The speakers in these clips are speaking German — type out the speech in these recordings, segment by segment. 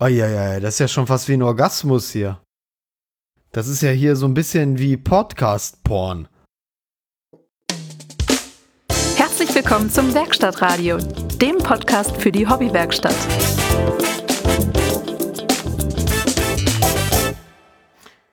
Oh ja, ja, das ist ja schon fast wie ein Orgasmus hier. Das ist ja hier so ein bisschen wie Podcast-Porn. Herzlich willkommen zum Werkstattradio, dem Podcast für die Hobbywerkstatt.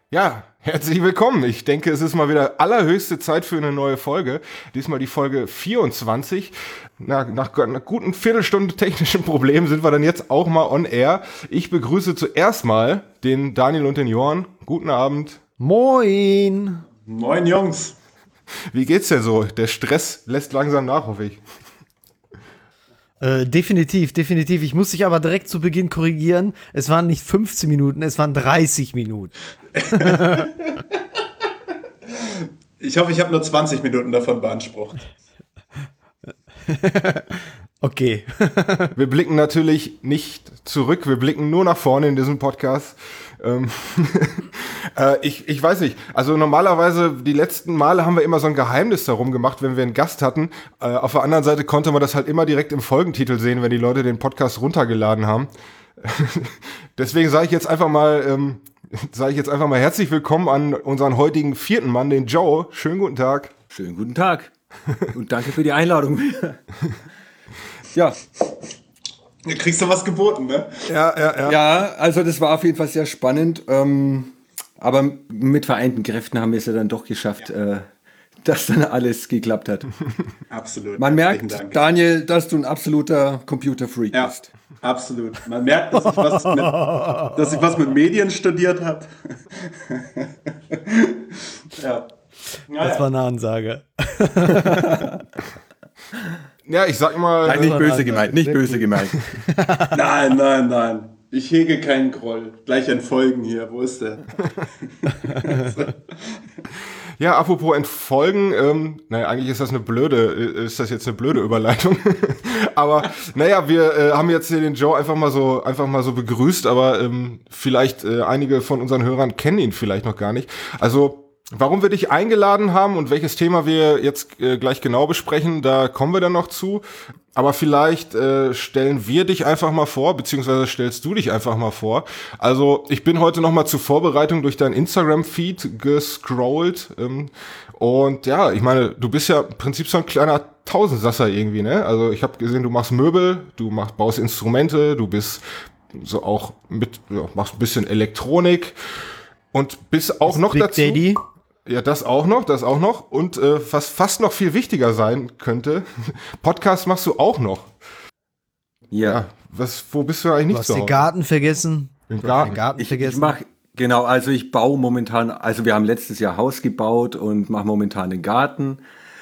Ja, herzlich willkommen. Ich denke, es ist mal wieder allerhöchste Zeit für eine neue Folge. Diesmal die Folge 24. Na, nach einer guten Viertelstunde technischen Problemen sind wir dann jetzt auch mal on air. Ich begrüße zuerst mal den Daniel und den Jorn. Guten Abend. Moin. Moin Jungs. Wie geht's dir so? Der Stress lässt langsam nach, hoffe ich. Äh, definitiv, definitiv. Ich muss dich aber direkt zu Beginn korrigieren. Es waren nicht 15 Minuten, es waren 30 Minuten. ich hoffe, ich habe nur 20 Minuten davon beansprucht. okay. wir blicken natürlich nicht zurück, wir blicken nur nach vorne in diesem Podcast. Ähm, äh, ich, ich weiß nicht. Also normalerweise, die letzten Male haben wir immer so ein Geheimnis darum gemacht, wenn wir einen Gast hatten. Äh, auf der anderen Seite konnte man das halt immer direkt im Folgentitel sehen, wenn die Leute den Podcast runtergeladen haben. Deswegen sage ich jetzt einfach mal, ähm, sage ich jetzt einfach mal herzlich willkommen an unseren heutigen vierten Mann, den Joe. Schönen guten Tag. Schönen guten Tag. Und danke für die Einladung. ja, Du kriegst du was geboten, ne? Ja, ja, ja. Ja, also das war auf jeden Fall sehr spannend. Ähm, aber mit vereinten Kräften haben wir es ja dann doch geschafft, ja. äh, dass dann alles geklappt hat. Absolut. Man merkt, Daniel, dass du ein absoluter Computerfreak ja, bist. Absolut. Man merkt, dass ich was mit, dass ich was mit Medien studiert habe. ja. Das war eine Ansage. Ja, ich sag mal. Nein, nicht böse gemeint, nicht böse gemeint. nein, nein, nein. Ich hege keinen Groll. Gleich entfolgen hier. Wo ist der? ja, apropos entfolgen, ähm, naja, eigentlich ist das eine blöde, ist das jetzt eine blöde Überleitung. aber naja, wir äh, haben jetzt hier den Joe einfach mal so, einfach mal so begrüßt, aber ähm, vielleicht äh, einige von unseren Hörern kennen ihn vielleicht noch gar nicht. Also Warum wir dich eingeladen haben und welches Thema wir jetzt äh, gleich genau besprechen, da kommen wir dann noch zu. Aber vielleicht äh, stellen wir dich einfach mal vor, beziehungsweise stellst du dich einfach mal vor. Also ich bin heute noch mal zur Vorbereitung durch dein Instagram-Feed gescrollt. Ähm, und ja, ich meine, du bist ja im Prinzip so ein kleiner Tausendsasser irgendwie, ne? Also ich habe gesehen, du machst Möbel, du machst, baust Instrumente, du bist so auch mit, ja, machst ein bisschen Elektronik und bist auch das noch Big dazu. Daddy. Ja, das auch noch, das auch noch. Und äh, was fast noch viel wichtiger sein könnte, Podcast machst du auch noch. Ja. Was, wo bist du eigentlich nicht du hast den Garten vergessen. Den Garten, den Garten ich, vergessen. Ich mach, genau, also ich baue momentan, also wir haben letztes Jahr Haus gebaut und mache momentan den Garten.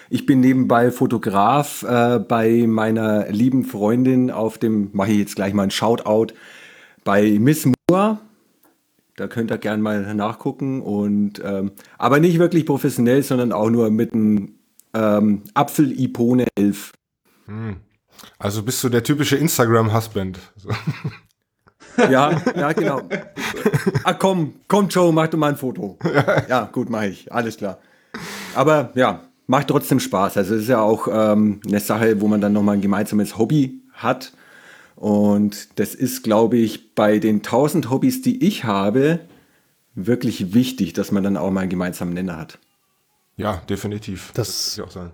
Ich bin nebenbei Fotograf äh, bei meiner lieben Freundin auf dem, mache ich jetzt gleich mal ein Shoutout, bei Miss Moore da könnt ihr gerne mal nachgucken. Und, ähm, aber nicht wirklich professionell, sondern auch nur mit einem ähm, Apfel-Ipone 11. Hm. Also bist du der typische Instagram-Husband. Ja, ja, genau. Ah, komm, komm, Joe, mach du mal ein Foto. Ja, gut, mache ich. Alles klar. Aber ja, macht trotzdem Spaß. Also es ist ja auch ähm, eine Sache, wo man dann nochmal ein gemeinsames Hobby hat. Und das ist, glaube ich, bei den 1000 Hobbys, die ich habe, wirklich wichtig, dass man dann auch mal einen gemeinsamen Nenner hat. Ja, definitiv. Das, das ich auch sagen.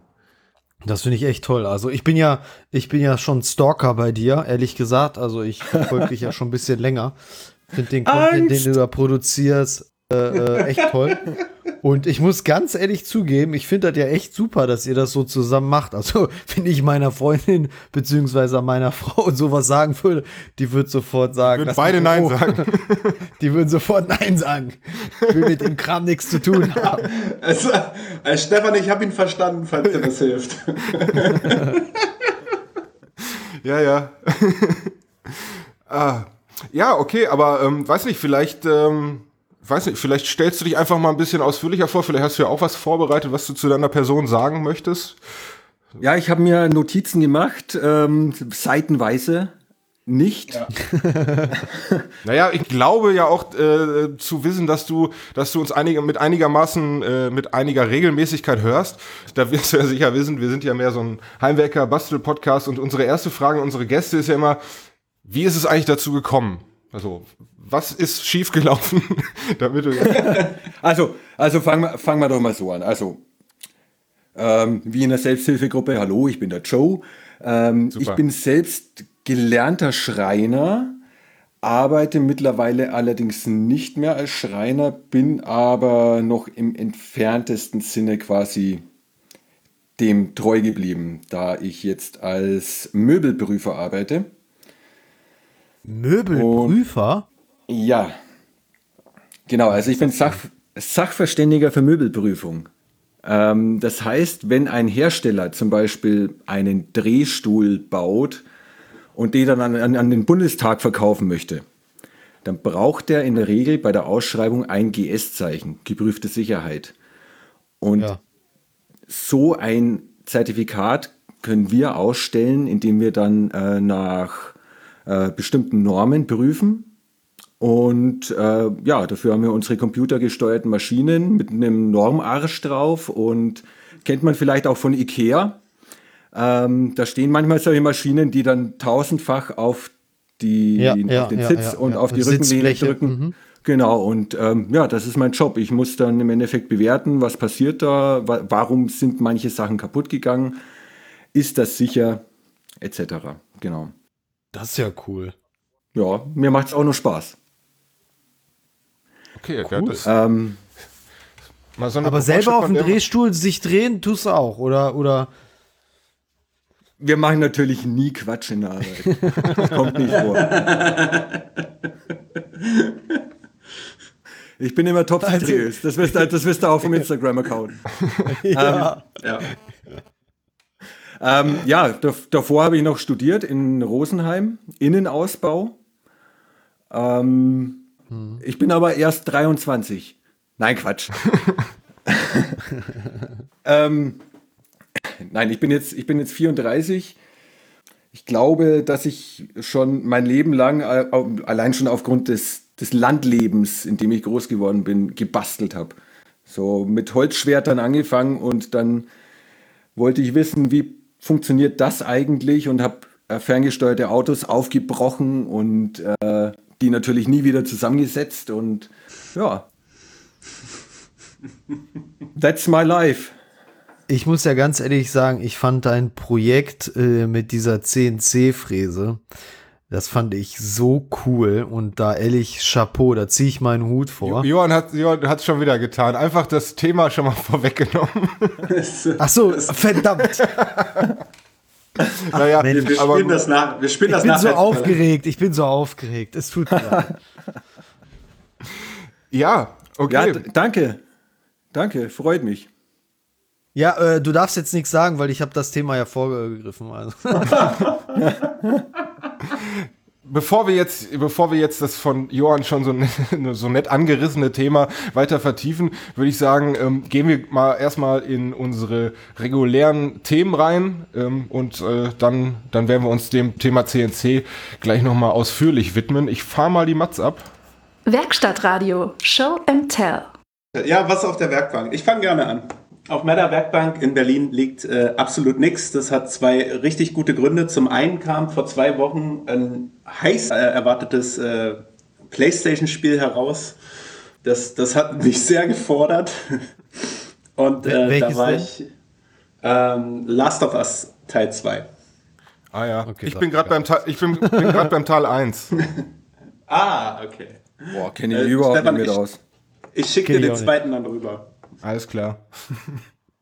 Das finde ich echt toll. Also ich bin ja, ich bin ja schon Stalker bei dir, ehrlich gesagt. Also ich verfolge dich ja schon ein bisschen länger. Finde den Content, Angst. den du da produzierst, äh, äh, echt toll. Und ich muss ganz ehrlich zugeben, ich finde das ja echt super, dass ihr das so zusammen macht. Also, wenn ich meiner Freundin beziehungsweise meiner Frau sowas sagen würde, die würde sofort sagen. Würden beide Nein oh, sagen. Die würden sofort Nein sagen. Ich will mit dem Kram nichts zu tun haben. Also, also Stefan, ich habe ihn verstanden, falls dir das hilft. ja, ja. ah. Ja, okay, aber ähm, weiß nicht, vielleicht. Ähm weiß nicht, vielleicht stellst du dich einfach mal ein bisschen ausführlicher vor. Vielleicht hast du ja auch was vorbereitet, was du zu deiner Person sagen möchtest. Ja, ich habe mir Notizen gemacht, ähm, seitenweise nicht. Ja. naja, ich glaube ja auch äh, zu wissen, dass du, dass du uns einige, mit einigermaßen, äh, mit einiger Regelmäßigkeit hörst. Da wirst du ja sicher wissen, wir sind ja mehr so ein Heimwerker-Bastel-Podcast und unsere erste Frage an unsere Gäste ist ja immer, wie ist es eigentlich dazu gekommen? Also, was ist schiefgelaufen, damit du Also, also fangen wir fang doch mal so an. Also, ähm, wie in der Selbsthilfegruppe, hallo, ich bin der Joe. Ähm, ich bin selbst gelernter Schreiner, arbeite mittlerweile allerdings nicht mehr als Schreiner, bin aber noch im entferntesten Sinne quasi dem treu geblieben, da ich jetzt als Möbelprüfer arbeite. Möbelprüfer? Ja. Genau, also ich bin Sach Sachverständiger für Möbelprüfung. Ähm, das heißt, wenn ein Hersteller zum Beispiel einen Drehstuhl baut und den dann an, an, an den Bundestag verkaufen möchte, dann braucht er in der Regel bei der Ausschreibung ein GS-Zeichen, geprüfte Sicherheit. Und ja. so ein Zertifikat können wir ausstellen, indem wir dann äh, nach äh, bestimmten Normen prüfen. Und äh, ja, dafür haben wir unsere computergesteuerten Maschinen mit einem Normarsch drauf und kennt man vielleicht auch von IKEA. Ähm, da stehen manchmal solche Maschinen, die dann tausendfach auf, die, ja, ja, auf den ja, Sitz und auf die Rückenlehne drücken. Mhm. Genau, und ähm, ja, das ist mein Job. Ich muss dann im Endeffekt bewerten, was passiert da, wa warum sind manche Sachen kaputt gegangen, ist das sicher, etc. Genau. Das ist ja cool. Ja, mir macht es auch nur Spaß. Okay, cool. ja, das, ähm, so aber selber auf dem Drehstuhl sich drehen tust du auch, oder? oder? Wir machen natürlich nie Quatsch in der Arbeit. Das kommt nicht vor. Ich bin immer top also, seriös. Das wisst ihr, das wisst ihr auch vom Instagram-Account. ja. Ähm, ja. Ähm, ja, davor habe ich noch studiert in Rosenheim, Innenausbau. Ähm, hm. Ich bin aber erst 23. Nein, Quatsch. ähm, nein, ich bin, jetzt, ich bin jetzt 34. Ich glaube, dass ich schon mein Leben lang, äh, allein schon aufgrund des, des Landlebens, in dem ich groß geworden bin, gebastelt habe. So mit Holzschwertern angefangen und dann wollte ich wissen, wie funktioniert das eigentlich und habe äh, ferngesteuerte Autos aufgebrochen und äh, die natürlich nie wieder zusammengesetzt und ja. That's my life. Ich muss ja ganz ehrlich sagen, ich fand dein Projekt äh, mit dieser CNC-Fräse, das fand ich so cool und da ehrlich Chapeau, da ziehe ich meinen Hut vor. Johann hat es schon wieder getan. Einfach das Thema schon mal vorweggenommen. Ach so, verdammt. naja, Mensch, wir, spielen das nach. Wir spielen ich bin so aufgeregt, ich bin so aufgeregt. Es tut mir Ja, okay. Ja, danke. Danke, freut mich. Ja, äh, du darfst jetzt nichts sagen, weil ich habe das Thema ja vorgegriffen. Also. bevor wir jetzt, bevor wir jetzt das von Johann schon so, ne, so nett angerissene Thema weiter vertiefen, würde ich sagen, ähm, gehen wir mal erstmal in unsere regulären Themen rein ähm, und äh, dann, dann werden wir uns dem Thema CNC gleich nochmal ausführlich widmen. Ich fahre mal die Mats ab. Werkstattradio, Show and Tell. Ja, was auf der Werkbank? Ich fange gerne an. Auf meiner Werkbank in Berlin liegt äh, absolut nichts. Das hat zwei richtig gute Gründe. Zum einen kam vor zwei Wochen ein heiß äh, erwartetes äh, PlayStation-Spiel heraus. Das, das hat mich sehr gefordert. Und äh, da war ich ähm, Last of Us Teil 2. Ah ja, okay, ich, bin gerade beim ich bin, bin gerade beim Teil 1. ah, okay. Boah, kenne ich äh, überhaupt Stefan, nicht mehr aus. Ich schicke dir den zweiten dann rüber. Alles klar.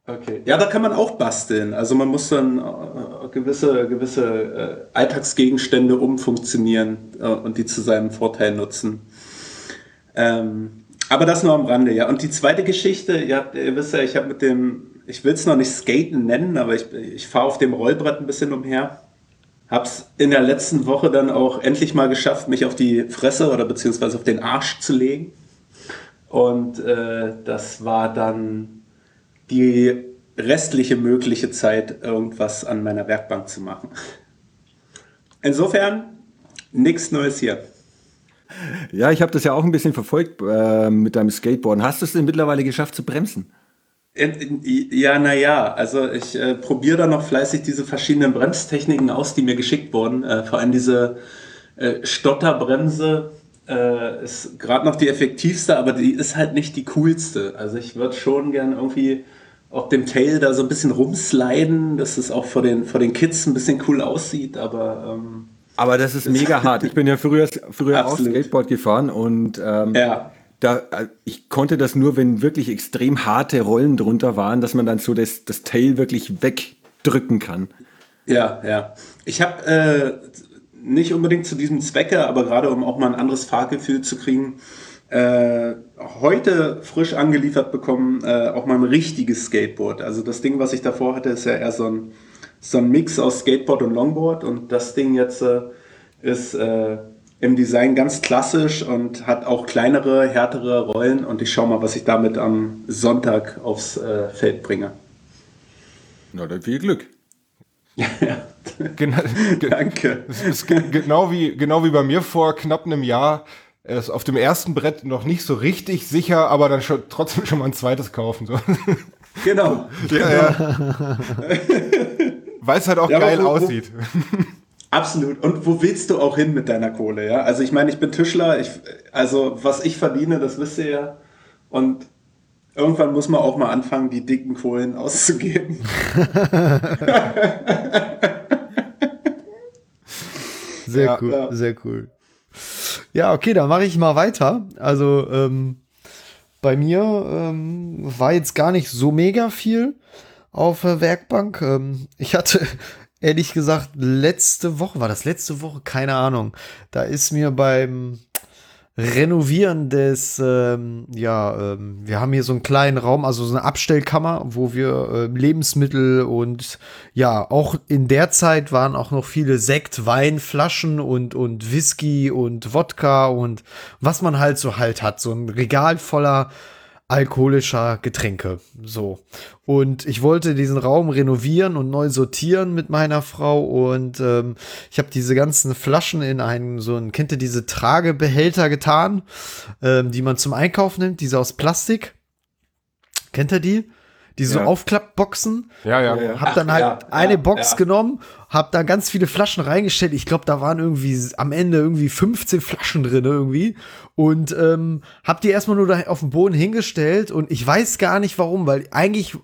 Okay. Ja, da kann man auch basteln. Also man muss dann äh, gewisse, gewisse äh, Alltagsgegenstände umfunktionieren äh, und die zu seinem Vorteil nutzen. Ähm, aber das nur am Rande, ja. Und die zweite Geschichte, ja, ihr wisst ja, ich habe mit dem, ich will es noch nicht Skaten nennen, aber ich, ich fahre auf dem Rollbrett ein bisschen umher. Hab's in der letzten Woche dann auch endlich mal geschafft, mich auf die Fresse oder beziehungsweise auf den Arsch zu legen. Und äh, das war dann die restliche mögliche Zeit, irgendwas an meiner Werkbank zu machen. Insofern, nichts Neues hier. Ja, ich habe das ja auch ein bisschen verfolgt äh, mit deinem Skateboard. Hast du es denn mittlerweile geschafft zu bremsen? Ja, naja, also ich äh, probiere da noch fleißig diese verschiedenen Bremstechniken aus, die mir geschickt wurden. Äh, vor allem diese äh, Stotterbremse, äh, ist gerade noch die effektivste, aber die ist halt nicht die coolste. Also ich würde schon gern irgendwie auf dem Tail da so ein bisschen rumsliden, dass es auch vor den, vor den Kids ein bisschen cool aussieht, aber ähm, aber das ist mega hart. Ich bin ja früher, früher auch Skateboard gefahren und ähm, ja. da, äh, ich konnte das nur, wenn wirklich extrem harte Rollen drunter waren, dass man dann so das, das Tail wirklich wegdrücken kann. Ja, ja. Ich habe äh, nicht unbedingt zu diesem Zwecke, aber gerade um auch mal ein anderes Fahrgefühl zu kriegen, äh, heute frisch angeliefert bekommen, äh, auch mal ein richtiges Skateboard. Also das Ding, was ich davor hatte, ist ja eher so ein, so ein Mix aus Skateboard und Longboard und das Ding jetzt äh, ist äh, im Design ganz klassisch und hat auch kleinere, härtere Rollen und ich schaue mal, was ich damit am Sonntag aufs äh, Feld bringe. Na, dann viel Glück. Ja. Genau, Danke. Es ist genau wie, genau wie bei mir vor knapp einem Jahr. Er ist auf dem ersten Brett noch nicht so richtig sicher, aber dann schon, trotzdem schon mal ein zweites kaufen. So. Genau. Ja, ja. Weil es halt auch Ja, geil wo- wo- aussieht. Absolut. Und wo willst du auch hin mit deiner Kohle? Ja, also ich meine, ich bin Tischler. Ich, also was ich verdiene, das wisst ihr ja. Und irgendwann muss man auch mal anfangen, die dicken Kohlen auszugeben. Sehr Ja. cool, Ja. sehr cool. Ja, okay, dann mache ich mal weiter. Also ähm, bei mir ähm, war jetzt gar nicht so mega viel auf der Werkbank. Ähm, ich hatte ehrlich gesagt letzte Woche, war das letzte Woche? Keine Ahnung. Da ist mir beim Renovieren des, ähm, ja, ähm, wir haben hier so einen kleinen Raum, also so eine Abstellkammer, wo wir ähm, Lebensmittel und ja, auch in der Zeit waren auch noch viele Sekt, Weinflaschen und, und Whisky und Wodka und was man halt so halt hat. So ein Regal voller alkoholischer Getränke. So. Und ich wollte diesen Raum renovieren und neu sortieren mit meiner Frau. Und ähm, ich habe diese ganzen Flaschen in einen, so ein, kennt ihr diese Tragebehälter getan, ähm, die man zum Einkauf nimmt, diese aus Plastik. Kennt ihr die? Diese Ja. so Aufklappboxen. Ja, ja. Ja. Hab dann Ach, halt ja, eine ja, Box ja. genommen, hab da ganz viele Flaschen reingestellt. Ich glaube, da waren irgendwie am Ende irgendwie 15 Flaschen drin irgendwie. Und ähm, hab die erstmal nur da auf den Boden hingestellt und ich weiß gar nicht warum, weil eigentlich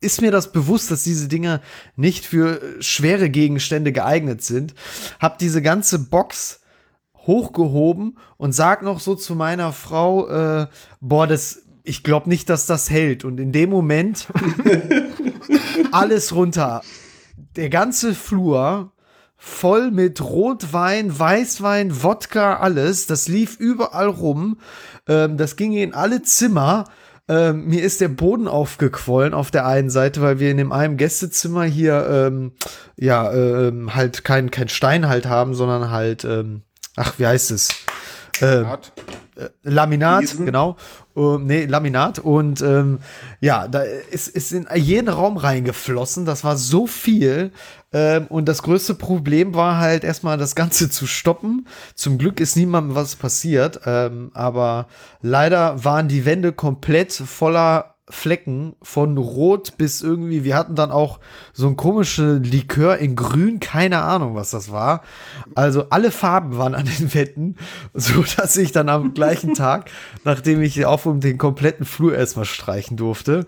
ist mir das bewusst, dass diese Dinger nicht für äh, schwere Gegenstände geeignet sind. Hab diese ganze Box hochgehoben und sag noch so zu meiner Frau, äh, boah, das, ich glaube nicht, dass das hält. Und in dem Moment alles runter. Der ganze Flur voll mit Rotwein, Weißwein, Wodka, alles. Das lief überall rum. Ähm, das ging in alle Zimmer. Ähm, mir ist der Boden aufgequollen auf der einen Seite, weil wir in dem einen Gästezimmer hier ähm, ja ähm, halt kein kein Stein halt haben, sondern halt ähm, ach wie heißt es ähm, Hat. Laminat, Fliesen? genau. Ähm, nee, Laminat. Und ähm, ja, da ist, ist in jeden Raum reingeflossen. Das war so viel. Ähm, und das größte Problem war halt erstmal das Ganze zu stoppen. Zum Glück ist niemandem was passiert. Ähm, aber leider waren die Wände komplett voller Flecken von rot bis irgendwie, wir hatten dann auch so ein komisches Likör in grün, keine Ahnung, was das war. Also alle Farben waren an den Wänden, so dass ich dann am gleichen Tag, nachdem ich auf um den kompletten Flur erstmal streichen durfte,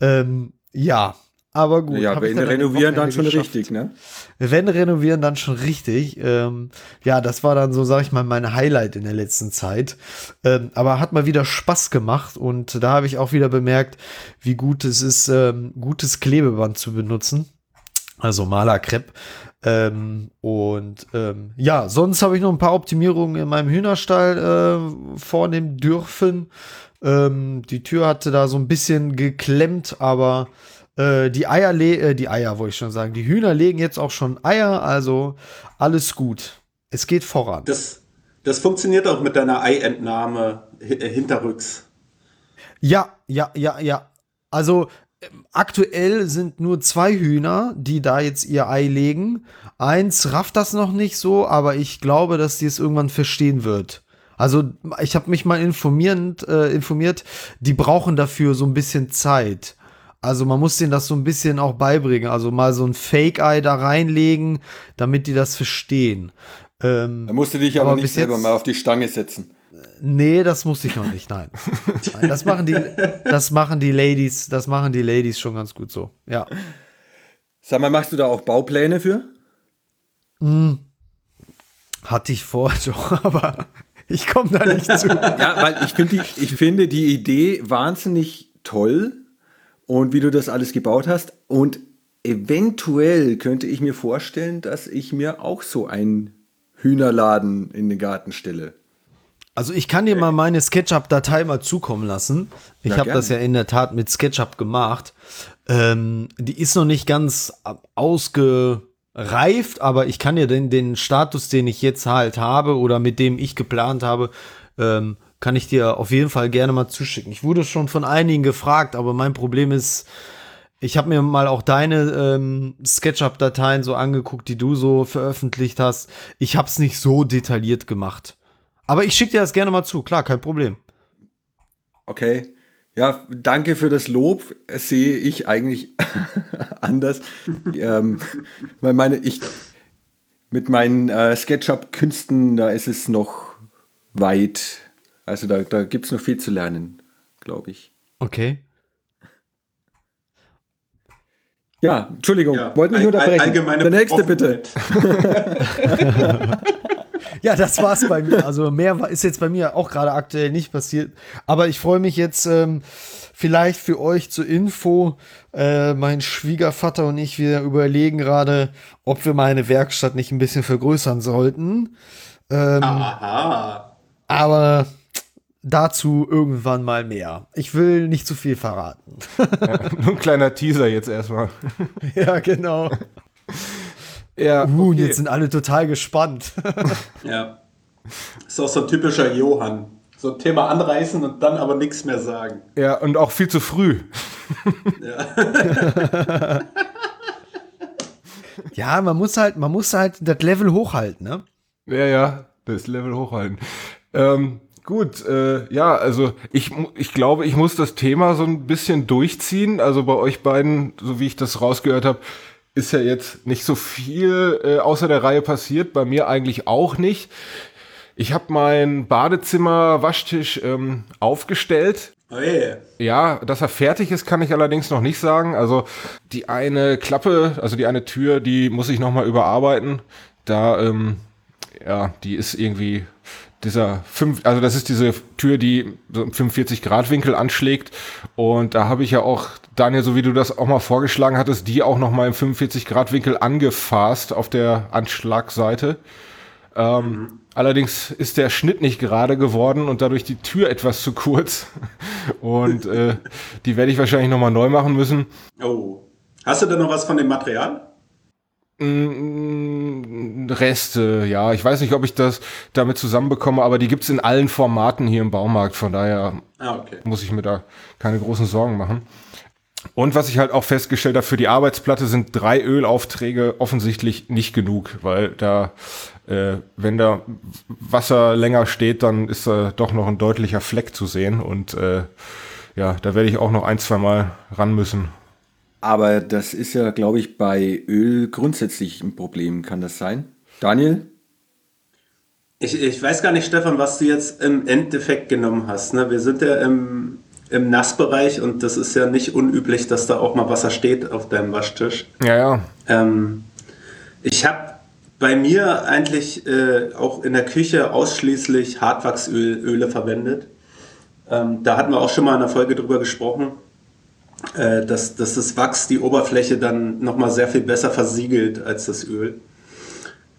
ähm, ja, aber gut. Ja, wenn dann renovieren, dann schon Wochenende geschafft. richtig, ne? Wenn renovieren, dann schon richtig. Ähm, ja, das war dann so, sag ich mal, mein Highlight in der letzten Zeit. Ähm, aber hat mal wieder Spaß gemacht und da habe ich auch wieder bemerkt, wie gut es ist, ähm, gutes Klebeband zu benutzen. Also Malerkrepp. Ähm, und ähm, ja, sonst habe ich noch ein paar Optimierungen in meinem Hühnerstall äh, vornehmen dürfen. Ähm, die Tür hatte da so ein bisschen geklemmt, aber äh, die Eier, äh, die Eier wollte ich schon sagen, die Hühner legen jetzt auch schon Eier, also alles gut. Es geht voran. Das, das funktioniert auch mit deiner Eientnahme äh, hinterrücks. Ja, ja, ja, ja. Also ähm, aktuell sind nur zwei Hühner, die da jetzt ihr Ei legen. Eins rafft das noch nicht so, aber ich glaube, dass die es irgendwann verstehen wird. Also ich habe mich mal informierend, äh, informiert, die brauchen dafür so ein bisschen Zeit. Also man muss denen das so ein bisschen auch beibringen. Also mal so ein Fake-Ei da reinlegen, damit die das verstehen. Ähm, Da musst du dich aber, Aber nicht selber jetzt- mal auf die Stange setzen. Nee, das musste ich noch nicht, nein. nein. Das machen die, das machen die Ladies, das machen die Ladies schon ganz gut so. Ja. Sag mal, machst du da auch Baupläne für? Hm. Hatte ich vor, doch, aber ich komme da nicht zu. Ja, weil ich, find die, ich finde die Idee wahnsinnig toll und wie du das alles gebaut hast. Und eventuell könnte ich mir vorstellen, dass ich mir auch so einen Hühnerladen in den Garten stelle. Also ich kann dir mal meine SketchUp-Datei mal zukommen lassen. Ich habe das ja in der Tat mit SketchUp gemacht. Ähm, die ist noch nicht ganz ausgereift, aber ich kann dir den, den Status, den ich jetzt halt habe oder mit dem ich geplant habe, ähm, kann ich dir auf jeden Fall gerne mal zuschicken. Ich wurde schon von einigen gefragt, aber mein Problem ist, ich habe mir mal auch deine ähm, SketchUp-Dateien so angeguckt, die du so veröffentlicht hast. Ich habe es nicht so detailliert gemacht. Aber ich schicke dir das gerne mal zu, klar, kein Problem. Okay. Ja, danke für das Lob. Das sehe ich eigentlich anders. ähm, weil meine, ich mit meinen äh, SketchUp-Künsten, da ist es noch weit. Also da, da gibt es noch viel zu lernen, glaube ich. Okay. Ja, Entschuldigung, ja, wollten wir nur unterbrechen. Allgemeine Der nächste bitte. ja, das war's bei mir. Also mehr ist jetzt bei mir auch gerade aktuell nicht passiert. Aber ich freue mich jetzt ähm, vielleicht für euch zur Info. Äh, mein Schwiegervater und ich, wir überlegen gerade, ob wir meine Werkstatt nicht ein bisschen vergrößern sollten. Ähm, Aha. Aber dazu irgendwann mal mehr. Ich will nicht zu viel verraten. Ja, nur ein kleiner Teaser jetzt erstmal. ja, genau. Ja, uh, okay. jetzt sind alle total gespannt. ja. Ist auch so ein typischer Johann. So ein Thema anreißen und dann aber nichts mehr sagen. Ja, und auch viel zu früh. ja. ja, man muss halt, man muss halt das Level hochhalten, ne? Ja, ja, das Level hochhalten. Ähm, Gut, äh, ja, also ich, ich glaube, ich muss das Thema so ein bisschen durchziehen. Also bei euch beiden, so wie ich das rausgehört habe, ist ja jetzt nicht so viel äh, außer der Reihe passiert. Bei mir eigentlich auch nicht. Ich habe mein Badezimmer-Waschtisch ähm, aufgestellt. Oh yeah. Ja, dass er fertig ist, kann ich allerdings noch nicht sagen. Also die eine Klappe, also die eine Tür, die muss ich noch mal überarbeiten. Da, ähm, ja, die ist irgendwie dieser fünf, also das ist diese Tür, die so im 45 Grad Winkel anschlägt und da habe ich ja auch Daniel, so wie du das auch mal vorgeschlagen hattest, die auch noch mal im 45 Grad Winkel angefasst auf der Anschlagseite. Ähm, mhm. Allerdings ist der Schnitt nicht gerade geworden und dadurch die Tür etwas zu kurz und äh, die werde ich wahrscheinlich noch mal neu machen müssen. Oh, hast du denn noch was von dem Material? Mm, Reste, ja. Ich weiß nicht, ob ich das damit zusammenbekomme, aber die gibt's in allen Formaten hier im Baumarkt. Von daher ah, okay. muss ich mir da keine großen Sorgen machen. Und was ich halt auch festgestellt habe, für die Arbeitsplatte sind drei Ölaufträge offensichtlich nicht genug, weil da, äh, wenn da Wasser länger steht, dann ist da doch noch ein deutlicher Fleck zu sehen. Und äh, ja, da werde ich auch noch ein, zwei Mal ran müssen. Aber das ist ja, glaube ich, bei Öl grundsätzlich ein Problem. Kann das sein? Daniel? Ich, ich weiß gar nicht, Stefan, was du jetzt im Endeffekt genommen hast. Ne? Wir sind ja im, im Nassbereich und das ist ja nicht unüblich, dass da auch mal Wasser steht auf deinem Waschtisch. Ja, ja. Ähm, ich habe bei mir eigentlich äh, auch in der Küche ausschließlich Hartwachsöle verwendet. Ähm, da hatten wir auch schon mal in einer Folge drüber gesprochen äh, dass, dass das Wachs die Oberfläche dann nochmal sehr viel besser versiegelt als das Öl.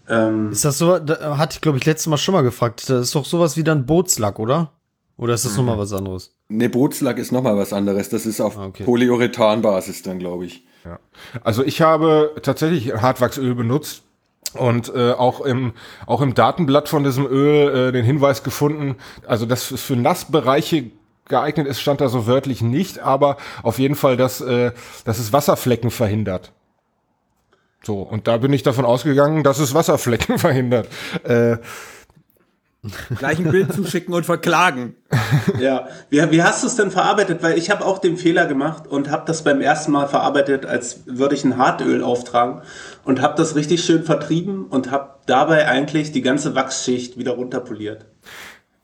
Ähm, ist das so, da hatte ich glaube ich letztes Mal schon mal gefragt, das ist doch sowas wie dann Bootslack, oder? Oder ist das mhm. nochmal was anderes? Ne, Bootslack ist nochmal was anderes. Das ist auf ah, okay. Polyurethan-Basis dann, glaube ich. Ja. Also ich habe tatsächlich Hartwachsöl benutzt und äh, auch im auch im Datenblatt von diesem Öl äh, den Hinweis gefunden, also das ist für Nassbereiche geeignet ist, stand da so wörtlich nicht, aber auf jeden Fall, dass, äh, dass es Wasserflecken verhindert. So, und da bin ich davon ausgegangen, dass es Wasserflecken verhindert. Äh, Gleich ein Bild zuschicken und verklagen. Ja, wie, wie hast du es denn verarbeitet? Weil ich habe auch den Fehler gemacht und habe das beim ersten Mal verarbeitet, als würde ich ein Hartöl auftragen und habe das richtig schön vertrieben und habe dabei eigentlich die ganze Wachsschicht wieder runterpoliert.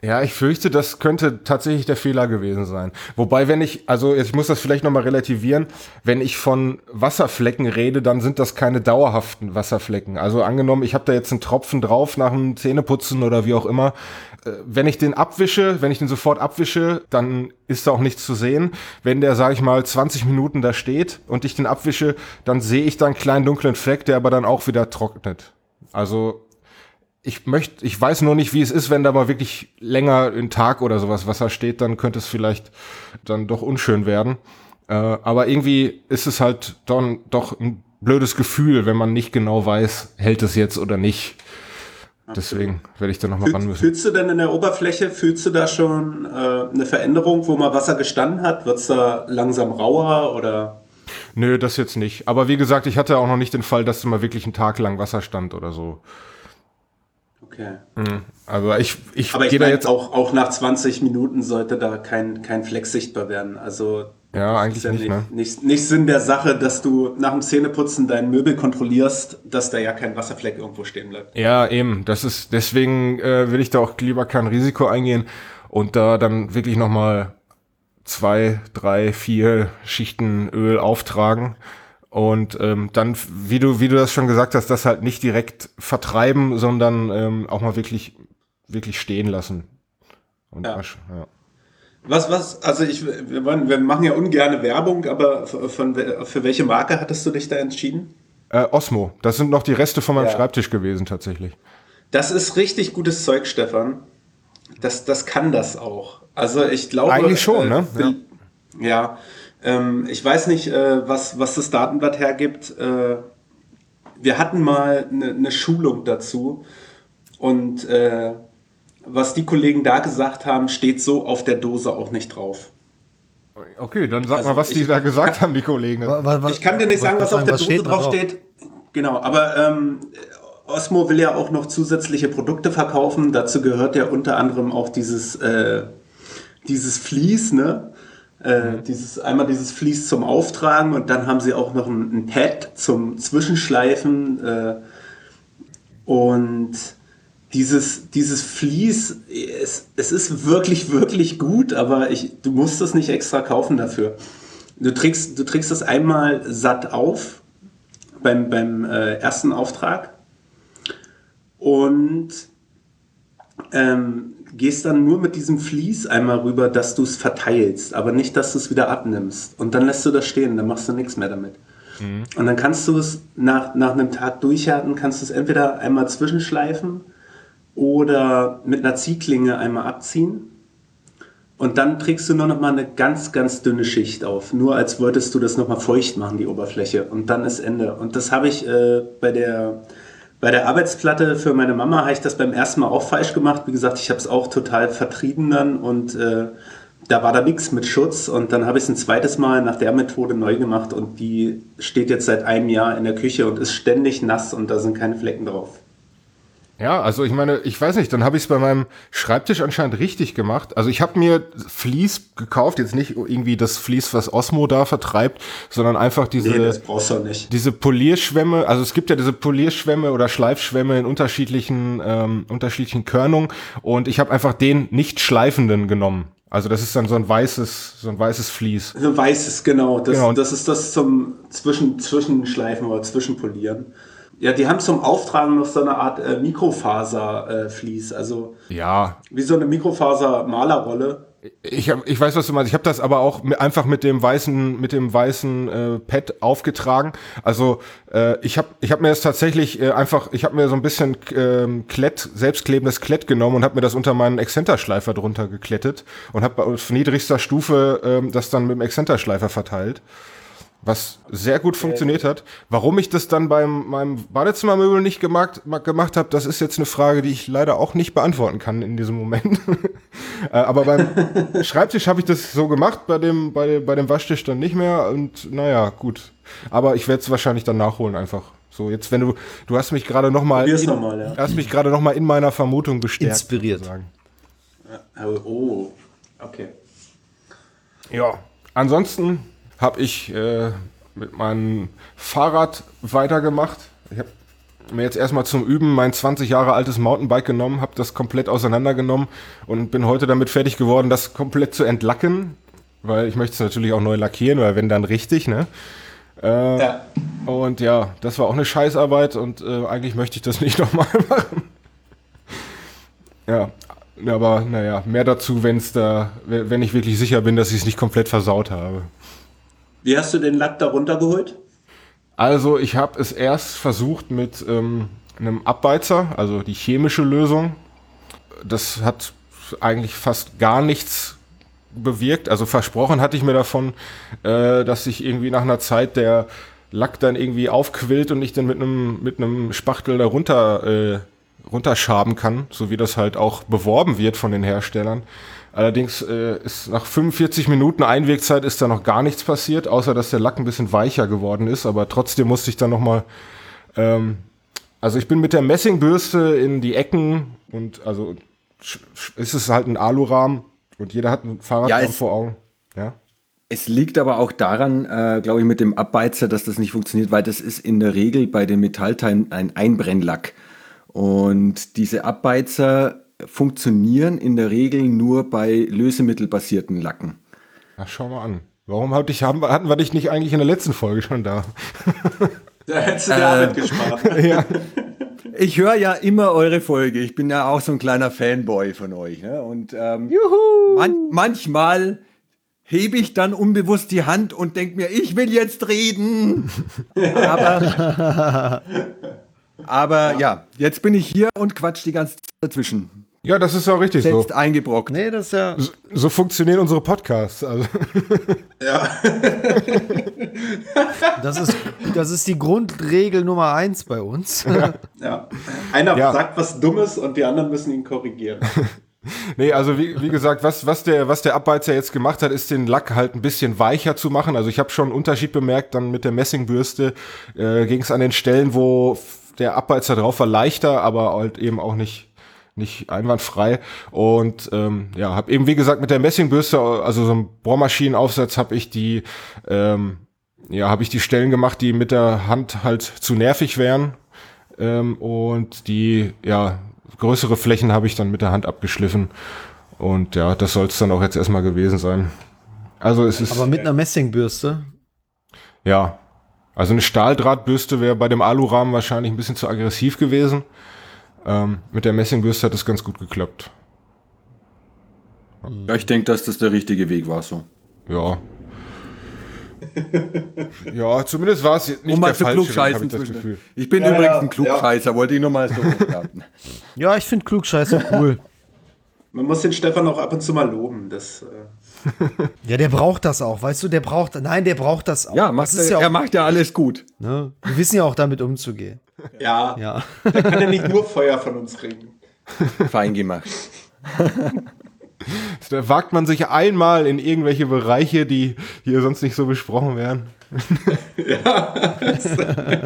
Ja, ich fürchte, das könnte tatsächlich der Fehler gewesen sein. Wobei, wenn ich, also ich muss das vielleicht nochmal relativieren, wenn ich von Wasserflecken rede, dann sind das keine dauerhaften Wasserflecken. Also angenommen, ich habe da jetzt einen Tropfen drauf nach dem Zähneputzen oder wie auch immer. Äh, wenn ich den abwische, wenn ich den sofort abwische, dann ist da auch nichts zu sehen. Wenn der, sag ich mal, 20 Minuten da steht und ich den abwische, dann sehe ich da einen kleinen dunklen Fleck, der aber dann auch wieder trocknet. Also ich möchte, ich weiß nur nicht, wie es ist, wenn da mal wirklich länger in Tag oder sowas Wasser steht, dann könnte es vielleicht dann doch unschön werden. Äh, aber irgendwie ist es halt dann doch ein blödes Gefühl, wenn man nicht genau weiß, hält es jetzt oder nicht. Deswegen werde ich da nochmal ran müssen. Fühlst du denn in der Oberfläche, fühlst du da schon äh, eine Veränderung, wo mal Wasser gestanden hat? Wird es da langsam rauer oder? Nö, das jetzt nicht. Aber wie gesagt, ich hatte auch noch nicht den Fall, dass da mal wirklich einen Tag lang Wasser stand oder so. Okay. Mhm. Also ich, ich Aber ich gehe da jetzt auch, auch nach 20 Minuten sollte da kein, kein Fleck sichtbar werden. Also Ja, eigentlich ist ja nicht, nicht, ne? nicht, nicht Sinn der Sache, dass du nach dem Zähneputzen dein Möbel kontrollierst, dass da ja kein Wasserfleck irgendwo stehen bleibt. Ja, eben. Das ist deswegen äh, will ich da auch lieber kein Risiko eingehen und da dann wirklich noch mal zwei, drei, vier Schichten Öl auftragen und ähm, dann, wie du wie du das schon gesagt hast, das halt nicht direkt vertreiben, sondern ähm, auch mal wirklich wirklich stehen lassen. Und Ja. wasch- ja. Was, was, also ich, wir, wollen, wir machen ja ungerne Werbung, aber von, für welche Marke hattest du dich da entschieden? Äh, Osmo, das sind noch die Reste von meinem Ja. Schreibtisch gewesen tatsächlich. Das ist richtig gutes Zeug, Stefan. Das, das kann das auch. Also ich glaube. Eigentlich schon, ne? Ja. ja ähm, ich weiß nicht, äh, was, was das Datenblatt hergibt. Äh, wir hatten mal eine ne Schulung dazu und äh, was die Kollegen da gesagt haben, steht so auf der Dose auch nicht drauf. Okay, dann sag Also mal, was die ich- da gesagt haben, die Kollegen. Wa- wa- wa- Ich kann dir nicht sagen, was auf der Dose drauf steht. Genau, aber ähm, Osmo will ja auch noch zusätzliche Produkte verkaufen. Dazu gehört ja unter anderem auch dieses, äh, dieses Vlies, ne? Äh, dieses, einmal dieses Vlies zum Auftragen und dann haben sie auch noch ein, ein Pad zum Zwischenschleifen. Äh, und dieses, dieses Vlies, es, es ist wirklich, wirklich gut, aber ich, du musst es nicht extra kaufen dafür. Du trägst, du trägst das einmal satt auf beim, beim äh, ersten Auftrag und ähm, gehst dann nur mit diesem Vlies einmal rüber, dass du es verteilst, aber nicht, dass du es wieder abnimmst. Und dann lässt du das stehen, dann machst du nichts mehr damit. Und dann kannst du es nach, nach einem Tag durchhärten, kannst du es entweder einmal zwischenschleifen oder mit einer Ziehklinge einmal abziehen. Und dann trägst du nur noch mal eine ganz, ganz dünne Schicht auf. Nur als wolltest du das noch mal feucht machen, die Oberfläche. Und dann ist Ende. Und das habe ich äh, bei, der, bei der Arbeitsplatte für meine Mama, habe ich das beim ersten Mal auch falsch gemacht. Wie gesagt, ich habe es auch total vertrieben dann. Und äh, da war da nichts mit Schutz. Und dann habe ich es ein zweites Mal nach der Methode neu gemacht. Und die steht jetzt seit einem Jahr in der Küche und ist ständig nass. Und da sind keine Flecken drauf. Ja, also ich meine, ich weiß nicht, dann habe ich es bei meinem Schreibtisch anscheinend richtig gemacht. Also ich habe mir Vlies gekauft, jetzt nicht irgendwie das Vlies, was Osmo da vertreibt, sondern einfach diese, Nee, das brauchst du nicht. diese Polierschwämme. Also es gibt ja diese Polierschwämme oder Schleifschwämme in unterschiedlichen, ähm, unterschiedlichen Körnungen und ich habe einfach den nicht schleifenden genommen. Also das ist dann so ein weißes, so ein weißes Vlies. So weißes, genau. Das, Genau. das ist das zum Zwischen, Zwischenschleifen oder Zwischenpolieren. Ja, die haben zum Auftragen noch so eine Art äh, Mikrofaser-Vlies, also Ja, wie so eine Mikrofaser-Malerrolle. Ich, hab, ich weiß, was du meinst. Ich habe das aber auch einfach mit dem weißen, mit dem weißen äh, Pad aufgetragen. Also äh, ich habe, ich habe mir das tatsächlich äh, einfach, ich habe mir so ein bisschen ähm, Klett, selbstklebendes Klett genommen und habe mir das unter meinen Exzenterschleifer drunter geklettet und habe auf niedrigster Stufe ähm, das dann mit dem Exzenterschleifer verteilt. Was sehr gut funktioniert hat. Warum ich das dann beim meinem Badezimmermöbel nicht gemacht, ma- gemacht habe, das ist jetzt eine Frage, die ich leider auch nicht beantworten kann in diesem Moment. Äh, Aber beim Schreibtisch habe ich das so gemacht, bei dem, bei, dem, bei dem Waschtisch dann nicht mehr. Und naja, gut. Aber ich werde es wahrscheinlich dann nachholen einfach. So, jetzt, wenn du, du hast mich gerade noch mal, Probier's in, noch mal, ja. hast mich gerade noch mal in meiner Vermutung bestärkt. Inspiriert. sozusagen. Oh. okay. Ja, ansonsten habe ich äh, mit meinem Fahrrad weitergemacht. Ich habe mir jetzt erstmal zum Üben mein 20 Jahre altes Mountainbike genommen, habe das komplett auseinandergenommen und bin heute damit fertig geworden, das komplett zu entlacken, weil ich möchte es natürlich auch neu lackieren, weil wenn dann richtig, ne? Äh, ja. Und ja, das war auch eine Scheißarbeit und äh, eigentlich möchte ich das nicht nochmal machen. ja, aber naja, mehr dazu, wenn es da, wenn ich wirklich sicher bin, dass ich es nicht komplett versaut habe. Wie hast du den Lack da runtergeholt? Also ich habe es erst versucht mit ähm, einem Abbeizer, also die chemische Lösung. Das hat eigentlich fast gar nichts bewirkt. Also versprochen hatte ich mir davon, äh, dass sich irgendwie nach einer Zeit der Lack dann irgendwie aufquillt und ich dann mit einem mit Spachtel da runter äh, runterschaben kann, so wie das halt auch beworben wird von den Herstellern. Allerdings äh, ist nach 45 Minuten Einwegzeit ist da noch gar nichts passiert, außer dass der Lack ein bisschen weicher geworden ist. Aber trotzdem musste ich dann noch mal, ähm, also ich bin mit der Messingbürste in die Ecken und also ist es halt ein Alurahmen und jeder hat ein Fahrradrahmen ja, vor Augen. Ja. Es liegt aber auch daran, äh, glaube ich, mit dem Abbeizer, dass das nicht funktioniert, weil das ist in der Regel bei den Metallteilen ein Einbrennlack. Und diese Abbeizer funktionieren in der Regel nur bei lösemittelbasierten Lacken. Ach, schau mal an. Warum hatte ich, haben, hatten wir dich nicht eigentlich in der letzten Folge schon da? da hättest du die Arbeit äh, gespart. ja. Ich höre ja immer eure Folge. Ich bin ja auch so ein kleiner Fanboy von euch. Ne? Und ähm, Juhu. Man manchmal hebe ich dann unbewusst die Hand und denke mir, ich will jetzt reden. aber, aber ja. ja, jetzt bin ich hier und quatsch die ganze Zeit dazwischen. Ja, das ist auch richtig Selbst so. eingebrockt. Nee, das ist ja. So, so funktionieren unsere Podcasts. Also. Ja. das, ist, das ist die Grundregel Nummer eins bei uns. Ja. ja. Einer ja. sagt was Dummes und die anderen müssen ihn korrigieren. Nee, also wie, wie gesagt, was, was, der, was der Abbeizer jetzt gemacht hat, ist den Lack halt ein bisschen weicher zu machen. Also ich habe schon einen Unterschied bemerkt, dann mit der Messingbürste äh, ging es an den Stellen, wo der Abbeizer drauf war, leichter, aber halt eben auch nicht nicht einwandfrei. Und ähm, ja, habe eben wie gesagt mit der Messingbürste, also so einem Bohrmaschinenaufsatz, habe ich die ähm, ja habe ich die Stellen gemacht, die mit der Hand halt zu nervig wären. Ähm, und die ja größere Flächen habe ich dann mit der Hand abgeschliffen. Und ja, das soll es dann auch jetzt erstmal gewesen sein. Also es ist. Aber mit einer Messingbürste? Ja. Also eine Stahldrahtbürste wäre bei dem Alurahmen wahrscheinlich ein bisschen zu aggressiv gewesen. Ähm, mit der Messingbürste hat es ganz gut geklappt. Ja, ich denke, dass das der richtige Weg war so. Ja. ja, zumindest war es nicht um der falsche Weg, ich das Gefühl. Ich bin ja, übrigens ja, ein Klugscheißer, ja. wollte ich nur mal so Ja, ich finde Klugscheißer cool. Man muss den Stefan auch ab und zu mal loben. Das, äh ja, der braucht das auch, weißt du, der braucht, nein, der braucht das auch. Ja, macht, das er, ja auch, er macht ja alles gut. Ne? Wir wissen ja auch damit umzugehen. Ja. ja. Da kann er nicht nur Feuer von uns kriegen. Fein gemacht. Da wagt man sich einmal in irgendwelche Bereiche, die hier sonst nicht so besprochen werden. ja.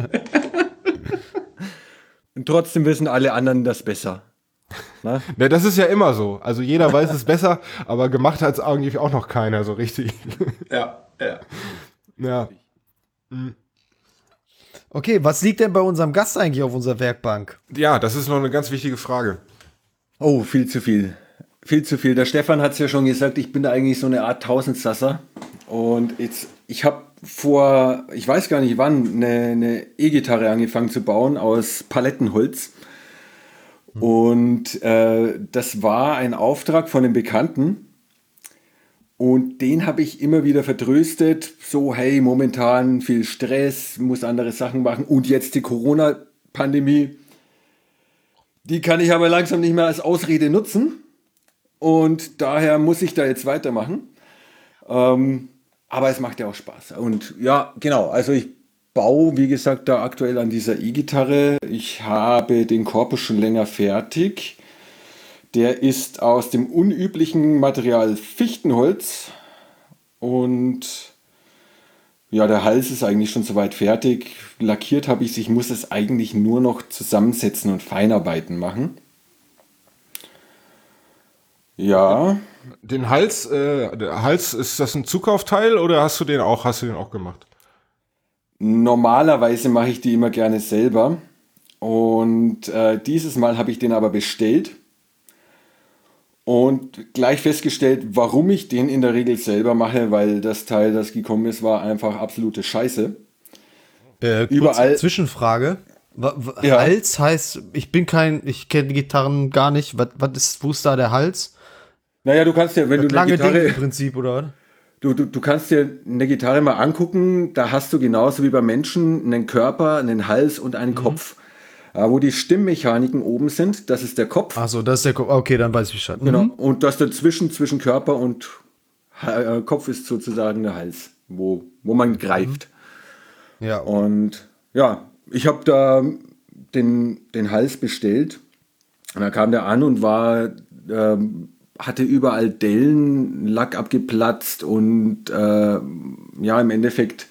Und trotzdem wissen alle anderen das besser. Na? Ja, das ist ja immer so. Also jeder weiß es besser, aber gemacht hat es eigentlich auch noch keiner so richtig. Ja, ja. Ja. Mhm. Okay, was liegt denn bei unserem Gast eigentlich auf unserer Werkbank? Ja, das ist noch eine ganz wichtige Frage. Oh, viel zu viel. Viel zu viel. Der Stefan hat es ja schon gesagt, ich bin da eigentlich so eine Art Tausendsasser. Und jetzt, ich habe vor, ich weiß gar nicht wann, eine E-Gitarre angefangen zu bauen aus Palettenholz. Und äh, das war ein Auftrag von einem Bekannten. Und den habe ich immer wieder vertröstet, so hey, momentan viel Stress, muss andere Sachen machen und jetzt die Corona-Pandemie. Die kann ich aber langsam nicht mehr als Ausrede nutzen und daher muss ich da jetzt weitermachen. Ähm, aber es macht ja auch Spaß. Und ja, genau, also ich baue, wie gesagt, da aktuell an dieser E-Gitarre. Ich habe den Korpus schon länger fertig. Der ist aus dem unüblichen Material Fichtenholz und ja, der Hals ist eigentlich schon soweit fertig. Lackiert habe ich es, ich muss es eigentlich nur noch zusammensetzen und Feinarbeiten machen. Ja. Den Hals, äh, Hals, ist das ein Zukaufteil oder hast du den auch, hast du den auch gemacht? Normalerweise mache ich die immer gerne selber. Und äh, dieses Mal habe ich den aber bestellt und gleich festgestellt, warum ich den in der Regel selber mache, weil das Teil, das gekommen ist, war einfach absolute Scheiße. Äh, Überall. Zwischenfrage. Ja. Hals heißt, ich bin kein, ich kenne Gitarren gar nicht. Was, was ist, wo ist da der Hals? Naja, du kannst ja, wenn das du eine Gitarre. Ding im Prinzip, oder? Du, du, du kannst dir eine Gitarre mal angucken, da hast du genauso wie bei Menschen einen Körper, einen Hals und einen mhm. Kopf. Äh, wo die Stimmmechaniken oben sind, das ist der Kopf. Achso, das ist der Kopf. Okay, dann weiß ich Bescheid. Genau. Mhm. Und das dazwischen, zwischen Körper und äh, Kopf ist sozusagen der Hals, wo, wo man greift. Mhm. Ja. Und ja, ich habe da den, den Hals bestellt. Und da kam der an und war, äh, hatte überall Dellen, Lack abgeplatzt und äh, ja, im Endeffekt,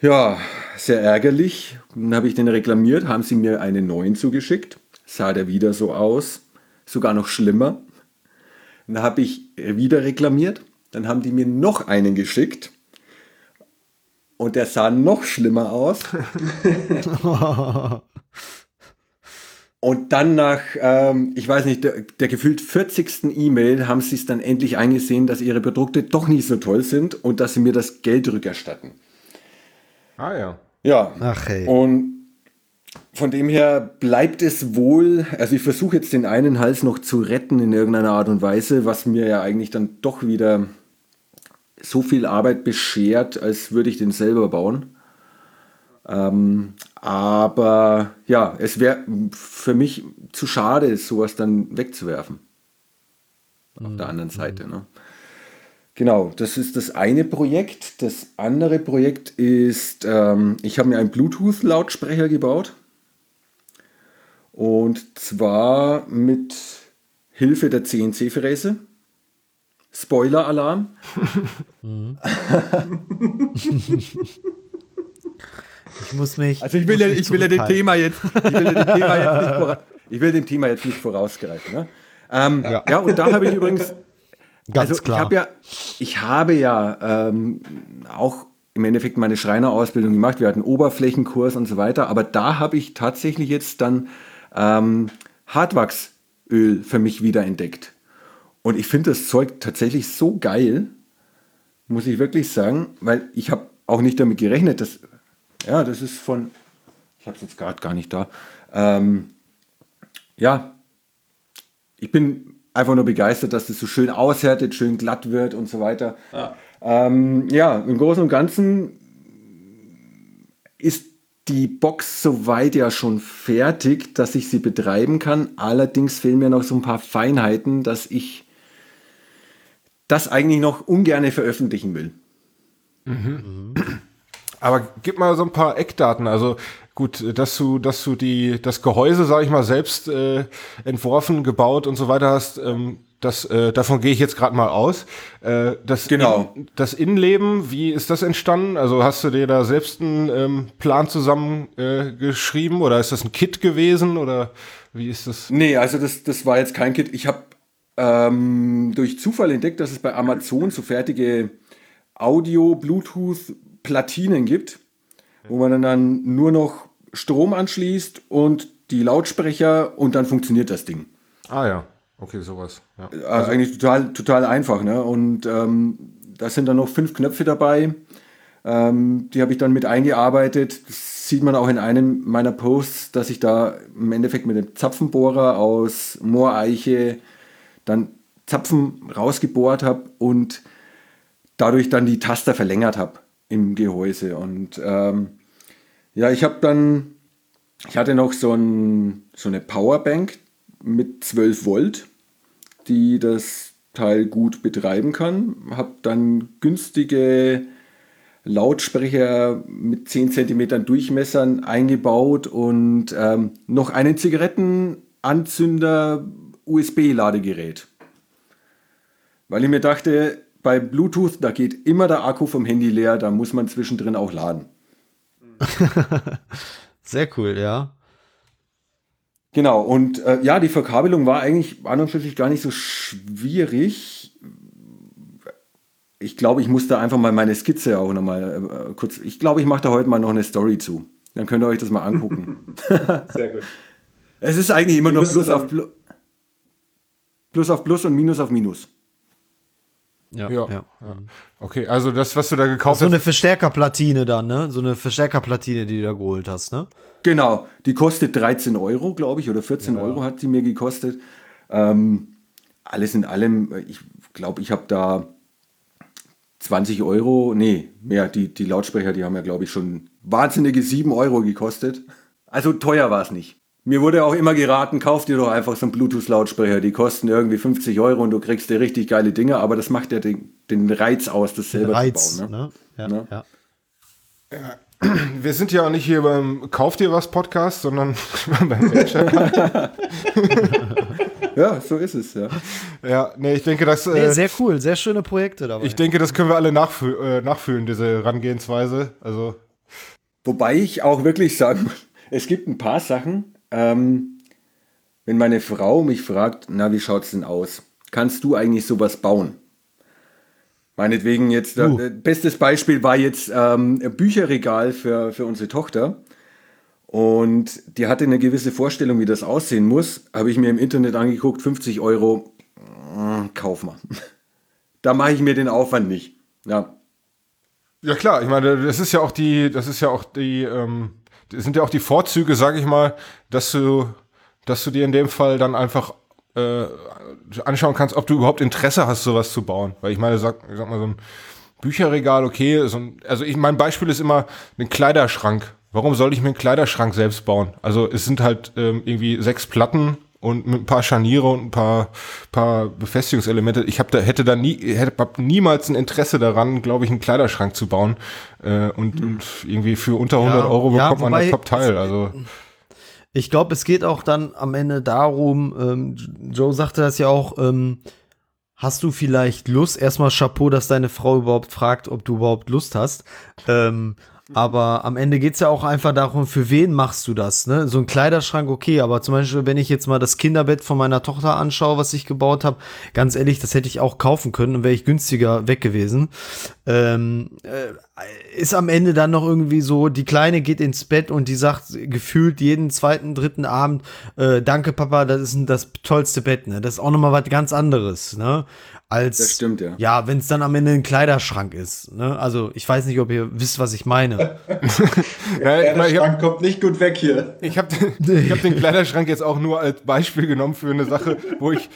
ja, sehr ärgerlich. Dann habe ich den reklamiert, haben sie mir einen neuen zugeschickt. Sah der wieder so aus, sogar noch schlimmer. Dann habe ich wieder reklamiert, dann haben die mir noch einen geschickt. Und der sah noch schlimmer aus. Und dann nach, ähm, ich weiß nicht, der, der gefühlt 40. E-Mail haben sie es dann endlich eingesehen, dass ihre Produkte doch nicht so toll sind und dass sie mir das Geld rückerstatten. Ah ja. Ja. Ach hey. Und von dem her bleibt es wohl, also ich versuche jetzt den einen Hals noch zu retten in irgendeiner Art und Weise, was mir ja eigentlich dann doch wieder so viel Arbeit beschert, als würde ich den selber bauen. Ähm, aber ja, es wäre für mich zu schade, sowas dann wegzuwerfen. Auf der anderen Seite. Ne? Genau, das ist das eine Projekt. Das andere Projekt ist, ähm, ich habe mir einen Bluetooth-Lautsprecher gebaut. Und zwar mit Hilfe der CNC-Fräse. Spoiler-Alarm. Mhm. Ich muss mich. Also ich will, ja, ich will ja dem Thema jetzt, ich will dem Thema jetzt nicht, vora, ich will dem Thema jetzt nicht vorausgreifen. Ne? Ähm, ja. ja. und da habe ich übrigens. Ganz also klar. Ich, ja, ich habe ja ähm, auch im Endeffekt meine Schreinerausbildung gemacht. Wir hatten Oberflächenkurs und so weiter. Aber da habe ich tatsächlich jetzt dann ähm, Hartwachsöl für mich wieder entdeckt. Und ich finde das Zeug tatsächlich so geil, muss ich wirklich sagen, weil ich habe auch nicht damit gerechnet, dass ja, das ist von, ich habe es jetzt gerade gar nicht da. Ähm, ja, ich bin einfach nur begeistert, dass das so schön aushärtet, schön glatt wird und so weiter. Ja, ähm, ja im Großen und Ganzen ist die Box soweit ja schon fertig, dass ich sie betreiben kann. Allerdings fehlen mir noch so ein paar Feinheiten, dass ich das eigentlich noch ungern veröffentlichen will. Mhm. Aber gib mal so ein paar Eckdaten. Also gut, dass du, dass du die, das Gehäuse, sage ich mal, selbst äh, entworfen, gebaut und so weiter hast. Ähm, das, äh, davon gehe ich jetzt gerade mal aus. Äh, das, genau. In, das Innenleben, wie ist das entstanden? Also hast du dir da selbst einen ähm, Plan zusammen äh, geschrieben oder ist das ein Kit gewesen oder wie ist das? Nee, also das, das war jetzt kein Kit. Ich habe ähm, durch Zufall entdeckt, dass es bei Amazon so fertige Audio, Bluetooth, Platinen gibt, wo man dann nur noch Strom anschließt und die Lautsprecher und dann funktioniert das Ding. Ah ja, okay, sowas. Ja. Also, also eigentlich total, total einfach. Ne? Und ähm, da sind dann noch fünf Knöpfe dabei. Ähm, die habe ich dann mit eingearbeitet. Das sieht man auch in einem meiner Posts, dass ich da im Endeffekt mit dem Zapfenbohrer aus Mooreiche dann Zapfen rausgebohrt habe und dadurch dann die Taster verlängert habe im Gehäuse. Und ähm, ja, ich habe dann, ich hatte noch so, ein, so eine Powerbank mit 12 Volt, die das Teil gut betreiben kann. Habe dann günstige Lautsprecher mit 10 cm Durchmessern eingebaut und ähm, noch einen Zigarettenanzünder USB-Ladegerät. Weil ich mir dachte, bei Bluetooth, da geht immer der Akku vom Handy leer, da muss man zwischendrin auch laden. Sehr cool, ja. Genau, und äh, ja, die Verkabelung war eigentlich an und für sich gar nicht so schwierig. Ich glaube, ich musste einfach mal meine Skizze auch nochmal äh, kurz. Ich glaube, ich mache da heute mal noch eine Story zu. Dann könnt ihr euch das mal angucken. Sehr gut. es ist eigentlich immer nur müssen Plus dann- auf Plus. Plus auf Plus und Minus auf Minus. Ja. Ja. ja. Okay, also das, was du da gekauft So hast. eine Verstärkerplatine dann, ne? So eine Verstärkerplatine, die du da geholt hast, ne? Genau, die kostet 13 Euro, glaube ich, oder 14 Euro hat sie mir gekostet. Ähm, alles in allem, ich glaube, ich habe da 20 Euro, nee, mehr, die, die Lautsprecher, die haben ja, glaube ich, schon wahnsinnige 7 Euro gekostet. Also teuer war es nicht. Mir wurde auch immer geraten, kauf dir doch einfach so einen Bluetooth-Lautsprecher, die kosten irgendwie 50 Euro und du kriegst dir richtig geile Dinge, aber das macht ja den, den Reiz aus, das selber Reiz, zu bauen. Ne? ne? Ja, Ne? ja. Wir sind ja nicht hier beim Kauf dir was Podcast, sondern beim. Ja, so ist es, ja. Ja, nee, ich denke, das, Nee, äh, sehr cool, sehr schöne Projekte dabei. ich denke, das können wir alle nachfü äh, nachfühlen, diese Herangehensweise. Also, Wobei ich auch wirklich sagen muss, es gibt ein paar Sachen, ähm, wenn meine Frau mich fragt, na, wie schaut's denn aus? Kannst du eigentlich sowas bauen? Meinetwegen jetzt, äh, Uh. äh, bestes Beispiel war jetzt ähm, ein Bücherregal für, für unsere Tochter. Und die hatte eine gewisse Vorstellung, wie das aussehen muss. Habe ich mir im Internet angeguckt, 50 Euro, äh, kauf mal. Da mache ich mir den Aufwand nicht. Ja, ja klar, ich meine, das ist ja auch die, das ist ja auch die, ähm, sind ja auch die Vorzüge, sag ich mal, dass du, dass du dir in dem Fall dann einfach äh, anschauen kannst, ob du überhaupt Interesse hast, sowas zu bauen. Weil ich meine, sag, sag mal, so ein Bücherregal, okay, so ein, also ich, mein Beispiel ist immer ein Kleiderschrank. Warum soll ich mir einen Kleiderschrank selbst bauen? Also es sind halt ähm, irgendwie sechs Platten und mit ein paar Scharniere und ein paar, paar Befestigungselemente. Ich hab da, hätte da nie, hätte hab niemals ein Interesse daran, glaube ich, einen Kleiderschrank zu bauen. Äh, und, und irgendwie für unter 100 Euro ja, bekommt man wobei- ein Top-Teil. Also Ich glaube, es geht auch dann am Ende darum, ähm, Joe sagte das ja auch, ähm, hast du vielleicht Lust? Erstmal Chapeau, dass deine Frau überhaupt fragt, ob du überhaupt Lust hast. Ähm, aber am Ende geht's ja auch einfach darum, für wen machst du das? Ne? So ein Kleiderschrank, okay, aber zum Beispiel, wenn ich jetzt mal das Kinderbett von meiner Tochter anschaue, was ich gebaut habe, ganz ehrlich, das hätte ich auch kaufen können und wäre ich günstiger weg gewesen. Ähm, äh, ist am Ende dann noch irgendwie so, die Kleine geht ins Bett und die sagt gefühlt jeden zweiten, dritten Abend, äh, danke Papa, das ist das tollste Bett, ne? Das ist auch nochmal was ganz anderes, ne? Als, Das stimmt, ja. Ja, wenn es dann am Ende ein Kleiderschrank ist, ne? Also, ich weiß nicht, ob ihr wisst, was ich meine. ja, Ja, der habe Schrank kommt nicht gut weg hier. ich hab, den- ich hab den Kleiderschrank jetzt auch nur als Beispiel genommen für eine Sache, wo ich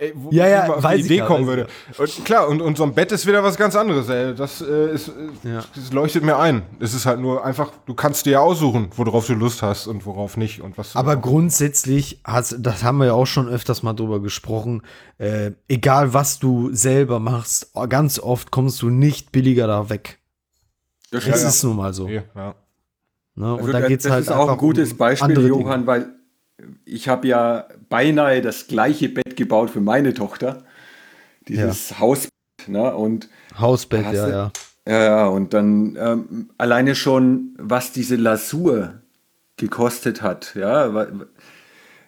ey, wo Ja, ja, auf die Idee ja, kommen würde. Und klar, und, und so ein Bett ist wieder was ganz anderes. Ey. Das, äh, ist, äh, Ja. das leuchtet mir ein. Es ist halt nur einfach, du kannst dir ja aussuchen, worauf du Lust hast und worauf nicht und was. du- Aber grundsätzlich, hast, das haben wir ja auch schon öfters mal drüber gesprochen, äh, egal was du selber machst, ganz oft kommst du nicht billiger da weg. Das Es ja. ist nun mal so. Ja. Ne? Also Und da das- geht's das halt ist auch ein gutes um Beispiel, Johann, weil ich habe ja beinahe das gleiche Bett gebaut für meine Tochter. Dieses Hausbett. Ne? Und. Hausbett, ja, du- ja. ja, ja, und dann ähm, alleine schon, was diese Lasur gekostet hat. Ja?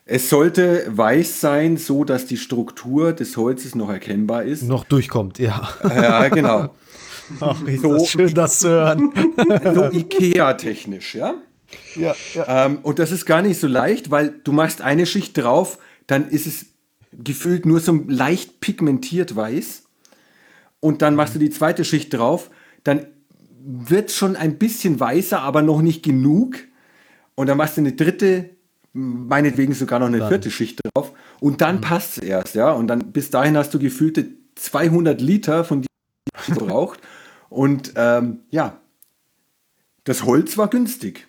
Es sollte weiß sein, so dass die Struktur des Holzes noch erkennbar ist. Noch durchkommt, ja. Ja, genau. Ach, ist So. das schön, das zu hören. so Ikea-technisch, ja? Ja, ja. Ähm, und das ist gar nicht so leicht, weil du machst eine Schicht drauf, dann ist es gefühlt nur so leicht pigmentiert weiß. Und dann machst du die zweite Schicht drauf, dann wird es schon ein bisschen weißer, aber noch nicht genug. Und dann machst du eine dritte, meinetwegen sogar noch eine Dann. vierte Schicht drauf. Und dann passt es erst, ja. Und dann bis dahin hast du gefühlte 200 Liter von die gebraucht. Und ähm, ja, das Holz war günstig.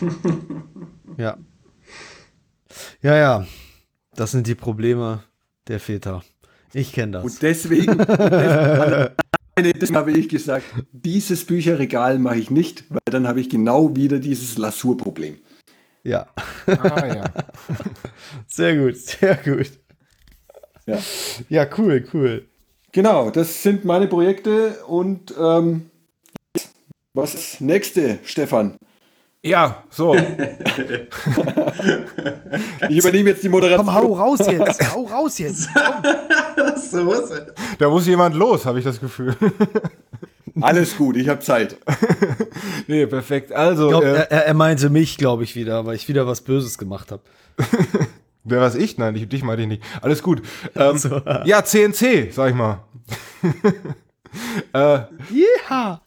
Ja. Ja, ja. Das sind die Probleme der Väter. Ich kenne das. Und deswegen, deswegen deswegen habe ich gesagt, dieses Bücherregal mache ich nicht, weil dann habe ich genau wieder dieses Lasurproblem. Ja. Ah, ja. Sehr gut, sehr gut. Ja. Ja, cool, cool. Genau, das sind meine Projekte und ähm, was ist das nächste, Stefan? Ja, so. Ich übernehme jetzt die Moderation. Komm, hau raus jetzt. Hau raus jetzt. so. Da muss jemand los, habe ich das Gefühl. Alles gut, ich habe Zeit. nee, perfekt. Also, glaub, äh, er, er meinte mich, glaube ich, wieder, weil ich wieder was Böses gemacht habe. wer was ich? Nein, ich, dich meinte ich nicht. Alles gut. Ähm, Ja, CNC, sag ich mal. äh, Yeah.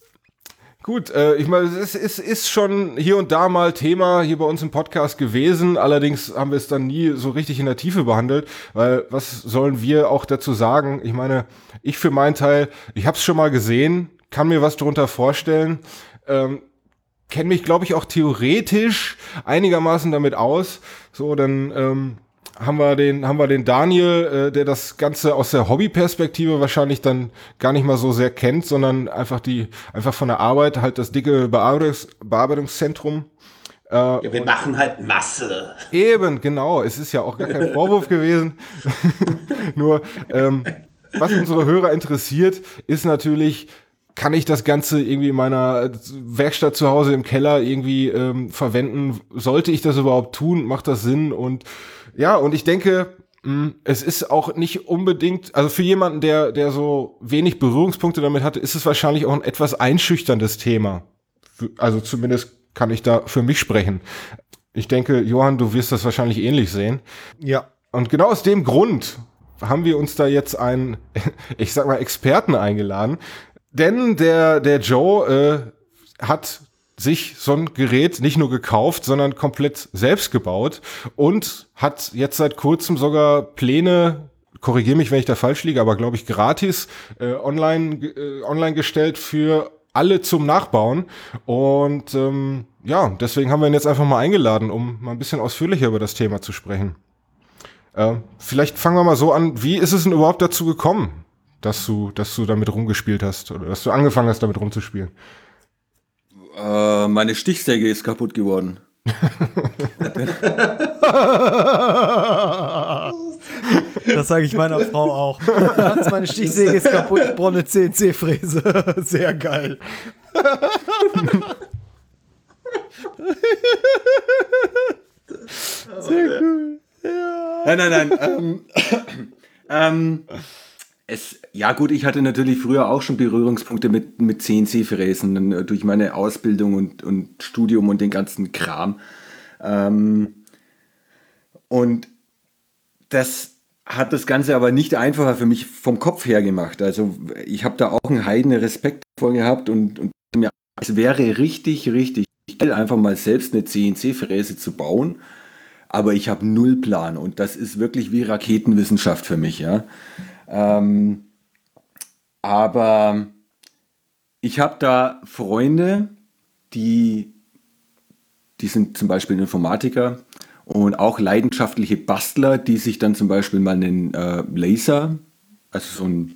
Gut, äh, ich meine, es ist, ist schon hier und da mal Thema hier bei uns im Podcast gewesen. Allerdings haben wir es dann nie so richtig in der Tiefe behandelt, weil was sollen wir auch dazu sagen? Ich meine, ich für meinen Teil, ich habe es schon mal gesehen, kann mir was darunter vorstellen, ähm, kenne mich, glaube ich, auch theoretisch einigermaßen damit aus. So, dann ähm, haben wir den, haben wir den Daniel, äh, der das Ganze aus der Hobbyperspektive wahrscheinlich dann gar nicht mal so sehr kennt, sondern einfach die, einfach von der Arbeit halt das dicke Bearbeitungs Bearbeitungszentrum. Äh, ja, wir machen halt Masse. Eben, genau. Es ist ja auch gar kein Vorwurf gewesen. Nur, ähm, was unsere Hörer interessiert, ist natürlich, kann ich das Ganze irgendwie in meiner Werkstatt zu Hause im Keller irgendwie ähm, verwenden? Sollte ich das überhaupt tun? Macht das Sinn? Und ja, und ich denke, mh, es ist auch nicht unbedingt, also für jemanden, der, der so wenig Berührungspunkte damit hatte, ist es wahrscheinlich auch ein etwas einschüchterndes Thema. Also zumindest kann ich da für mich sprechen. Ich denke, Johann, du wirst das wahrscheinlich ähnlich sehen. Ja. Und genau aus dem Grund haben wir uns da jetzt einen, ich sag mal, Experten eingeladen. Denn der, der Joe äh, hat sich so ein Gerät nicht nur gekauft, sondern komplett selbst gebaut und hat jetzt seit kurzem sogar Pläne, korrigiere mich, wenn ich da falsch liege, aber glaube ich gratis äh, online, äh, online gestellt für alle zum Nachbauen. Und ähm, ja, deswegen haben wir ihn jetzt einfach mal eingeladen, um mal ein bisschen ausführlicher über das Thema zu sprechen. Äh, vielleicht fangen wir mal so an, wie ist es denn überhaupt dazu gekommen, dass du, dass du damit rumgespielt hast oder dass du angefangen hast, damit rumzuspielen? Äh, meine Stichsäge ist kaputt geworden. das sage ich meiner Frau auch. Hans, meine Stichsäge ist kaputt, ich brauche eine CNC-Fräse. Sehr geil. Sehr cool. Ja. Nein, nein, nein. Ähm, ähm, es, ja gut, ich hatte natürlich früher auch schon Berührungspunkte mit, mit CNC-Fräsen äh, durch meine Ausbildung und, und Studium und den ganzen Kram. Ähm, und das hat das Ganze aber nicht einfacher für mich vom Kopf her gemacht. Also ich habe da auch einen heiden Respekt vor gehabt und, und mir, es wäre richtig, richtig geil, einfach mal selbst eine CNC-Fräse zu bauen. Aber ich habe null Plan und das ist wirklich wie Raketenwissenschaft für mich, ja. Ähm, aber ich habe da Freunde, die, die sind zum Beispiel Informatiker und auch leidenschaftliche Bastler, die sich dann zum Beispiel mal einen äh, Laser, also so ein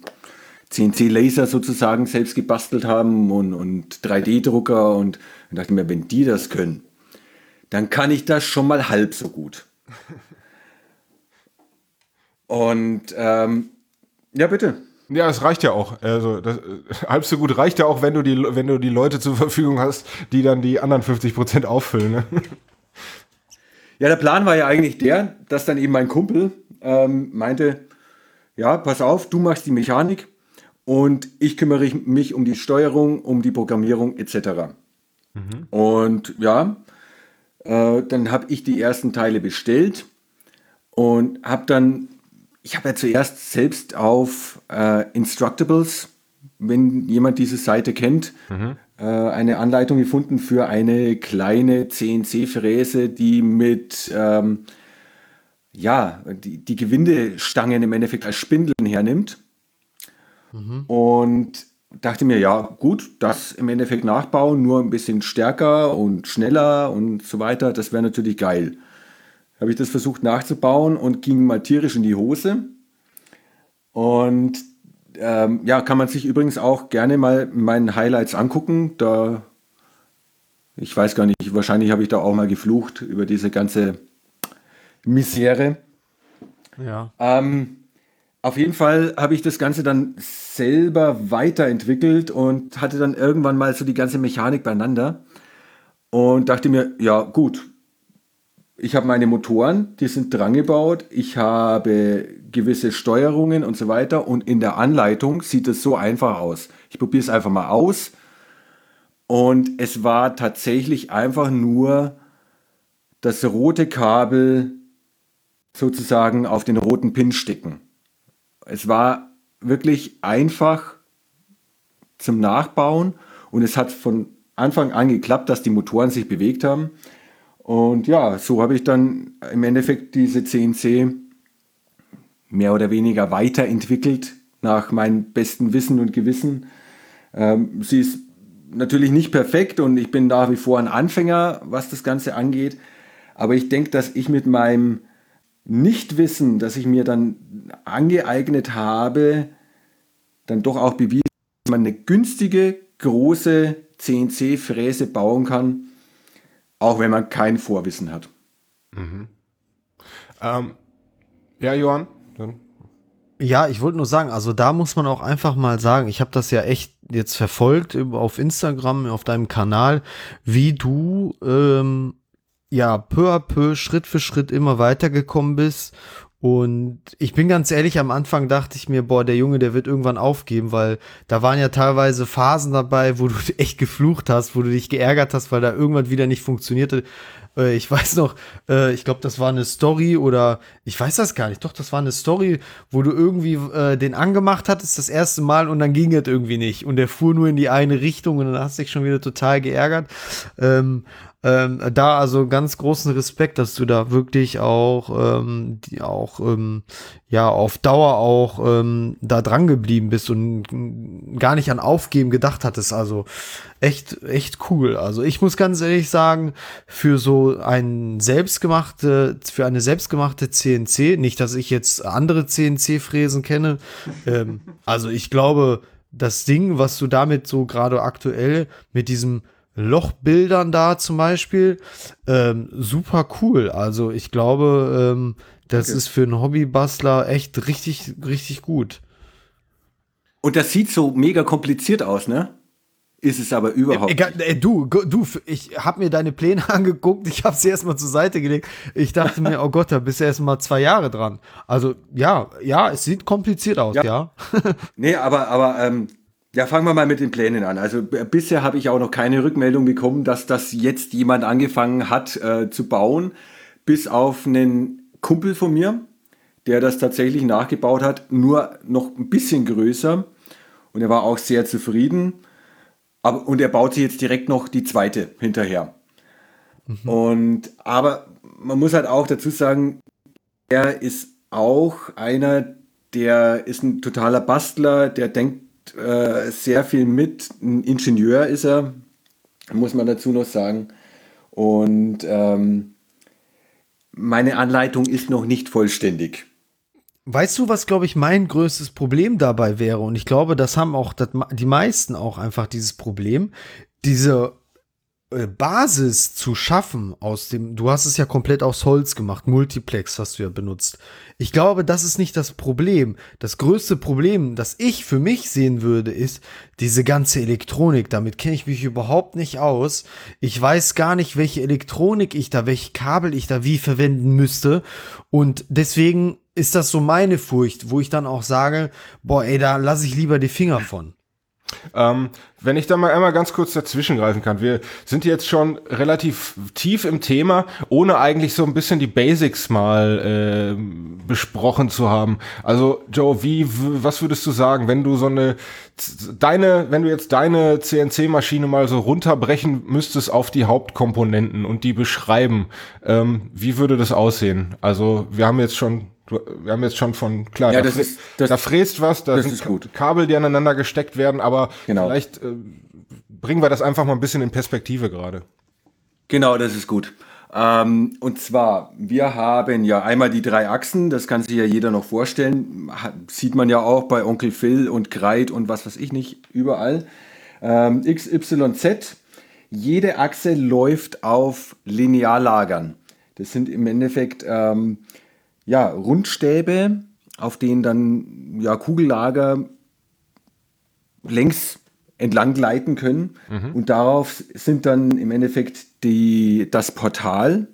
CNC-Laser sozusagen selbst gebastelt haben und, und 3D-Drucker und ich dachte mir, wenn die das können, dann kann ich das schon mal halb so gut. Und ähm, ja, bitte. Ja, es reicht ja auch. Also das, halb so gut reicht ja auch, wenn du die, wenn du die Leute zur Verfügung hast, die dann die anderen 50 Prozent auffüllen. Ne? Ja, der Plan war ja eigentlich der, dass dann eben mein Kumpel ähm, meinte, ja, pass auf, du machst die Mechanik und ich kümmere mich um die Steuerung, um die Programmierung etc. Mhm. Und ja, äh, dann habe ich die ersten Teile bestellt und habe dann ich habe ja zuerst selbst auf äh, Instructables, wenn jemand diese Seite kennt, mhm. äh, eine Anleitung gefunden für eine kleine CNC-Fräse, die mit ähm, ja, die, die Gewindestangen im Endeffekt als Spindeln hernimmt. Mhm. Und dachte mir, ja, gut, das im Endeffekt nachbauen, nur ein bisschen stärker und schneller und so weiter, das wäre natürlich geil habe ich das versucht nachzubauen und ging mal tierisch in die Hose. Und ähm, ja, kann man sich übrigens auch gerne mal meinen Highlights angucken. Da, ich weiß gar nicht, wahrscheinlich habe ich da auch mal geflucht über diese ganze Misere. Ja. Ähm, auf jeden Fall habe ich das Ganze dann selber weiterentwickelt und hatte dann irgendwann mal so die ganze Mechanik beieinander und dachte mir, ja gut, ich habe meine Motoren, die sind dran gebaut. Ich habe gewisse Steuerungen und so weiter. Und in der Anleitung sieht es so einfach aus. Ich probiere es einfach mal aus. Und es war tatsächlich einfach nur das rote Kabel sozusagen auf den roten Pin sticken. Es war wirklich einfach zum Nachbauen und es hat von Anfang an geklappt, dass die Motoren sich bewegt haben. Und ja, so habe ich dann im Endeffekt diese CNC mehr oder weniger weiterentwickelt nach meinem besten Wissen und Gewissen. Ähm, sie ist natürlich nicht perfekt und ich bin nach wie vor ein Anfänger, was das Ganze angeht. Aber ich denke, dass ich mit meinem Nichtwissen, das ich mir dann angeeignet habe, dann doch auch bewiesen, dass man eine günstige, große CNC-Fräse bauen kann, auch wenn man kein Vorwissen hat. Mhm. Ähm, ja, Johann? Dann. Ja, ich wollte nur sagen, also da muss man auch einfach mal sagen, ich habe das ja echt jetzt verfolgt auf Instagram, auf deinem Kanal, wie du ähm, ja peu à peu, Schritt für Schritt immer weitergekommen bist und ich bin ganz ehrlich, am Anfang dachte ich mir, boah, der Junge, der wird irgendwann aufgeben, weil da waren ja teilweise Phasen dabei, wo du echt geflucht hast, wo du dich geärgert hast, weil da irgendwann wieder nicht funktionierte. Äh, ich weiß noch, äh, ich glaube, das war eine Story oder ich weiß das gar nicht. Doch, das war eine Story, wo du irgendwie äh, den angemacht hattest das erste Mal und dann ging es irgendwie nicht. Und der fuhr nur in die eine Richtung und dann hast du dich schon wieder total geärgert. Ähm, ähm, da also ganz großen Respekt, dass du da wirklich auch, ähm, die auch ähm, ja auf Dauer auch ähm, da dran geblieben bist und gar nicht an Aufgeben gedacht hattest. Also echt, echt cool. Also ich muss ganz ehrlich sagen, für so ein selbstgemachte, für eine selbstgemachte CNC, nicht, dass ich jetzt andere CNC-Fräsen kenne. ähm, also ich glaube, das Ding, was du damit so gerade aktuell mit diesem Lochbildern da zum Beispiel. Ähm, super cool. Also ich glaube, ähm, das okay. ist für einen Hobbybastler echt richtig, richtig gut. Und das sieht so mega kompliziert aus, ne? Ist es aber überhaupt Egal, ey, du, du, ich habe mir deine Pläne angeguckt, ich habe sie erstmal zur Seite gelegt. Ich dachte mir, oh Gott, da bist du erst mal zwei Jahre dran. Also ja, ja, es sieht kompliziert aus, ja. ja. nee, aber, aber ähm, ja, fangen wir mal mit den Plänen an. Also bisher habe ich auch noch keine Rückmeldung bekommen, dass das jetzt jemand angefangen hat äh, zu bauen, bis auf einen Kumpel von mir, der das tatsächlich nachgebaut hat, nur noch ein bisschen größer. Und er war auch sehr zufrieden. Aber, und er baut sich jetzt direkt noch die zweite hinterher. Mhm. Und aber man muss halt auch dazu sagen, er ist auch einer, der ist ein totaler Bastler, der denkt äh, sehr viel mit. Ein Ingenieur ist er, muss man dazu noch sagen. Und ähm, meine Anleitung ist noch nicht vollständig. Weißt du, was, glaube ich, mein größtes Problem dabei wäre? Und ich glaube, das haben auch das, die meisten auch einfach dieses Problem. Diese Basis zu schaffen aus dem, du hast es ja komplett aus Holz gemacht, Multiplex hast du ja benutzt. Ich glaube, das ist nicht das Problem. Das größte Problem, das ich für mich sehen würde, ist diese ganze Elektronik. Damit kenne ich mich überhaupt nicht aus. Ich weiß gar nicht, welche Elektronik ich da, welche Kabel ich da wie verwenden müsste. Und deswegen ist das so meine Furcht, wo ich dann auch sage, boah, ey, da lasse ich lieber die Finger von. Ähm, wenn ich da mal einmal ganz kurz dazwischen greifen kann. Wir sind jetzt schon relativ tief im Thema, ohne eigentlich so ein bisschen die Basics mal äh, besprochen zu haben. Also Joe, wie, was würdest du sagen, wenn du so eine deine, wenn du jetzt deine CNC-Maschine mal so runterbrechen müsstest auf die Hauptkomponenten und die beschreiben, ähm, wie würde das aussehen? Also wir haben jetzt schon Du, wir haben jetzt schon von, klar, ja, da, das ist, das, da fräst was, da sind gut. Kabel, die aneinander gesteckt werden, aber genau. vielleicht äh, bringen wir das einfach mal ein bisschen in Perspektive gerade. Genau, das ist gut. Ähm, und zwar, wir haben ja einmal die drei Achsen, das kann sich ja jeder noch vorstellen. sieht man ja auch bei Onkel Phil und Greit und was weiß ich nicht, überall. Ähm, X, Y, Z. Jede Achse läuft auf Linearlagern. Das sind im Endeffekt ähm, ja, Rundstäbe, auf denen dann ja, Kugellager längs entlang gleiten können. Mhm. Und darauf sind dann im Endeffekt die, das Portal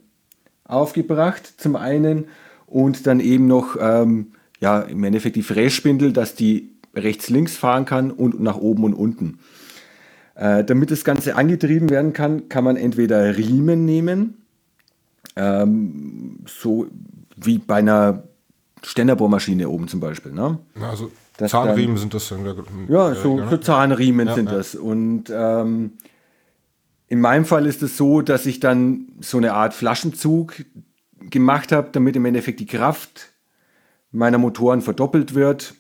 aufgebracht, zum einen, und dann eben noch ähm, ja, im Endeffekt die Frässpindel, dass die rechts-links fahren kann und nach oben und unten. Äh, damit das Ganze angetrieben werden kann, kann man entweder Riemen nehmen, ähm, so wie bei einer Ständerbohrmaschine oben zum Beispiel. Ne? Also das Zahnriemen dann, sind das dann. Ja, so, so Zahnriemen ja, sind ja. das. Und ähm, in meinem Fall ist es so, dass ich dann so eine Art Flaschenzug gemacht habe, damit im Endeffekt die Kraft meiner Motoren verdoppelt wird,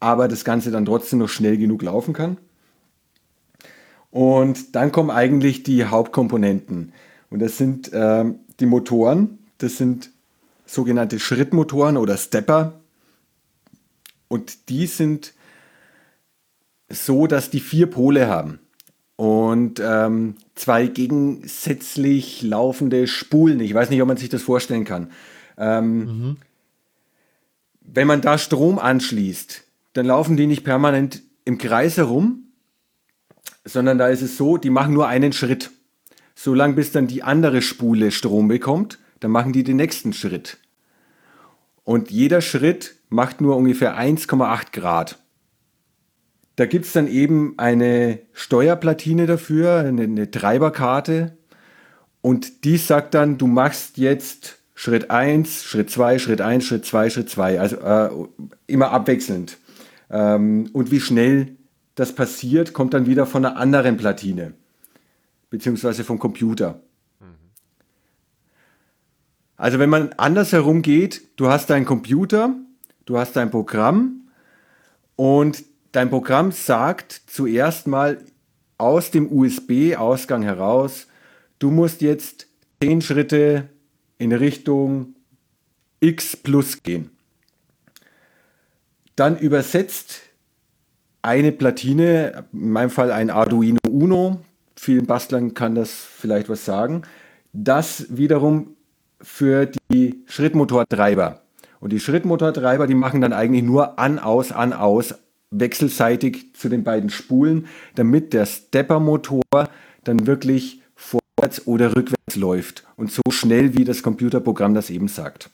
aber das Ganze dann trotzdem noch schnell genug laufen kann. Und dann kommen eigentlich die Hauptkomponenten. Und das sind äh, die Motoren. Das sind sogenannte Schrittmotoren oder Stepper. Und die sind so, dass die vier Pole haben und ähm, zwei gegensätzlich laufende Spulen. Ich weiß nicht, ob man sich das vorstellen kann. Ähm, mhm. Wenn man da Strom anschließt, dann laufen die nicht permanent im Kreis herum, sondern da ist es so, die machen nur einen Schritt. Solange bis dann die andere Spule Strom bekommt, dann machen die den nächsten Schritt. Und jeder Schritt macht nur ungefähr 1,8 Grad. Da gibt es dann eben eine Steuerplatine dafür, eine, eine Treiberkarte. Und die sagt dann, du machst jetzt Schritt 1, Schritt 2, Schritt 1, Schritt 2, Schritt 2. Also äh, immer abwechselnd. Ähm, und wie schnell das passiert, kommt dann wieder von einer anderen Platine. Beziehungsweise vom Computer. Also wenn man andersherum geht, du hast deinen Computer, du hast dein Programm und Dein Programm sagt zuerst mal aus dem USB-Ausgang heraus, du musst jetzt 10 Schritte in Richtung X plus gehen. Dann übersetzt eine Platine, in meinem Fall ein Arduino Uno, vielen Bastlern kann das vielleicht was sagen, das wiederum für die Schrittmotortreiber. Und die Schrittmotortreiber, die machen dann eigentlich nur an, aus, an, aus, wechselseitig zu den beiden Spulen, damit der Stepper-Motor dann wirklich vorwärts oder rückwärts läuft und so schnell wie das Computerprogramm das eben sagt.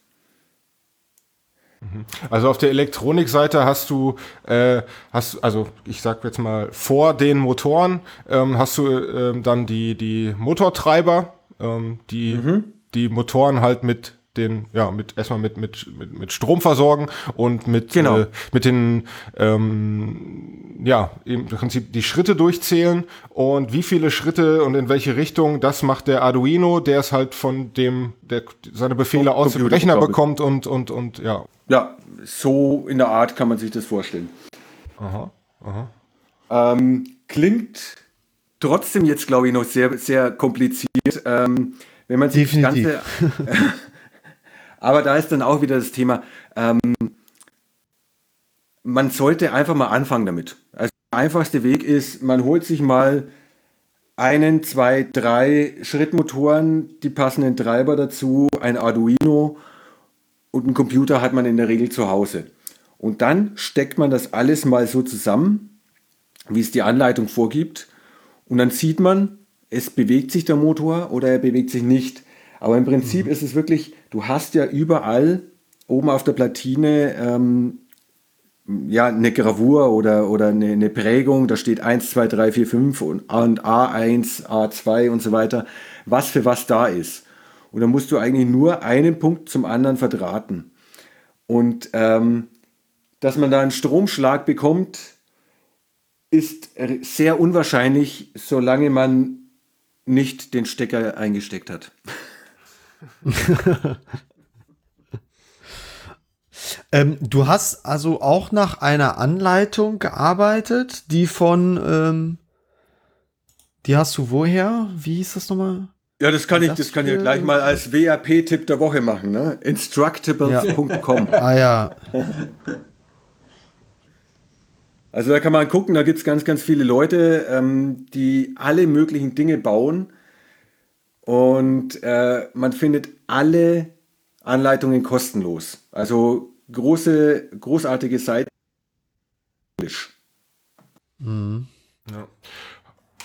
Mhm. Also auf der Elektronikseite hast du, äh, hast also ich sag jetzt mal vor den Motoren ähm, hast du ähm, dann die die Motortreiber, ähm, die mhm. Die Motoren halt mit den, ja, mit erstmal mit, mit, mit, mit Strom versorgen und mit, genau. äh, mit den, ähm, ja, im Prinzip die Schritte durchzählen und wie viele Schritte und in welche Richtung, das macht der Arduino, der es halt von dem, der seine Befehle aus dem Rechner bekommt und, und, und, ja. Ja, so in der Art kann man sich das vorstellen. Aha, aha. Ähm, klingt trotzdem jetzt, glaube ich, noch sehr, sehr kompliziert. Ähm, wenn man sich Definitiv. das Ganze Aber da ist dann auch wieder das Thema, ähm, man sollte einfach mal anfangen damit. Also der einfachste Weg ist, man holt sich mal einen, zwei, drei Schrittmotoren, die passenden Treiber dazu, ein Arduino und einen Computer hat man in der Regel zu Hause. Und dann steckt man das alles mal so zusammen, wie es die Anleitung vorgibt. Und dann sieht man, es bewegt sich der Motor oder er bewegt sich nicht. Aber im Prinzip mhm. ist es wirklich, du hast ja überall oben auf der Platine ähm, ja, eine Gravur oder, oder eine, eine, Prägung, da steht 1, 2, 3, 4, 5 und, und A1, A2 und so weiter, was für was da ist. Und dann musst du eigentlich nur einen Punkt zum anderen verdrahten. Und ähm, dass man da einen Stromschlag bekommt, ist sehr unwahrscheinlich, solange man nicht den Stecker eingesteckt hat. ähm, du hast also auch nach einer Anleitung gearbeitet, die von, ähm, die hast du woher? Wie hieß das nochmal? Ja, das kann ich, das kann ich gleich mal als WAP-Tipp der Woche machen, ne? Instructables.com. Ja. ah ja. Also da kann man gucken, da gibt es ganz, ganz viele Leute, ähm, die alle möglichen Dinge bauen und äh, man findet alle Anleitungen kostenlos. Also große, großartige Seite. Mhm. Ja.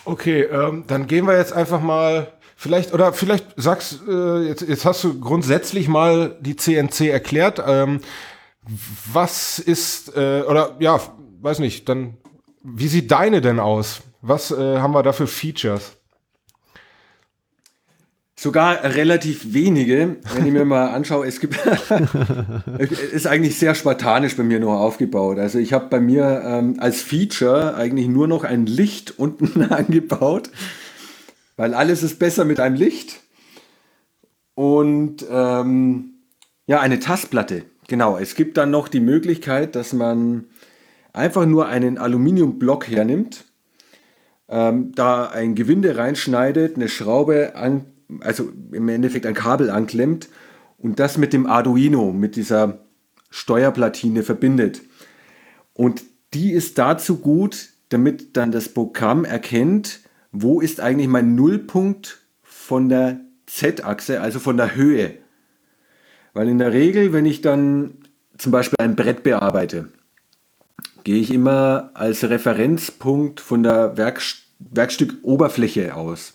Okay, ähm, dann gehen wir jetzt einfach mal vielleicht, oder vielleicht sagst, äh, jetzt, jetzt hast du grundsätzlich mal die CNC erklärt. Ähm, was ist, äh, oder ja, weiß nicht, dann, wie sieht deine denn aus? Was äh, haben wir da für Features? Sogar relativ wenige, wenn ich mir mal anschaue, es gibt, ist eigentlich sehr spartanisch bei mir noch aufgebaut. Also ich habe bei mir ähm, als Feature eigentlich nur noch ein Licht unten angebaut, weil alles ist besser mit einem Licht. Und ähm, ja, eine Tastplatte. Genau, es gibt dann noch die Möglichkeit, dass man einfach nur einen Aluminiumblock hernimmt, ähm, da ein Gewinde reinschneidet, eine Schraube an also im Endeffekt ein Kabel anklemmt und das mit dem Arduino, mit dieser Steuerplatine verbindet. Und die ist dazu gut, damit dann das Programm erkennt, wo ist eigentlich mein Nullpunkt von der Z-Achse, also von der Höhe. Weil in der Regel, wenn ich dann zum Beispiel ein Brett bearbeite, gehe ich immer als Referenzpunkt von der Werk Werkstück-Oberfläche aus.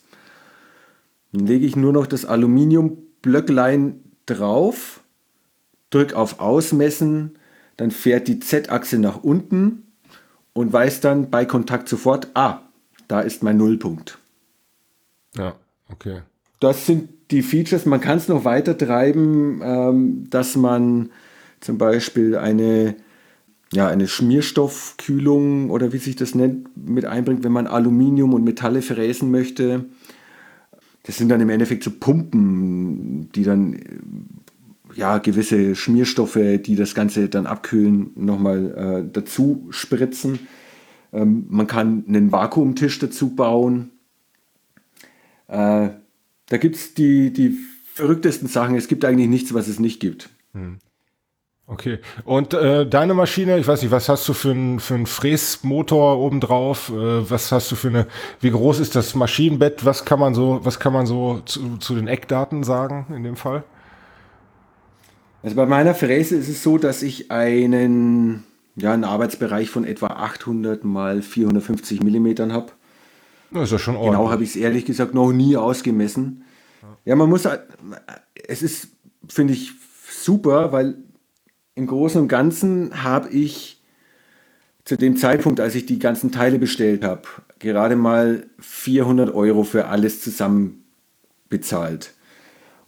Dann lege ich nur noch das Aluminiumblöcklein drauf, drücke auf Ausmessen, dann fährt die Z-Achse nach unten und weiß dann bei Kontakt sofort, ah, da ist mein Nullpunkt. Ja, okay. Das sind die Features. Man kann es noch weiter treiben, ähm, dass man zum Beispiel eine, ja, eine Schmierstoffkühlung oder wie sich das nennt, mit einbringt, wenn man Aluminium und Metalle fräsen möchte das sind dann im Endeffekt so Pumpen, die dann ja gewisse Schmierstoffe, die das Ganze dann abkühlen, nochmal äh, dazu spritzen. Ähm, man kann einen Vakuumtisch dazu bauen. Äh, da gibt es die, die verrücktesten Sachen. Es gibt eigentlich nichts, was es nicht gibt. Hm. Okay. Und äh, deine Maschine, ich weiß nicht, was hast du für einen für einen Fräsmotor obendrauf? Äh, was hast du für eine, wie groß ist das Maschinenbett? Was kann man so, was kann man so zu, zu den Eckdaten sagen in dem Fall? Also bei meiner Fräse ist es so, dass ich einen, ja, einen Arbeitsbereich von etwa 800 mal 450 Millimetern habe. Das ist ja schon ordentlich. Genau habe ich es ehrlich gesagt noch nie ausgemessen. Ja, man muss, es ist, finde ich, super, weil im Großen und Ganzen habe ich zu dem Zeitpunkt, als ich die ganzen Teile bestellt habe, gerade mal 400 Euro für alles zusammen bezahlt.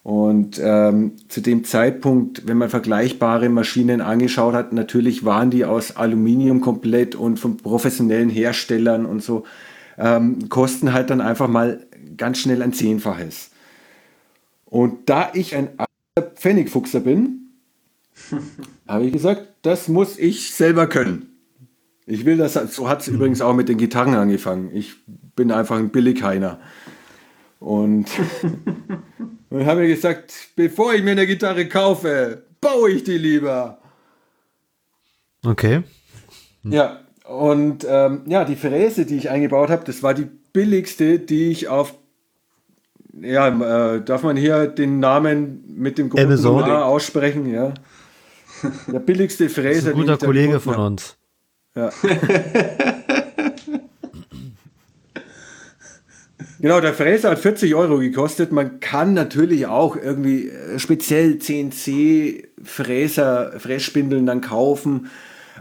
Und ähm, zu dem Zeitpunkt, wenn man vergleichbare Maschinen angeschaut hat, natürlich waren die aus Aluminium komplett und von professionellen Herstellern und so, ähm, kosten halt dann einfach mal ganz schnell ein Zehnfaches. Und da ich ein Pfennigfuchser bin, habe ich gesagt, das muss ich selber können. Ich will das, so hat es mhm. übrigens auch mit den Gitarren angefangen. Ich bin einfach ein Billigheiner. Und dann habe ich gesagt, bevor ich mir eine Gitarre kaufe, baue ich die lieber. Okay. Ja, und ähm, ja, die Fräse, die ich eingebaut habe, das war die billigste, die ich auf ja, äh, darf man hier den Namen mit dem Amazon aussprechen, ja. Der billigste Fräser. ein guter Kollege von uns. Ja. genau, der Fräser hat 40 Euro gekostet. Man kann natürlich auch irgendwie äh, speziell CNC-Fräser, Frässpindeln dann kaufen,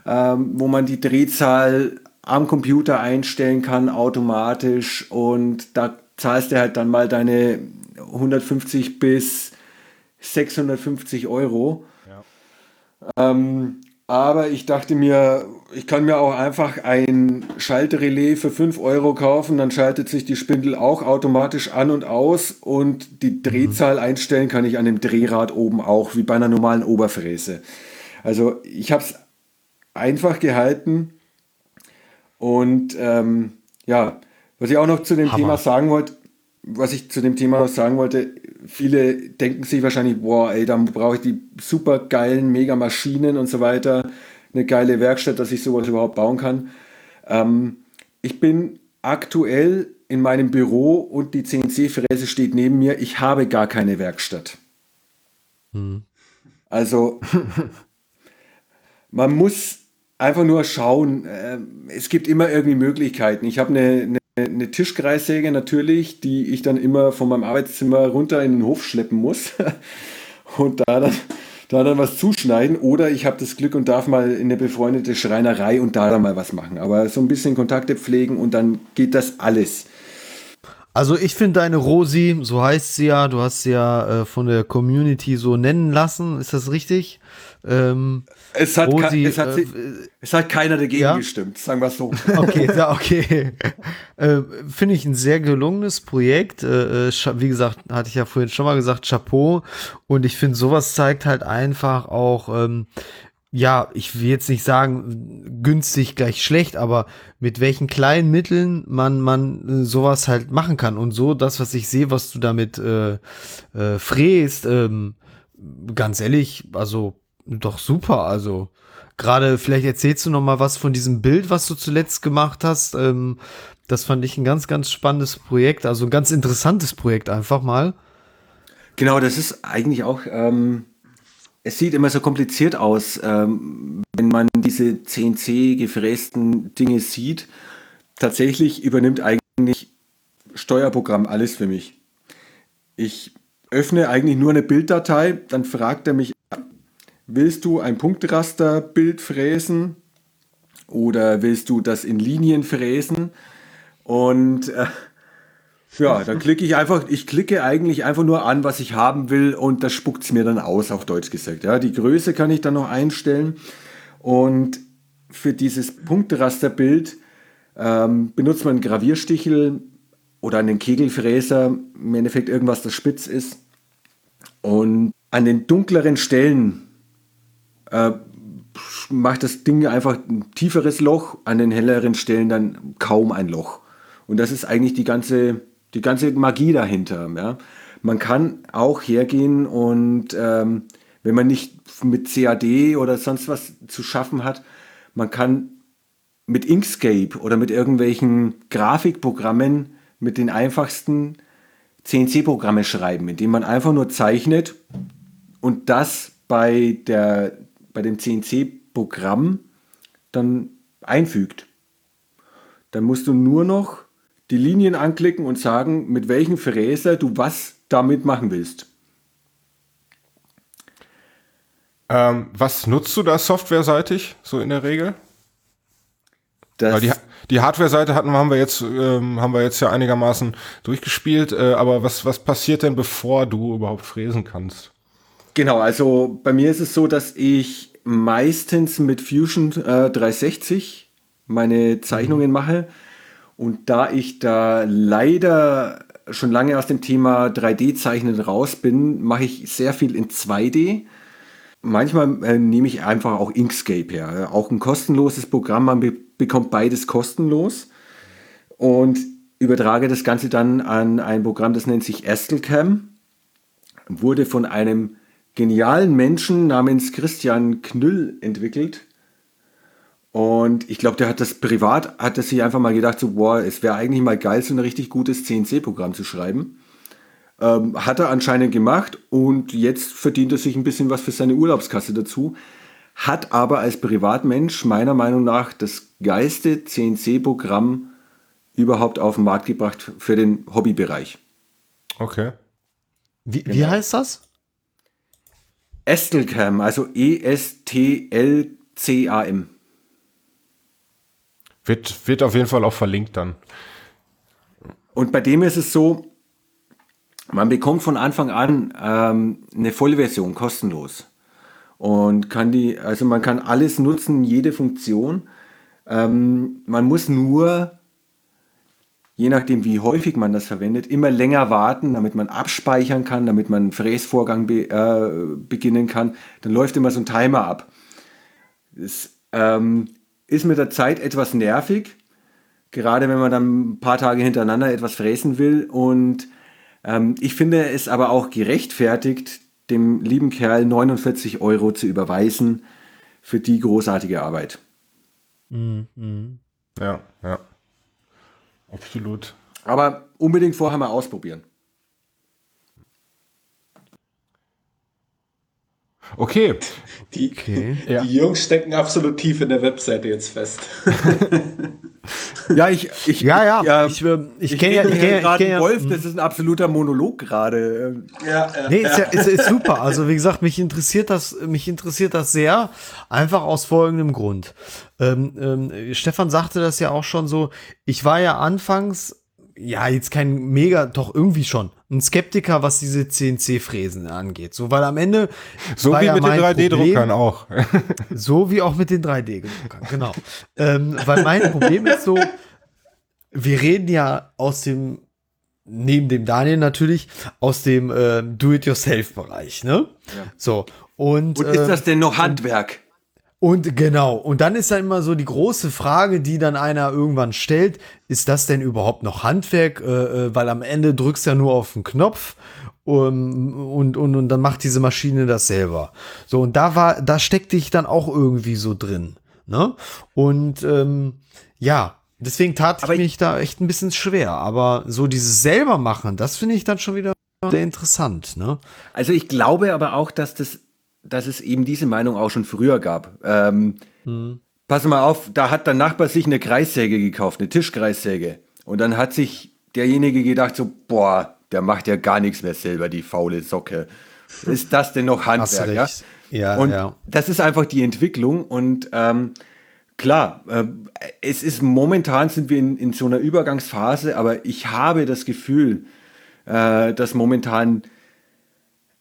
ähm, wo man die Drehzahl am Computer einstellen kann automatisch und da zahlst du halt dann mal deine 150 bis 650 Euro. Ähm, aber ich dachte mir, ich kann mir auch einfach ein Schalterrelais für 5 Euro kaufen, dann schaltet sich die Spindel auch automatisch an und aus und die mhm. Drehzahl einstellen kann ich an dem Drehrad oben auch, wie bei einer normalen Oberfräse. Also ich habe es einfach gehalten und ähm, ja, was ich auch noch zu dem Hammer. Thema sagen wollte, was ich zu dem Thema noch sagen wollte, viele denken sich wahrscheinlich, boah, ey, dann brauche ich die super geilen Mega-Maschinen und so weiter, eine geile Werkstatt, dass ich sowas überhaupt bauen kann. Ähm, ich bin aktuell in meinem Büro und die CNC-Fräse steht neben mir. Ich habe gar keine Werkstatt. Hm. Also, man muss einfach nur schauen. Äh, es gibt immer irgendwie Möglichkeiten. Ich habe eine, eine Tischkreissäge natürlich, die ich dann immer von meinem Arbeitszimmer runter in den Hof schleppen muss und da dann, da dann was zuschneiden. Oder ich habe das Glück und darf mal in eine befreundete Schreinerei und da dann mal was machen. Aber so ein bisschen Kontakte pflegen und dann geht das alles. Also ich finde deine Rosi, so heißt sie ja, du hast sie ja äh, von der Community so nennen lassen, ist das richtig? Ähm, es, hat Rosi, es, hat, äh, es, hat, keiner dagegen ja? gestimmt, sagen wir es so. Okay, ja, okay. äh, finde ich ein sehr gelungenes Projekt. Äh, äh wie gesagt, hatte ich ja vorhin schon mal gesagt, Chapeau. Und ich finde, sowas zeigt halt einfach auch, ähm, ja, ich will jetzt nicht sagen, günstig gleich schlecht, aber mit welchen kleinen Mitteln man, man äh, sowas halt machen kann. Und so, das, was ich sehe, was du damit äh, äh, fräst, ähm, ganz ehrlich, also doch super. Also gerade, vielleicht erzählst du noch mal was von diesem Bild, was du zuletzt gemacht hast. Ähm, das fand ich ein ganz, ganz spannendes Projekt, also ein ganz interessantes Projekt einfach mal. Genau, das ist eigentlich auch. Ähm es sieht immer so kompliziert aus, ähm, wenn man diese CNC gefrästen Dinge sieht. Tatsächlich übernimmt eigentlich Steuerprogramm alles für mich. Ich öffne eigentlich nur eine Bilddatei, dann fragt er mich, willst du ein Punktrasterbild fräsen oder willst du das in Linien fräsen? Und äh, ja, dann klicke ich einfach, ich klicke eigentlich einfach nur an, was ich haben will und das spuckt es mir dann aus, auf Deutsch gesagt. Ja, die Größe kann ich dann noch einstellen und für dieses Punkterasterbild ähm, benutzt man einen Gravierstichel oder einen Kegelfräser, im Endeffekt irgendwas, das spitz ist. Und an den dunkleren Stellen äh, macht das Ding einfach ein tieferes Loch, an den helleren Stellen dann kaum ein Loch. Und das ist eigentlich die ganze die ganze Magie dahinter. Ja. Man kann auch hergehen und ähm, wenn man nicht mit CAD oder sonst was zu schaffen hat, man kann mit Inkscape oder mit irgendwelchen Grafikprogrammen mit den einfachsten CNC-Programme schreiben, indem man einfach nur zeichnet und das bei, der, bei dem CNC-Programm dann einfügt. Dann musst du nur noch die Linien anklicken und sagen, mit welchem Fräser du was damit machen willst. Ähm, was nutzt du da softwareseitig, so in der Regel? Die, die Hardware-Seite hatten haben wir jetzt ähm, haben wir jetzt ja einigermaßen durchgespielt, äh, aber was was passiert denn bevor du überhaupt fräsen kannst? Genau, also bei mir ist es so, dass ich meistens mit Fusion äh, 360 meine Zeichnungen mhm. mache. Und da ich da leider schon lange aus dem Thema 3D-Zeichnen raus bin, mache ich sehr viel in 2D. Manchmal äh, nehme ich einfach auch Inkscape her. Auch ein kostenloses Programm, man be bekommt beides kostenlos. Und übertrage das Ganze dann an ein Programm, das nennt sich Estelcam. Wurde von einem genialen Menschen namens Christian Knüll entwickelt. Und ich glaube, der hat das privat, hat er sich einfach mal gedacht, so, boah, es wäre eigentlich mal geil, so ein richtig gutes CNC-Programm zu schreiben. Ähm, hat er anscheinend gemacht und jetzt verdient er sich ein bisschen was für seine Urlaubskasse dazu. Hat aber als Privatmensch meiner Meinung nach das geilste CNC-Programm überhaupt auf den Markt gebracht für den Hobbybereich. Okay. Wie, genau. wie heißt das? Estelcam, also E-S-T-L-C-A-M. Wird, wird auf jeden Fall auch verlinkt dann. Und bei dem ist es so, man bekommt von Anfang an ähm, eine Vollversion kostenlos. Und kann die, also man kann alles nutzen, jede Funktion. Ähm, man muss nur, je nachdem wie häufig man das verwendet, immer länger warten, damit man abspeichern kann, damit man einen Fräsvorgang be, äh, beginnen kann. Dann läuft immer so ein Timer ab. Das, ähm, ist mit der Zeit etwas nervig, gerade wenn man dann ein paar Tage hintereinander etwas fräsen will. Und ähm, ich finde es aber auch gerechtfertigt, dem lieben Kerl 49 Euro zu überweisen für die großartige Arbeit. Mhm. Ja, ja. Absolut. Aber unbedingt vorher mal ausprobieren. Okay. Die, okay. die Jungs stecken absolut tief in der Webseite jetzt fest. Ja, ich, ich, Ja, ja, ja, ich, äh, ich kenne ja, ich kenn ja, ich gerade kenn ja, Wolf, das ist ein absoluter Monolog gerade. Ja, Nee, ist, ja, ist, ist super. Also wie gesagt, mich interessiert das, mich interessiert das sehr, einfach aus folgendem Grund. Ähm, ähm, Stefan sagte das ja auch schon so. Ich war ja anfangs, ja jetzt kein mega, doch irgendwie schon ein Skeptiker, was diese CNC-Fräsen angeht. So, weil am Ende So war wie ja mit den mein 3D-Druckern auch. So wie auch mit den 3D-Druckern, genau. ähm, weil mein Problem ist so, wir reden ja aus dem, neben dem Daniel natürlich, aus dem äh, Do-it-yourself-Bereich, ne? So. Und, Und ist äh, das denn noch Handwerk? Und genau, und dann ist dann immer so die große Frage, die dann einer irgendwann stellt, ist das denn überhaupt noch Handwerk? Äh, äh, weil am Ende drückst du ja nur auf den Knopf um, und, und, und dann macht diese Maschine das selber. So, und da war, da steckte ich dann auch irgendwie so drin. Ne? Und ähm, ja, deswegen tat ich ich- mich da echt ein bisschen schwer. Aber so dieses selber machen, das finde ich dann schon wieder sehr interessant, ne? Also ich glaube aber auch, dass das, dass es eben diese Meinung auch schon früher gab. Ähm, Pass mal auf, da hat der Nachbar sich eine Kreissäge gekauft, eine Tischkreissäge. Und dann hat sich derjenige gedacht so, boah, der macht ja gar nichts mehr selber, die faule Socke. Ist das denn noch Handwerk? Ja? Ja, und ja. das ist einfach die Entwicklung und ähm, klar, äh, es ist momentan sind wir in, in so einer Übergangsphase, aber ich habe das Gefühl, äh, dass momentan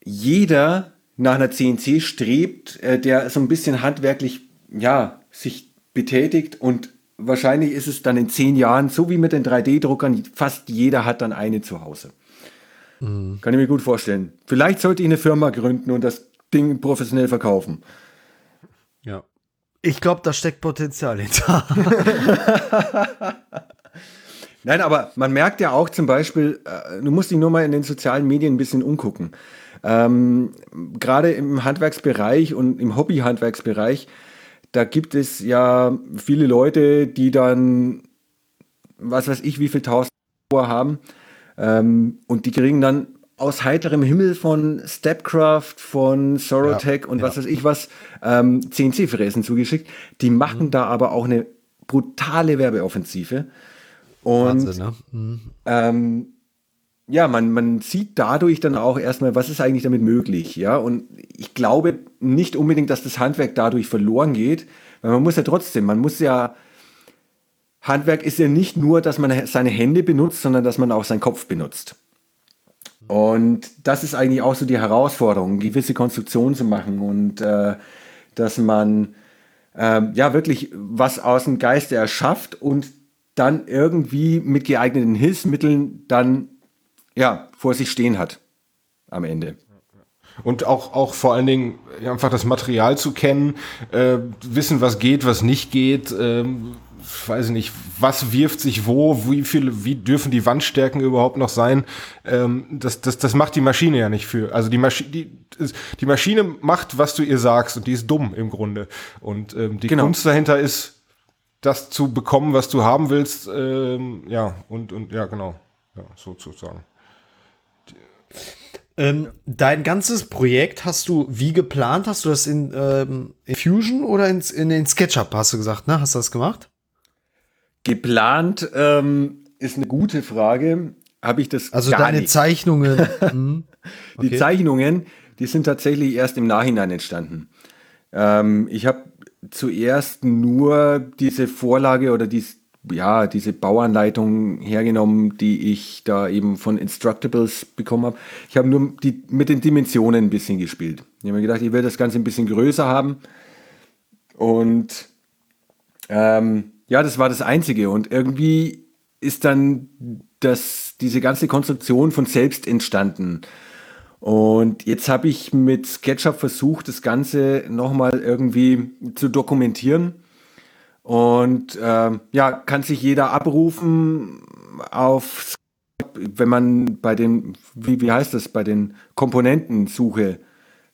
jeder nach einer CNC strebt, äh, der so ein bisschen handwerklich ja, sich betätigt und wahrscheinlich ist es dann in zehn Jahren, so wie mit den 3D-Druckern, fast jeder hat dann eine zu Hause. Kann ich mir gut vorstellen. Vielleicht sollte ich eine Firma gründen und das Ding professionell verkaufen. Ja. Ich glaube, da steckt Potenzial hinter. Nein, aber man merkt ja auch zum Beispiel, äh, du musst dich nur mal in den sozialen Medien ein bisschen umgucken. Ähm, Gerade im Handwerksbereich und im Hobbyhandwerksbereich, da gibt es ja viele Leute, die dann, was weiß ich, wie viel tausend Euro haben. Ähm, und die kriegen dann aus heiterem Himmel von Stepcraft, von Sorotech Ja, und was ja. weiß ich was, ähm, CNC-Fräsen zugeschickt. Die machen da aber auch eine brutale Werbeoffensive. Und Wahnsinn, ne? Mhm. ähm, ja, man, man sieht dadurch dann auch erstmal, was ist eigentlich damit möglich, ja. Und ich glaube nicht unbedingt, dass das Handwerk dadurch verloren geht, weil man muss ja trotzdem, man muss ja, Handwerk ist ja nicht nur, dass man seine Hände benutzt, sondern dass man auch seinen Kopf benutzt. Und das ist eigentlich auch so die Herausforderung, gewisse Konstruktionen zu machen und äh, dass man ähm, ja wirklich was aus dem Geiste erschafft und dann irgendwie mit geeigneten Hilfsmitteln dann ja vor sich stehen hat am Ende. Und auch, auch vor allen Dingen einfach das Material zu kennen, äh, wissen, was geht, was nicht geht, ähm, weiß ich nicht, was wirft sich wo, wie viele, wie dürfen die Wandstärken überhaupt noch sein? Ähm, das, das, das macht die Maschine ja nicht für. Also die Maschine, die, die Maschine macht, was du ihr sagst und die ist dumm im Grunde. Und ähm, die Genau. Kunst dahinter ist, das zu bekommen, was du haben willst, ähm, ja, und, und ja, genau. Ja, sozusagen. Ähm, dein ganzes Projekt hast du wie geplant? Hast du das in, ähm, in Fusion oder ins, in den SketchUp, hast du gesagt, ne? Hast du das gemacht? Geplant ähm, ist eine gute Frage. Habe ich das Also deine nicht. Zeichnungen. hm, Die okay. Zeichnungen, die sind tatsächlich erst im Nachhinein entstanden. Ähm, ich habe zuerst nur diese Vorlage oder dies, ja, diese Bauanleitung hergenommen, die ich da eben von Instructables bekommen habe. Ich habe nur die, mit den Dimensionen ein bisschen gespielt. Ich habe mir gedacht, ich will das Ganze ein bisschen größer haben. Und ähm, ja, das war das Einzige. Und irgendwie ist dann das, diese ganze Konstruktion von selbst entstanden. Und jetzt habe ich mit SketchUp versucht, das Ganze nochmal irgendwie zu dokumentieren. Und ähm, ja, kann sich jeder abrufen auf, wenn man bei den, wie, wie heißt das, bei den Komponentensuche,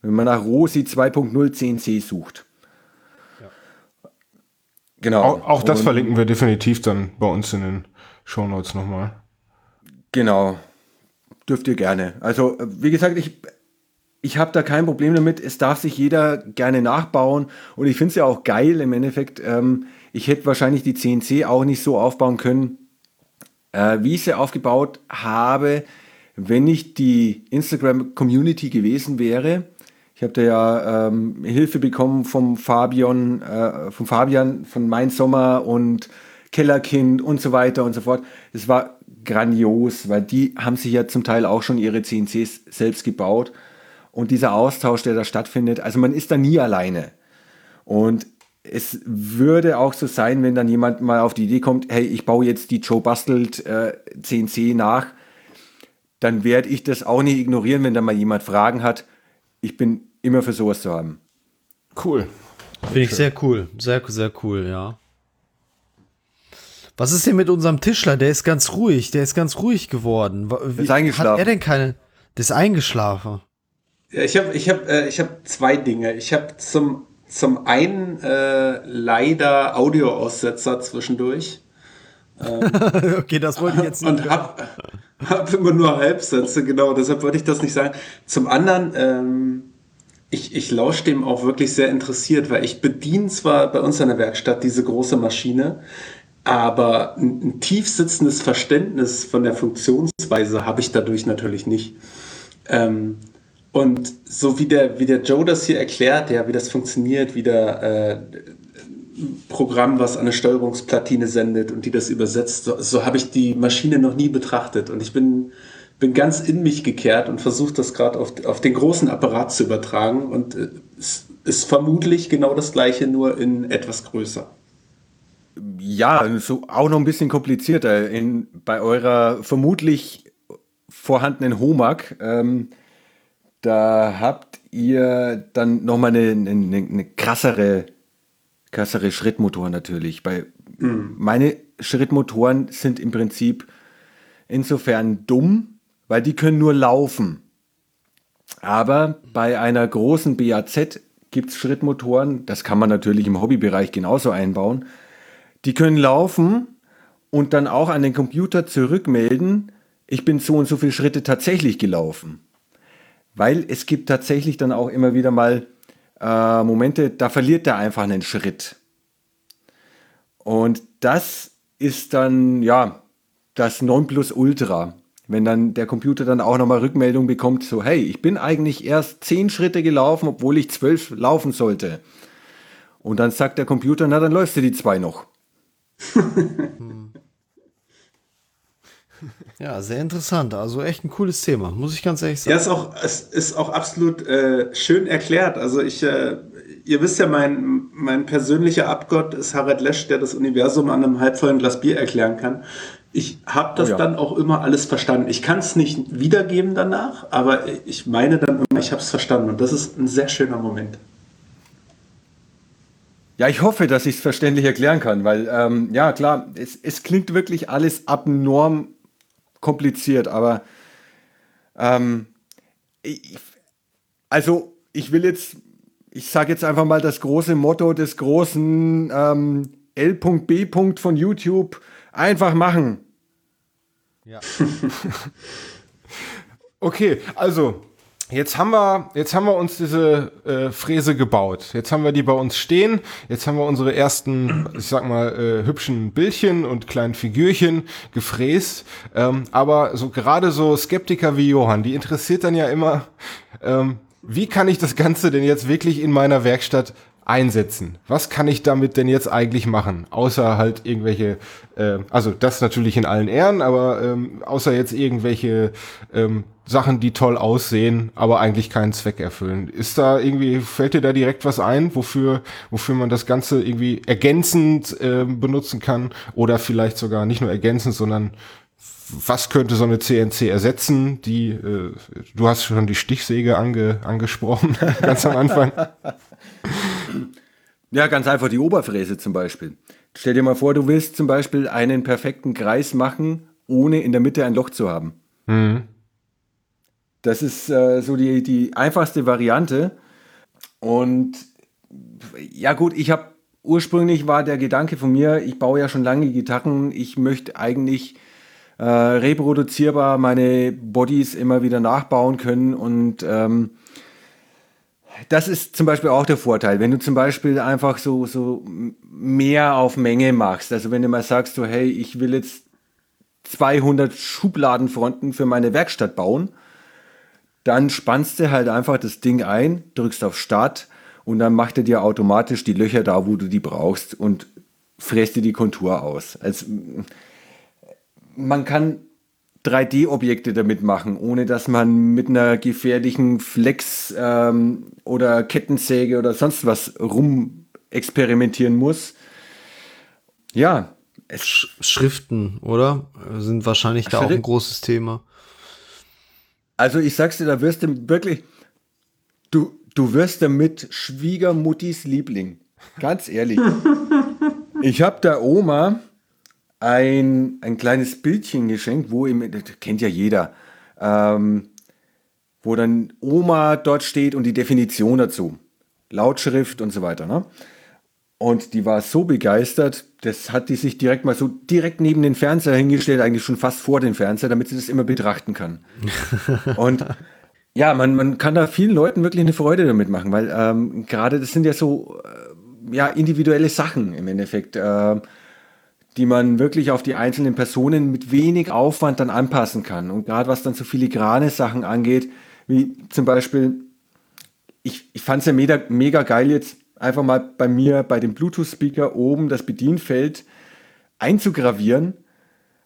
wenn man nach ROSI 2.0 CNC sucht. Genau. Auch, auch das Und- verlinken wir definitiv dann bei uns in den Shownotes nochmal. Genau. Dürft ihr gerne. Also, wie gesagt, ich, ich habe da kein Problem damit. Es darf sich jeder gerne nachbauen. Und ich finde es ja auch geil im Endeffekt. Ähm, ich hätte wahrscheinlich die CNC auch nicht so aufbauen können, äh, wie ich sie aufgebaut habe, wenn nicht die Instagram-Community gewesen wäre. Ich habe da ja ähm, Hilfe bekommen vom Fabian, äh, vom Fabian von Mein Sommer und Kellerkind und so weiter und so fort. Es war grandios, weil die haben sich ja zum Teil auch schon ihre CNCs selbst gebaut. Und dieser Austausch, der da stattfindet, also man ist da nie alleine. Und es würde auch so sein, wenn dann jemand mal auf die Idee kommt, hey, ich baue jetzt die Joe Bastelt äh, CNC nach, dann werde ich das auch nicht ignorieren, wenn da mal jemand Fragen hat. Ich bin immer für sowas zu haben. Cool. Finde ich sehr cool. Sehr, sehr cool, ja. Was ist denn mit unserem Tischler? Der ist ganz ruhig. Der ist ganz ruhig geworden. Wie, ist eingeschlafen. Hat er denn keine? Der ist eingeschlafen. Ja, ich habe ich hab, äh, ich hab zwei Dinge. Ich habe zum, zum einen äh, leider Audioaussetzer zwischendurch. Ähm, okay, das wollte ich jetzt nicht. Und habe hab immer nur Halbsätze, genau, deshalb wollte ich das nicht sagen. Zum anderen, ähm, ich, ich lausche dem auch wirklich sehr interessiert, weil ich bediene zwar bei uns in der Werkstatt diese große Maschine, aber ein, ein tief sitzendes Verständnis von der Funktionsweise habe ich dadurch natürlich nicht. Ähm, und so wie der, wie der Joe das hier erklärt, ja, wie das funktioniert, wie der äh, Programm, was eine Steuerungsplatine sendet und die das übersetzt, so, so habe ich die Maschine noch nie betrachtet. Und ich bin, bin ganz in mich gekehrt und versuche das gerade auf, auf den großen Apparat zu übertragen. Und äh, es ist vermutlich genau das gleiche, nur in etwas größer. Ja, so auch noch ein bisschen komplizierter. In, bei eurer vermutlich vorhandenen HOMAG, ähm, da habt ihr dann nochmal eine, eine, eine krassere, krassere Schrittmotor natürlich. Bei, mhm. Meine Schrittmotoren sind im Prinzip insofern dumm, weil die können nur laufen. Aber bei einer großen BAZ gibt es Schrittmotoren, das kann man natürlich im Hobbybereich genauso einbauen, die können laufen und dann auch an den Computer zurückmelden, ich bin so und so viele Schritte tatsächlich gelaufen. Weil es gibt tatsächlich dann auch immer wieder mal äh, Momente, da verliert er einfach einen Schritt. Und das ist dann, ja, das Nonplusultra. Wenn dann der Computer dann auch nochmal Rückmeldung bekommt, so, hey, ich bin eigentlich erst zehn Schritte gelaufen, obwohl ich zwölf laufen sollte. Und dann sagt der Computer, na, dann läufst du die zwei noch. Ja, sehr interessant. Also echt ein cooles Thema, muss ich ganz ehrlich sagen. Ja, ist auch, es ist auch absolut äh, schön erklärt. Also ich, äh, ihr wisst ja, mein, mein persönlicher Abgott ist Harald Lesch, der das Universum an einem halbvollen Glas Bier erklären kann. Ich habe das oh ja. dann auch immer alles verstanden. Ich kann es nicht wiedergeben danach, aber ich meine dann immer, ich habe es verstanden. Und das ist ein sehr schöner Moment. Ja, ich hoffe, dass ich es verständlich erklären kann, weil, ähm, ja, klar, es, es klingt wirklich alles abnorm kompliziert, aber ähm, ich, also ich will jetzt, ich sage jetzt einfach mal das große Motto des großen ähm, L.B. von YouTube, einfach machen. Ja. okay, also Jetzt haben wir, jetzt haben wir uns diese äh, Fräse gebaut. Jetzt haben wir die bei uns stehen. Jetzt haben wir unsere ersten, ich sag mal, äh, hübschen Bildchen und kleinen Figürchen gefräst. Ähm, aber so gerade so Skeptiker wie Johann, die interessiert dann ja immer, ähm, wie kann ich das Ganze denn jetzt wirklich in meiner Werkstatt einsetzen. Was kann ich damit denn jetzt eigentlich machen? Außer halt irgendwelche, äh, also das natürlich in allen Ehren, aber ähm, außer jetzt irgendwelche ähm, Sachen, die toll aussehen, aber eigentlich keinen Zweck erfüllen. Ist da irgendwie, fällt dir da direkt was ein, wofür, wofür man das Ganze irgendwie ergänzend äh, benutzen kann oder vielleicht sogar nicht nur ergänzend, sondern was könnte so eine CNC ersetzen? Die, äh, du hast schon die Stichsäge ange, angesprochen, ganz am Anfang. Ja, ganz einfach die Oberfräse zum Beispiel. Stell dir mal vor, du willst zum Beispiel einen perfekten Kreis machen, ohne in der Mitte ein Loch zu haben. Mhm. Das ist äh, so die, die einfachste Variante. Und ja gut, ich habe ursprünglich war der Gedanke von mir, ich baue ja schon lange Gitarren, ich möchte eigentlich äh, reproduzierbar meine Bodies immer wieder nachbauen können und ähm, das ist zum Beispiel auch der Vorteil, wenn du zum Beispiel einfach so, so mehr auf Menge machst. Also wenn du mal sagst, so, hey, ich will jetzt 200 Schubladenfronten für meine Werkstatt bauen, dann spannst du halt einfach das Ding ein, drückst auf Start und dann macht er dir automatisch die Löcher da, wo du die brauchst und fräst dir die Kontur aus. Also, man kann 3D-Objekte damit machen, ohne dass man mit einer gefährlichen Flex ähm, oder Kettensäge oder sonst was rum experimentieren muss. Ja. Sch Schriften, oder? Sind wahrscheinlich da auch ein großes Thema. Also ich sag's dir, da wirst du wirklich, du, du wirst damit Schwiegermuttis Liebling. Ganz ehrlich. ich habe der Oma ein, ein kleines Bildchen geschenkt, wo im, das kennt ja jeder, ähm, wo dann Oma dort steht und die Definition dazu. Lautschrift und so weiter. Ne? Und die war so begeistert, das hat die sich direkt mal so direkt neben den Fernseher hingestellt, eigentlich schon fast vor den Fernseher, damit sie das immer betrachten kann. und ja, man, man kann da vielen Leuten wirklich eine Freude damit machen, weil ähm, gerade das sind ja so äh, ja, individuelle Sachen im Endeffekt. Äh, die man wirklich auf die einzelnen Personen mit wenig Aufwand dann anpassen kann. Und gerade was dann so filigrane Sachen angeht, wie zum Beispiel, ich, ich fand es ja mega, mega geil jetzt einfach mal bei mir bei dem Bluetooth-Speaker oben das Bedienfeld einzugravieren,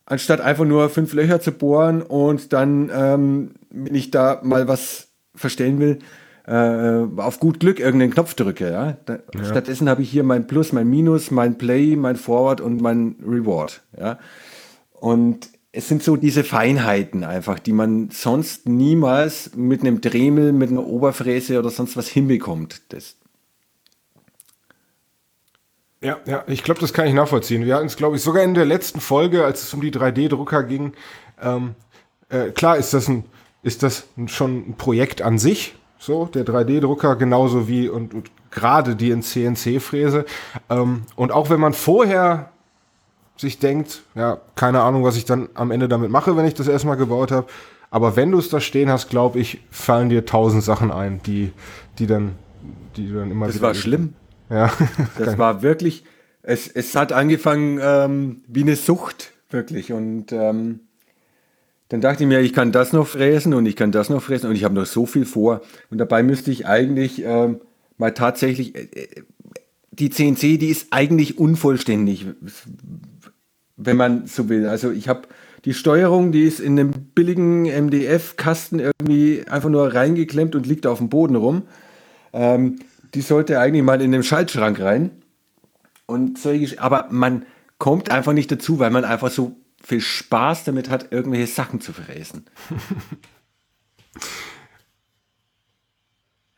anstatt einfach nur fünf Löcher zu bohren und dann, ähm, wenn ich da mal was verstellen will, äh, auf gut Glück irgendeinen Knopf drücke. Ja? Da, ja. Stattdessen habe ich hier mein Plus, mein Minus, mein Play, mein Forward und mein Reward. Ja? Und es sind so diese Feinheiten einfach, die man sonst niemals mit einem Dremel, mit einer Oberfräse oder sonst was hinbekommt. Das ja, ja, ich glaube, das kann ich nachvollziehen. Wir hatten es, glaube ich, sogar in der letzten Folge, als es um die 3D-Drucker ging. Ähm, äh, klar ist das, ein, ist das schon ein Projekt an sich, so, der 3D-Drucker genauso wie und, und gerade die in CNC-Fräse. Ähm, und auch wenn man vorher sich denkt, ja, keine Ahnung, was ich dann am Ende damit mache, wenn ich das erstmal gebaut habe. Aber wenn du es da stehen hast, glaube ich, fallen dir tausend Sachen ein, die, die dann, die dann immer Das war schlimm. Ja. Das war wirklich, es, es hat angefangen ähm, wie eine Sucht, wirklich. Und ähm, dann dachte ich mir, ich kann das noch fräsen und ich kann das noch fräsen und ich habe noch so viel vor. Und dabei müsste ich eigentlich ähm, mal tatsächlich, äh, äh die CNC, die ist eigentlich unvollständig, wenn man so will. Also ich habe die Steuerung, die ist in einem billigen MDF-Kasten irgendwie einfach nur reingeklemmt und liegt auf dem Boden rum. Ähm, die sollte eigentlich mal in den Schaltschrank rein. Und solche, aber man kommt einfach nicht dazu, weil man einfach so viel Spaß damit hat, irgendwelche Sachen zu fräsen.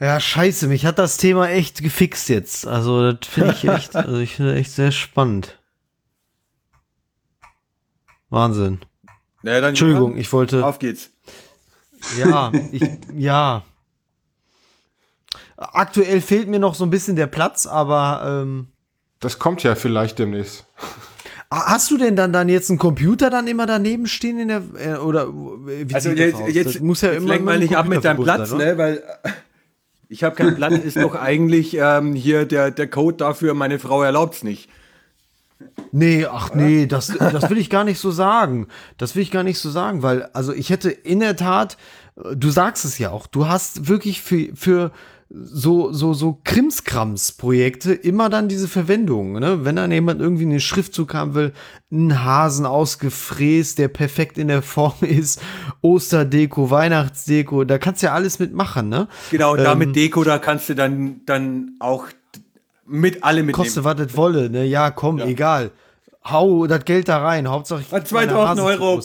Ja, scheiße, mich hat das Thema echt gefixt jetzt. Also, das finde ich echt, also ich finde echt sehr spannend. Wahnsinn. Ja, dann Entschuldigung, ich wollte. Auf geht's. Ja, ich, ja. Aktuell fehlt mir noch so ein bisschen der Platz, aber. Ähm, das kommt ja vielleicht demnächst. Hast du denn dann, dann jetzt einen Computer dann immer daneben stehen in der äh, oder wie Also jetzt, jetzt muss ja immer mal nicht ab mit deinem Platz, sein, ne? Weil ich habe keinen Platz, ist doch eigentlich ähm, hier der, der Code dafür, meine Frau erlaubt es nicht. Nee, ach nee, das, das will ich gar nicht so sagen. Das will ich gar nicht so sagen, weil, also ich hätte in der Tat, du sagst es ja auch, du hast wirklich für, für so, so, so Krimskrams-Projekte immer dann diese Verwendung, ne? Wenn dann jemand irgendwie einen Schriftzug haben will, einen Hasen ausgefräst, der perfekt in der Form ist, Osterdeko, Weihnachtsdeko, da kannst du ja alles mitmachen, ne? Genau, ähm, damit Deko, da kannst du dann, dann auch mit alle mitnehmen. Koste, was das wolle, ne? Ja, komm, ja. egal. Hau das Geld da rein, Hauptsache ich 2000 Euro.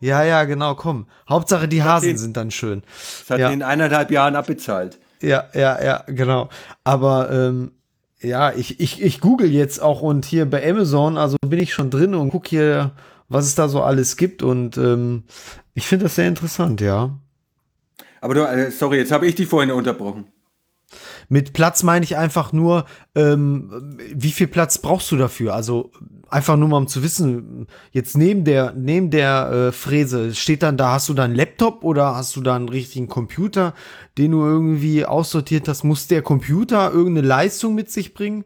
Ja, ja, genau, komm. Hauptsache die Hasen den, sind dann schön. Das hat ja. in eineinhalb Jahren abbezahlt. Ja, ja, ja, genau. Aber ähm, ja, ich, ich, ich google jetzt auch und hier bei Amazon, also bin ich schon drin und gucke hier, was es da so alles gibt und ähm, ich finde das sehr interessant, ja. Aber du, äh, sorry, jetzt habe ich dich vorhin unterbrochen. Mit Platz meine ich einfach nur, ähm, wie viel Platz brauchst du dafür? Also einfach nur mal um zu wissen, jetzt neben der, neben der äh, Fräse steht dann da, hast du da einen Laptop oder hast du da einen richtigen Computer, den du irgendwie aussortiert hast? Muss der Computer irgendeine Leistung mit sich bringen?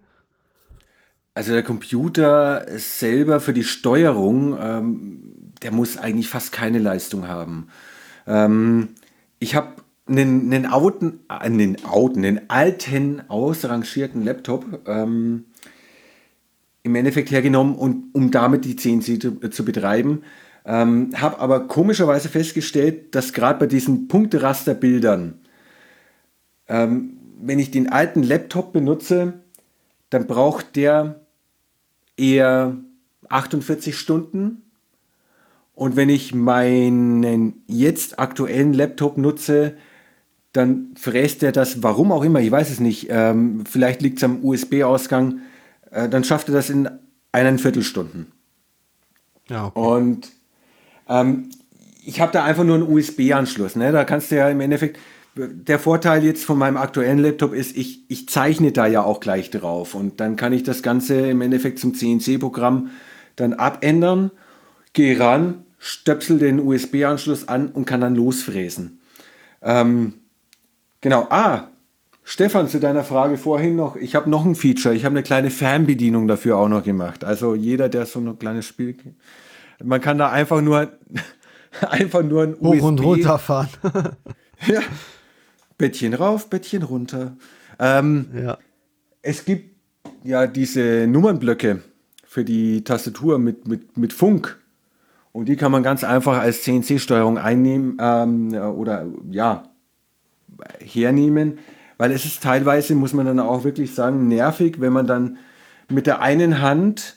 Also der Computer selber für die Steuerung, ähm, der muss eigentlich fast keine Leistung haben. Ähm, ich habe einen, einen, Auten, äh, einen, Auten, einen alten, ausrangierten Laptop ähm, im Endeffekt hergenommen, und, um damit die CNC zu, zu betreiben. Ähm, habe aber komischerweise festgestellt, dass gerade bei diesen Punkterasterbildern, ähm, wenn ich den alten Laptop benutze, dann braucht der eher 48 Stunden. Und wenn ich meinen jetzt aktuellen Laptop nutze, dann fräst er das, warum auch immer, ich weiß es nicht, ähm, vielleicht liegt es am USB-Ausgang, äh, dann schafft er das in einen Viertelstunden. Ja, okay. Und ähm, ich habe da einfach nur einen USB-Anschluss. Ne? Da kannst du ja im Endeffekt, der Vorteil jetzt von meinem aktuellen Laptop ist, ich, ich zeichne da ja auch gleich drauf und dann kann ich das Ganze im Endeffekt zum CNC-Programm dann abändern, gehe ran, stöpsel den USB-Anschluss an und kann dann losfräsen. Ähm, genau, ah, Stefan, zu deiner Frage vorhin noch, ich habe noch ein Feature, ich habe eine kleine Fernbedienung dafür auch noch gemacht. Also jeder, der so ein kleines Spiel, man kann da einfach nur, einfach nur ein Hoch USB, und runter fahren. ja, Bettchen rauf, Bettchen runter. Ähm, ja. Es gibt ja diese Nummernblöcke für die Tastatur mit, mit, mit Funk. Und die kann man ganz einfach als CNC-Steuerung einnehmen ähm, oder ja, hernehmen. Weil es ist teilweise, muss man dann auch wirklich sagen, nervig, wenn man dann mit der einen Hand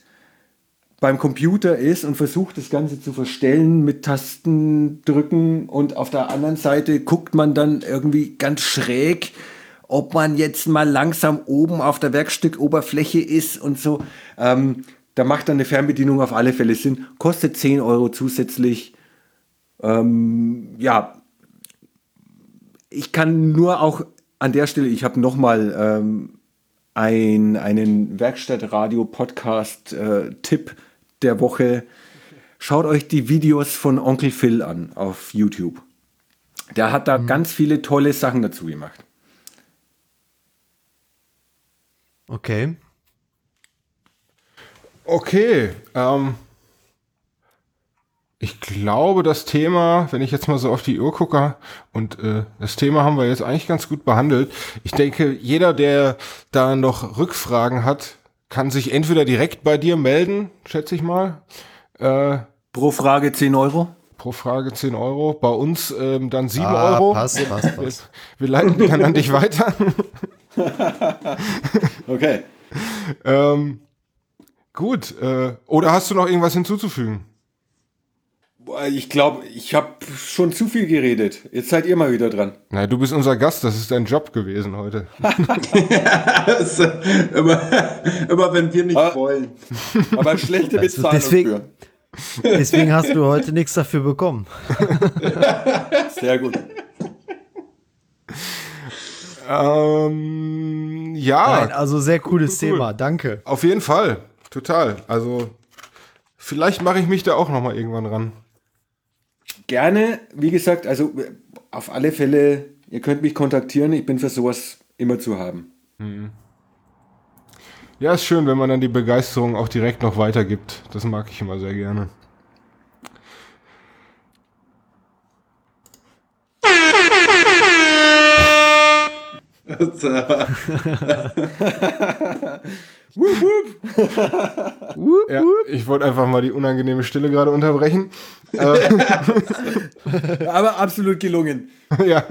beim Computer ist und versucht das Ganze zu verstellen mit Tasten drücken und auf der anderen Seite guckt man dann irgendwie ganz schräg, ob man jetzt mal langsam oben auf der Werkstückoberfläche ist und so. Ähm, da macht dann eine Fernbedienung auf alle Fälle Sinn. Kostet 10 Euro zusätzlich. Ähm, ja, ich kann nur auch an der Stelle, ich habe nochmal ähm, ein, einen Werkstattradio-Podcast-Tipp äh, der Woche. Schaut euch die Videos von Onkel Phil an auf YouTube. Der hat da mhm. ganz viele tolle Sachen dazu gemacht. Okay. Okay. Ähm, ich glaube, das Thema, wenn ich jetzt mal so auf die Uhr gucke, und äh, das Thema haben wir jetzt eigentlich ganz gut behandelt. Ich denke, jeder, der da noch Rückfragen hat, kann sich entweder direkt bei dir melden, schätze ich mal. Äh, pro Frage 10 Euro. Pro Frage 10 Euro. Bei uns ähm, dann 7 ah, Euro. Passt, passt, passt. Wir, wir leiten dann an dich weiter. okay. ähm, gut. Äh, oder hast du noch irgendwas hinzuzufügen? Ich glaube, ich habe schon zu viel geredet. Jetzt seid ihr mal wieder dran. Na, du bist unser Gast, das ist dein Job gewesen heute. also, immer, immer wenn wir nicht aber, wollen. Aber schlechte also Bezahlung deswegen, für. Deswegen hast du heute nichts dafür bekommen. Sehr gut. Ähm, ja. Nein, also sehr cooles cool, cool. Thema, danke. Auf jeden Fall, total. Also vielleicht mache ich mich da auch noch mal irgendwann ran gerne, wie gesagt, also auf alle Fälle, ihr könnt mich kontaktieren, ich bin für sowas immer zu haben. Mhm. Ja, ist schön, wenn man dann die Begeisterung auch direkt noch weitergibt. Das mag ich immer sehr gerne. Wup, wup. wup, ja, ich wollte einfach mal die unangenehme Stille gerade unterbrechen. Äh, Aber absolut gelungen. ja.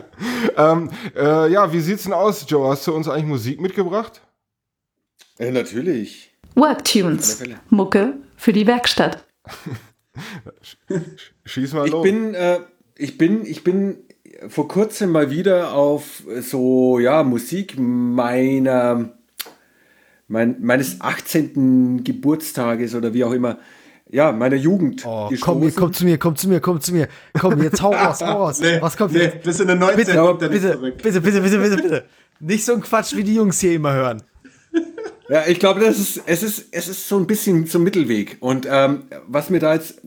Ähm, äh, ja, wie sieht's denn aus, Joe? Hast du uns eigentlich Musik mitgebracht? Äh, natürlich. Worktunes. Mucke für die Werkstatt. Schieß mal ich los. Bin, äh, ich bin, ich bin vor kurzem mal wieder auf so ja Musik meiner mein, meines 18. Geburtstages oder wie auch immer, ja, meiner Jugend. Oh, komm, komm zu mir, komm zu mir, komm zu mir. Komm, jetzt hau raus, hau raus. nee, Was kommt nee, jetzt? Bis in den 19. Bitte, bitte, bitte, bitte, bitte, bitte, bitte. Nicht so ein Quatsch, wie die Jungs hier immer hören. Ja, ich glaube, das ist, es ist, es ist so ein bisschen zum Mittelweg. Und ähm, was mir da jetzt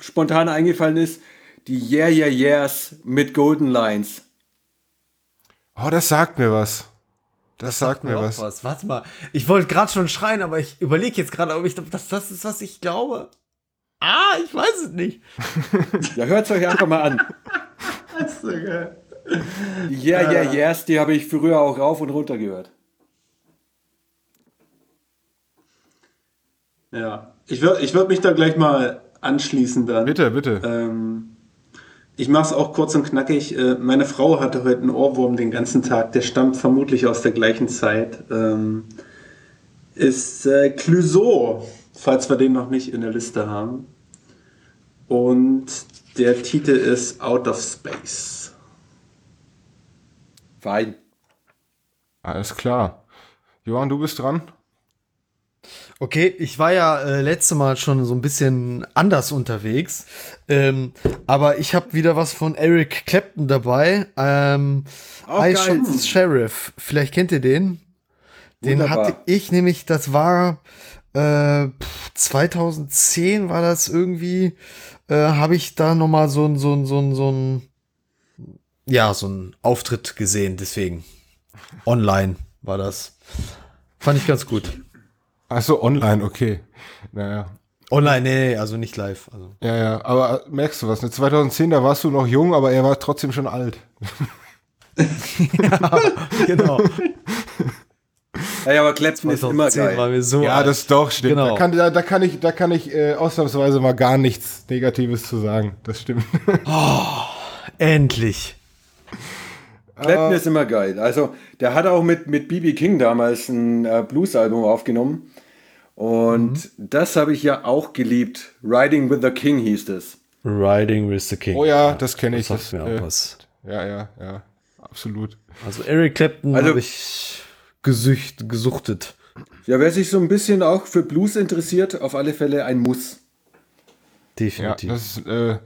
spontan eingefallen ist, die Yeah Yeah Yeahs mit Golden Lines. Oh, das sagt mir was. Das sagt mir was. was. Warte mal. Ich wollte gerade schon schreien, aber ich überlege jetzt gerade, ob ich das, das ist, was ich glaube. Ah, ich weiß es nicht. Ja, hört es euch einfach mal an. Das ist so geil. Die Yeah Yeah Yeahs, die habe ich früher auch rauf und runter gehört. Ja, ich würde ich würd mich da gleich mal anschließen dann. Bitte, bitte. Ähm, ich mache es auch kurz und knackig. Äh, meine Frau hatte heute einen Ohrwurm den ganzen Tag. Der stammt vermutlich aus der gleichen Zeit. Ähm, ist äh, Clouseau, falls wir den noch nicht in der Liste haben. Und der Titel ist Out of Space. Fein. Alles klar. Johann, du bist dran. Okay, ich war ja äh, letzte Mal schon so ein bisschen anders unterwegs, ähm, aber ich habe wieder was von Eric Clapton dabei. Ähm, Auch I geil. Sheriff. Vielleicht kennt ihr den. Den Wunderbar. hatte ich nämlich, das war äh, pff, 2010 war das irgendwie, äh, habe ich da noch mal so ein so ein so ein so ein ja so ein Auftritt gesehen. Deswegen online war das. Fand ich ganz gut. Achso, online, okay. Naja. Online, nee, nee, also nicht live. Also. Ja, ja, aber merkst du was? Ne? 2010, da warst du noch jung, aber er war trotzdem schon alt. genau. Ja, aber Clapton ist immer 2010 geil. war mir so Ja, alt. das doch stimmt. Genau. Da, kann, da, da kann ich, da kann ich äh, ausnahmsweise mal gar nichts Negatives zu sagen. Das stimmt. endlich. Clapton ist immer geil. Also, der hat auch mit, mit B.B. King damals ein äh, Blues-Album aufgenommen. Und das habe ich ja auch geliebt. Riding with the King hieß es. Riding with the King. Oh ja, das kenne ich. Das sagt Das, mir auch äh, was. ja, ja, ja. Absolut. Also Eric Clapton Also- habe ich gesücht, gesuchtet. Ja, wer sich so ein bisschen auch für Blues interessiert, auf alle Fälle ein Muss. Ja, Definitiv. das ist, äh,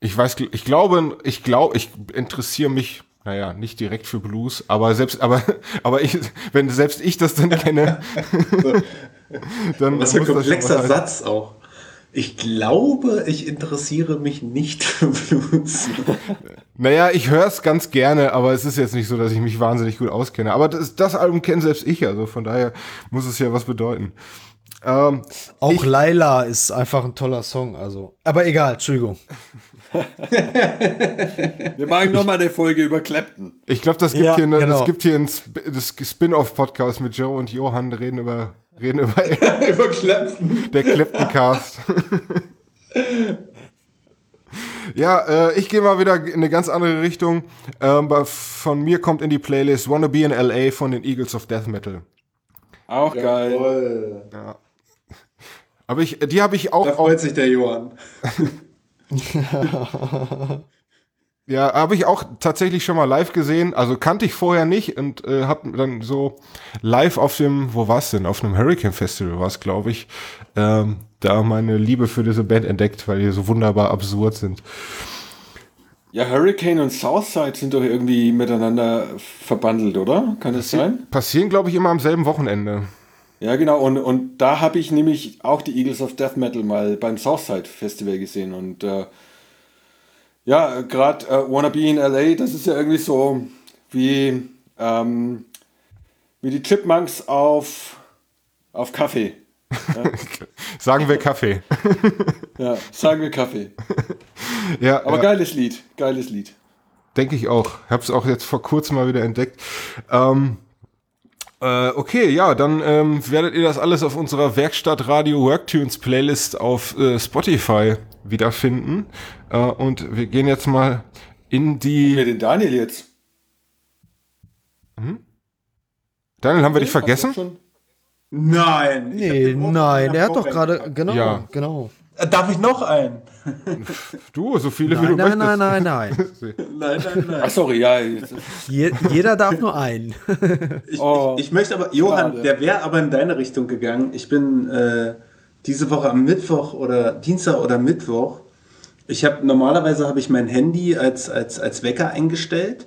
ich weiß, ich glaube, ich glaube, ich interessiere mich, naja, nicht direkt für Blues, aber selbst, aber, aber ich, wenn selbst ich das dann kenne, dann Was für ein komplexer. Satz auch. Ich glaube, ich interessiere mich nicht für Blues. Naja, ich höre es ganz gerne, aber es ist jetzt nicht so, dass ich mich wahnsinnig gut auskenne. Aber das, das Album kenne selbst ich, also von daher muss es ja was bedeuten. Ähm, auch ich- Laila ist einfach ein toller Song. Also, aber egal, Entschuldigung. Wir machen nochmal eine Folge über Clapton. ich glaube, das gibt Ja, hier, eine, genau. das gibt hier ein Sp das Spin-off-Podcast mit Joe und Johann, reden über, reden über Über Clapton. der Clapton-Cast. ja, äh, ich gehe mal wieder in eine ganz andere Richtung. Ähm, von mir kommt in die Playlist Wanna Be in L.A. von den Eagles of Death Metal. Auch geil. Jawohl. Aber ich, die habe ich auch, Da auch freut sich der Johann. Ja, habe ich auch tatsächlich schon mal live gesehen. Also kannte ich vorher nicht und äh, habe dann so live auf dem, wo war's denn? Auf einem Hurricane Festival war's, glaube ich, ähm, da meine Liebe für diese Band entdeckt, weil die so wunderbar absurd sind. Ja, Hurricane und Southside sind doch irgendwie miteinander verbandelt, oder? Kann das sein? Passieren, glaube ich, immer am selben Wochenende. Ja, genau. Und, und da habe ich nämlich auch die Eagles of Death Metal mal beim Southside Festival gesehen. Und äh, ja, gerade äh, Wanna Be in LA, das ist ja irgendwie so wie, ähm, wie die Chipmunks auf, auf Kaffee. Sagen wir Kaffee. Ja, sagen wir Kaffee. ja, Aber ja, geiles Lied, geiles Lied. denke ich auch. Hab's auch jetzt vor kurzem mal wieder entdeckt. Ähm, äh, okay, ja, dann ähm, werdet ihr das alles auf unserer Werkstatt Radio Worktunes Playlist auf äh, Spotify wiederfinden. Äh, und wir gehen jetzt mal in die. Wer den Daniel jetzt? Daniel, haben wir dich vergessen? Nein. Nee, nein, er hat doch gerade, genau, Ja. genau. Darf ich noch einen? Du, so viele wie du Nein, nein, möchtest. nein, nein, nein. Nein, nein, Ach, nein. sorry, ja. Je, jeder darf nur einen. Ich, Oh, ich, ich möchte aber, Johann, schade. der wäre aber in deine Richtung gegangen. Ich bin äh, diese Woche am Mittwoch oder Dienstag oder Mittwoch. Ich habe normalerweise habe ich mein Handy als, als, als Wecker eingestellt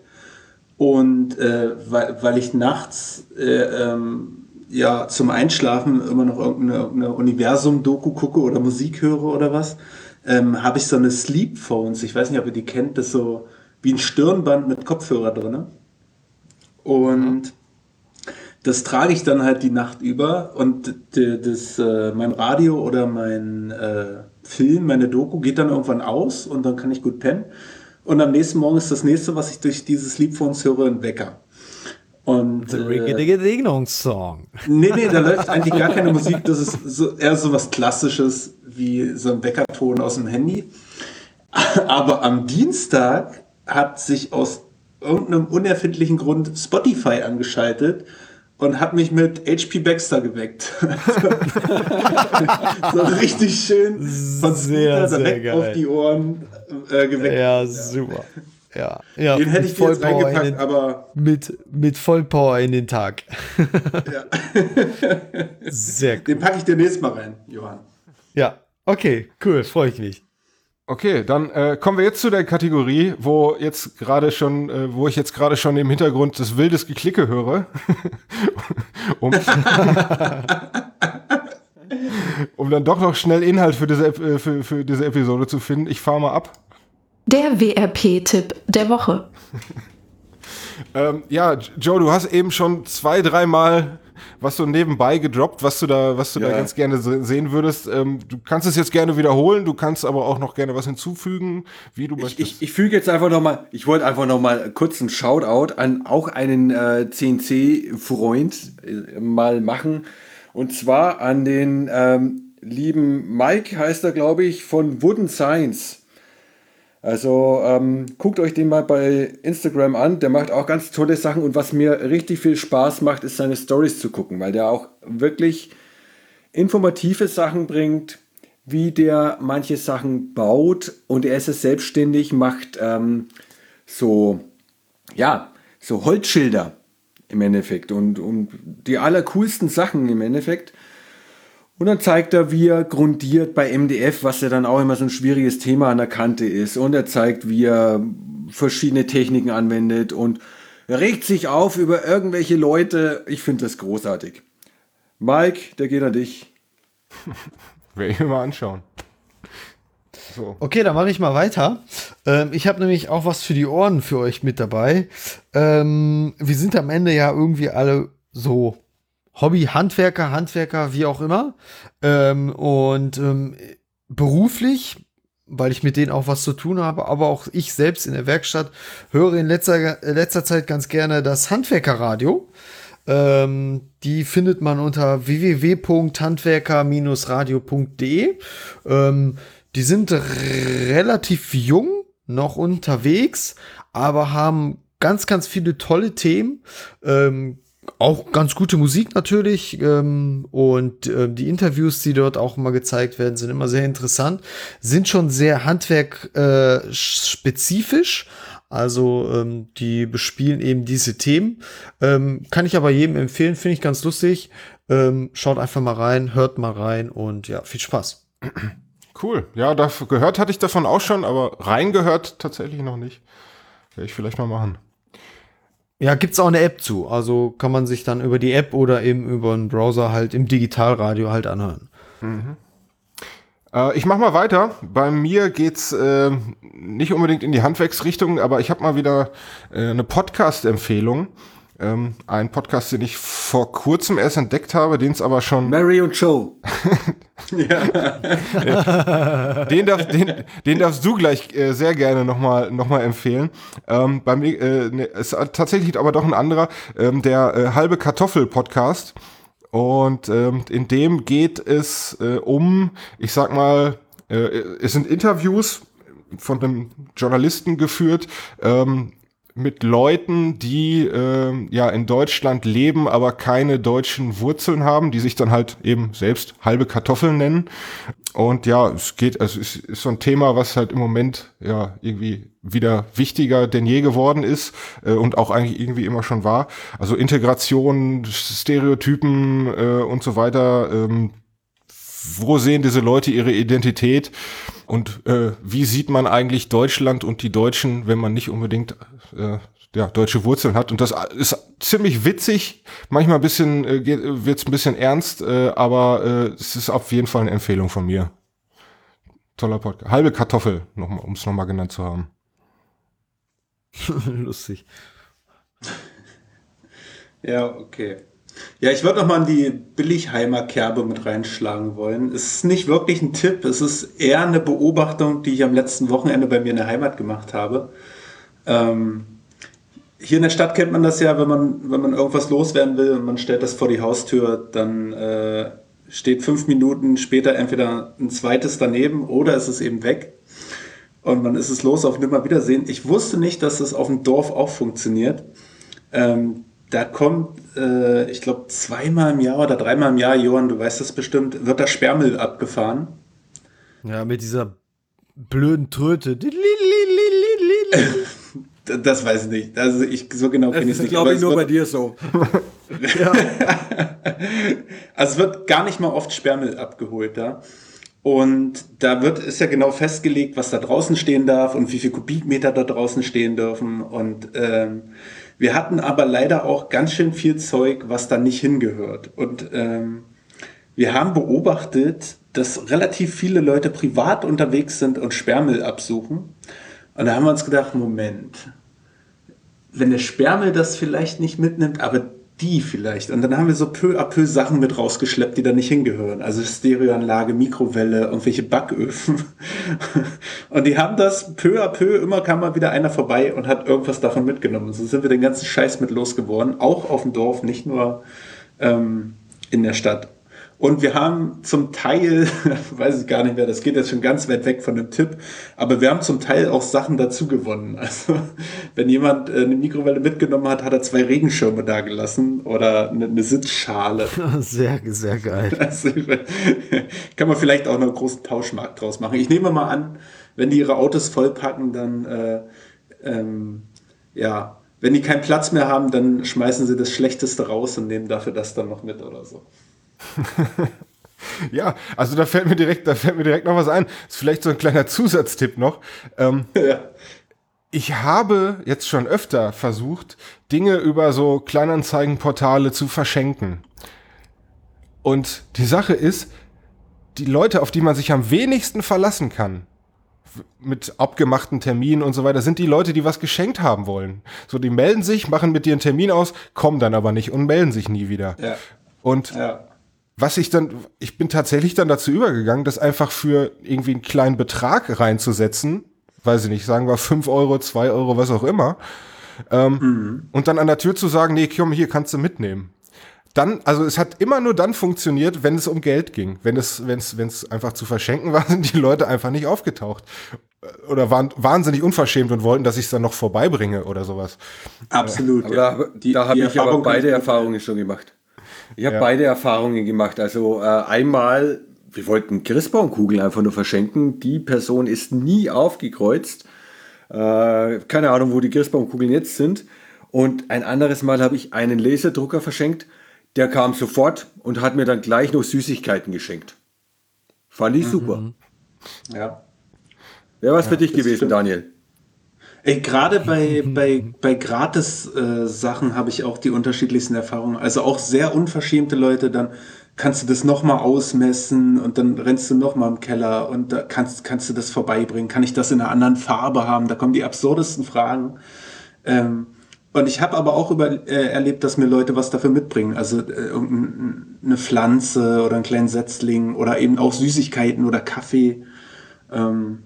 Und äh, weil, weil ich nachts äh, ähm, ja zum Einschlafen immer noch irgendeine, Universum-Doku gucke oder Musik höre oder was, ähm, habe ich so eine Sleep Phones. Ich weiß nicht, ob ihr die kennt, das ist so wie ein Stirnband mit Kopfhörer drin. Und das trage ich dann halt die Nacht über und das, äh, mein Radio oder mein äh, Film, meine Doku geht dann irgendwann aus und dann kann ich gut pennen. Und am nächsten Morgen ist das nächste, was ich durch dieses Sleepphones höre, ein Wecker. Und, The äh, Song. Nee, nee, da läuft eigentlich gar keine Musik. Das ist so, eher so was Klassisches wie so ein Weckerton aus dem Handy. Aber am Dienstag hat sich aus irgendeinem unerfindlichen Grund Spotify angeschaltet und hat mich mit HP Baxter geweckt. so richtig schön von sehr, sehr direkt geil. auf die Ohren äh, geweckt. Ja, super. Ja, ja. Den hätte ich dir jetzt reingepackt, den, aber. Mit, mit Vollpower in den Tag. ja. Sehr cool. Den packe ich dir nächstes Mal rein, Johann. Ja, okay, cool, freue ich mich. Okay, dann äh, kommen wir jetzt zu der Kategorie, wo jetzt gerade schon, äh, wo ich jetzt gerade schon im Hintergrund das wildes Geklicke höre. um, um dann doch noch schnell Inhalt für diese, äh, für, für diese Episode zu finden. Ich fahre mal ab. Der WRP-Tipp der Woche. ähm, ja, Joe, du hast eben schon zwei, dreimal was so nebenbei gedroppt, was du da, was du ja. da ganz gerne sehen würdest. Ähm, du kannst es jetzt gerne wiederholen, du kannst aber auch noch gerne was hinzufügen, wie du ich, möchtest. Ich, ich füge jetzt einfach noch mal, ich wollte einfach noch mal kurz einen Shoutout an auch einen äh, CNC-Freund äh, mal machen. Und zwar an den ähm, lieben Mike, heißt er, glaube ich, von Wooden Science. Also ähm, guckt euch den mal bei Instagram an. Der macht auch ganz tolle Sachen. Und was mir richtig viel Spaß macht, ist seine Stories zu gucken, weil der auch wirklich informative Sachen bringt, wie der manche Sachen baut. Und er ist es selbstständig, macht ähm, so, ja, so Holzschilder im Endeffekt. Und, und die allercoolsten Sachen im Endeffekt. Und dann zeigt er, wie er grundiert bei MDF, was ja dann auch immer so ein schwieriges Thema an der Kante ist. Und er zeigt, wie er verschiedene Techniken anwendet und regt sich auf über irgendwelche Leute. Ich finde das großartig. Mike, der geht an dich. Werde ich mir mal anschauen. So. Okay, dann mache ich mal weiter. Ähm, ich habe nämlich auch was für die Ohren für euch mit dabei. Ähm, wir sind am Ende ja irgendwie alle so Hobby, Handwerker, Handwerker, wie auch immer. Ähm, und ähm, beruflich, weil ich mit denen auch was zu tun habe, aber auch ich selbst in der Werkstatt höre in letzter, letzter Zeit ganz gerne das Handwerkerradio. Ähm, die findet man unter www.handwerker-radio.de. Ähm, die sind relativ jung, noch unterwegs, aber haben ganz, ganz viele tolle Themen. Ähm, auch ganz gute Musik natürlich ähm, und äh, die Interviews, die dort auch immer gezeigt werden, sind immer sehr interessant, sind schon sehr handwerkspezifisch. Äh, also ähm, die bespielen eben diese Themen. Ähm, kann ich aber jedem empfehlen, finde ich ganz lustig. Ähm, schaut einfach mal rein, hört mal rein und ja, viel Spaß. Cool. Ja, gehört hatte ich davon auch schon, aber reingehört tatsächlich noch nicht. Werde ich vielleicht mal machen. Ja, gibt's auch eine App zu. Also kann man sich dann über die App oder eben über einen Browser halt im Digitalradio halt anhören. Mhm. Äh, ich mach mal weiter. Bei mir geht's äh, nicht unbedingt in die Handwerksrichtung, aber ich habe mal wieder äh, eine Podcast-Empfehlung. Ähm, ein Podcast, den ich vor kurzem erst entdeckt habe, den es aber schon. Mary und Joe. den, darf, den, den darfst du gleich äh, sehr gerne nochmal noch mal empfehlen. Ähm, bei mir äh, ne, ist tatsächlich aber doch ein anderer, ähm, der äh, halbe Kartoffel Podcast. Und ähm, in dem geht es äh, um, ich sag mal, äh, es sind Interviews von einem Journalisten geführt, ähm, mit Leuten, die äh, ja in Deutschland leben, aber keine deutschen Wurzeln haben, die sich dann halt eben selbst halbe Kartoffeln nennen. Und ja, es geht, also es ist so ein Thema, was halt im Moment ja irgendwie wieder wichtiger denn je geworden ist äh, und auch eigentlich irgendwie immer schon war. Also Integration, Stereotypen äh, und so weiter. Ähm, wo sehen diese Leute ihre Identität und äh, wie sieht man eigentlich Deutschland und die Deutschen, wenn man nicht unbedingt äh, ja, deutsche Wurzeln hat. Und das ist ziemlich witzig. Manchmal ein bisschen, äh, wird es ein bisschen ernst, äh, aber äh, es ist auf jeden Fall eine Empfehlung von mir. Toller Podcast. Halbe Kartoffel, um es nochmal genannt zu haben. Lustig. Ja, okay. Ja, ich würde noch mal in die Billigheimer Kerbe mit reinschlagen wollen. Es ist nicht wirklich ein Tipp, es ist eher eine Beobachtung, die ich am letzten Wochenende bei mir in der Heimat gemacht habe. Ähm, hier in der Stadt kennt man das ja, wenn man, wenn man irgendwas loswerden will und man stellt das vor die Haustür, dann äh, steht fünf Minuten später entweder ein zweites daneben oder es ist eben weg. Und man ist es los auf Nimmerwiedersehen. Ich wusste nicht, dass das auf dem Dorf auch funktioniert. Ähm, da kommt, äh, ich glaube, zweimal im Jahr oder dreimal im Jahr, Johann, du weißt das bestimmt, wird da Sperrmüll abgefahren. Ja, mit dieser blöden Tröte. das weiß ich nicht. Also ich so genau kenne ich es nicht. glaube ich nur bei dir so. ja. also es wird gar nicht mal oft Sperrmüll abgeholt da. Und da wird, ist ja genau festgelegt, was da draußen stehen darf und wie viel Kubikmeter da draußen stehen dürfen. Und ähm, wir hatten aber leider auch ganz schön viel Zeug, was da nicht hingehört. Und ähm, wir haben beobachtet, dass relativ viele Leute privat unterwegs sind und Sperrmüll absuchen. Und da haben wir uns gedacht, Moment, wenn der Sperrmüll das vielleicht nicht mitnimmt, aber die vielleicht. Und dann haben wir so peu à peu Sachen mit rausgeschleppt, die da nicht hingehören. Also Stereoanlage, Mikrowelle, irgendwelche Backöfen. Und die haben das peu à peu, immer kam mal wieder einer vorbei und hat irgendwas davon mitgenommen. So sind wir den ganzen Scheiß mit losgeworden. Auch auf dem Dorf, nicht nur ähm, in der Stadt. Und wir haben zum Teil, weiß ich gar nicht mehr, das geht jetzt schon ganz weit weg von dem Tipp, aber wir haben zum Teil auch Sachen dazu gewonnen. Also wenn jemand äh, eine Mikrowelle mitgenommen hat, hat er zwei Regenschirme da gelassen oder eine, eine Sitzschale. Sehr, sehr geil. Also, kann man vielleicht auch noch einen großen Tauschmarkt draus machen. Ich nehme mal an, wenn die ihre Autos vollpacken, dann äh, ähm, ja, wenn die keinen Platz mehr haben, dann schmeißen sie das Schlechteste raus und nehmen dafür das dann noch mit oder so. ja, also da fällt mir direkt, da fällt mir direkt noch was ein. Das ist vielleicht so ein kleiner Zusatztipp noch. Ähm, ja. Ich habe jetzt schon öfter versucht, Dinge über so Kleinanzeigenportale zu verschenken. Und die Sache ist, die Leute, auf die man sich am wenigsten verlassen kann, mit abgemachten Terminen und so weiter, sind die Leute, die was geschenkt haben wollen. So, die melden sich, machen mit dir einen Termin aus, kommen dann aber nicht und melden sich nie wieder. Ja. Und ja was ich dann, ich bin tatsächlich dann dazu übergegangen, das einfach für irgendwie einen kleinen Betrag reinzusetzen, weiß ich nicht, sagen wir fünf Euro, zwei Euro, was auch immer, ähm, mhm. und dann an der Tür zu sagen, nee, komm, hier kannst du mitnehmen. Dann, also es hat immer nur dann funktioniert, wenn es um Geld ging. Wenn es, wenn es, wenn es einfach zu verschenken war, sind die Leute einfach nicht aufgetaucht. Oder waren wahnsinnig unverschämt und wollten, dass ich es dann noch vorbeibringe oder sowas. Absolut. Aber da, da habe ich aber beide Erfahrungen schon gemacht. Ich habe ja. beide Erfahrungen gemacht. Also äh, einmal, wir wollten Christbaumkugeln einfach nur verschenken. Die Person ist nie aufgekreuzt. Äh, keine Ahnung, wo die Christbaumkugeln jetzt sind. Und ein anderes Mal habe ich einen Laserdrucker verschenkt. Der kam sofort und hat mir dann gleich noch Süßigkeiten geschenkt. Fand ich mhm. super. Ja. Wäre was ja, für dich gewesen, stimmt. Daniel? Gerade bei, bei, bei Gratis-Sachen äh, habe ich auch die unterschiedlichsten Erfahrungen. Also auch sehr unverschämte Leute, dann kannst du das nochmal ausmessen und dann rennst du nochmal im Keller und da kannst, kannst du das vorbeibringen. Kann ich das in einer anderen Farbe haben? Da kommen die absurdesten Fragen. Ähm, und ich habe aber auch über, äh, erlebt, dass mir Leute was dafür mitbringen. Also äh, eine Pflanze oder einen kleinen Setzling oder eben auch Süßigkeiten oder Kaffee. Ähm,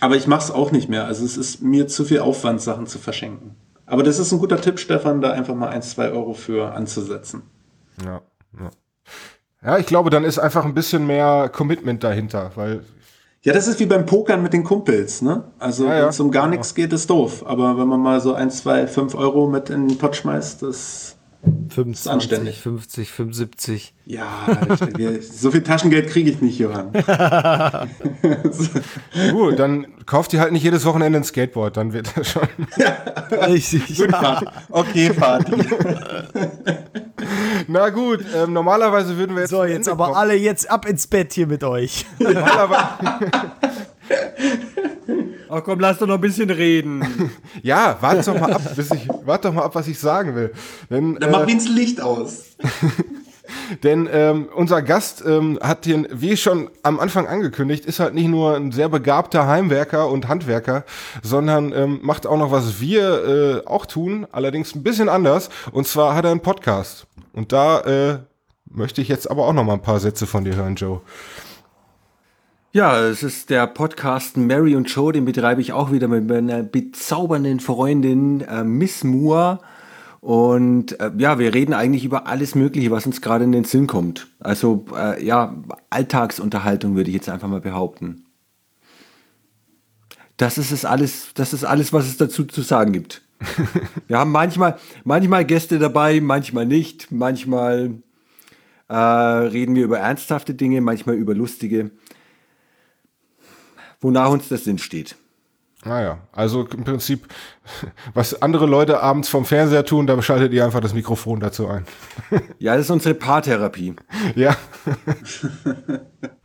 aber ich mache es auch nicht mehr. Also es ist mir zu viel Aufwand, Sachen zu verschenken. Aber das ist ein guter Tipp, Stefan, da einfach mal ein, zwei Euro für anzusetzen. Ja, ja. Ja, ich glaube, dann ist einfach ein bisschen mehr Commitment dahinter, weil. Ja, das ist wie beim Pokern mit den Kumpels, ne? Also, ja, wenn es um gar nichts geht, ist doof. Aber wenn man mal so ein, zwei, fünf Euro mit in den Pot schmeißt, das 25, anständig. 50, 75. Ja, so viel Taschengeld kriege ich nicht, Johann. Gut, dann kauft ihr halt nicht jedes Wochenende ein Skateboard, dann wird das schon. Ja. Richtig. Gut, ja. Okay, Party. Na gut, ähm, normalerweise würden wir jetzt. So, jetzt aber kommen. alle jetzt ab ins Bett hier mit euch. Normalerweise. Ach komm, lass doch noch ein bisschen reden. Ja, warte doch mal ab, bis ich, warte doch mal ab, was ich sagen will. Denn, Dann äh, mach wenigstens Licht aus. Denn ähm, unser Gast ähm, hat den, wie schon am Anfang angekündigt, ist halt nicht nur ein sehr begabter Heimwerker und Handwerker, sondern ähm, macht auch noch, was wir äh, auch tun, allerdings ein bisschen anders. Und zwar hat er einen Podcast. Und da äh, möchte ich jetzt aber auch noch mal ein paar Sätze von dir hören, Joe. Ja, es ist der Podcast Mary und Joe, den betreibe ich auch wieder mit meiner bezaubernden Freundin äh, Miss Moore. Und äh, ja, wir reden eigentlich über alles Mögliche, was uns gerade in den Sinn kommt. Also äh, ja, Alltagsunterhaltung würde ich jetzt einfach mal behaupten. Das ist es alles, das ist alles, was es dazu zu sagen gibt. wir haben manchmal, manchmal Gäste dabei, manchmal nicht. Manchmal äh, reden wir über ernsthafte Dinge, manchmal über lustige wonach uns das Sinn steht. Naja, ah also im Prinzip, was andere Leute abends vom Fernseher tun, da schaltet ihr einfach das Mikrofon dazu ein. Ja, das ist unsere Paartherapie. Ja.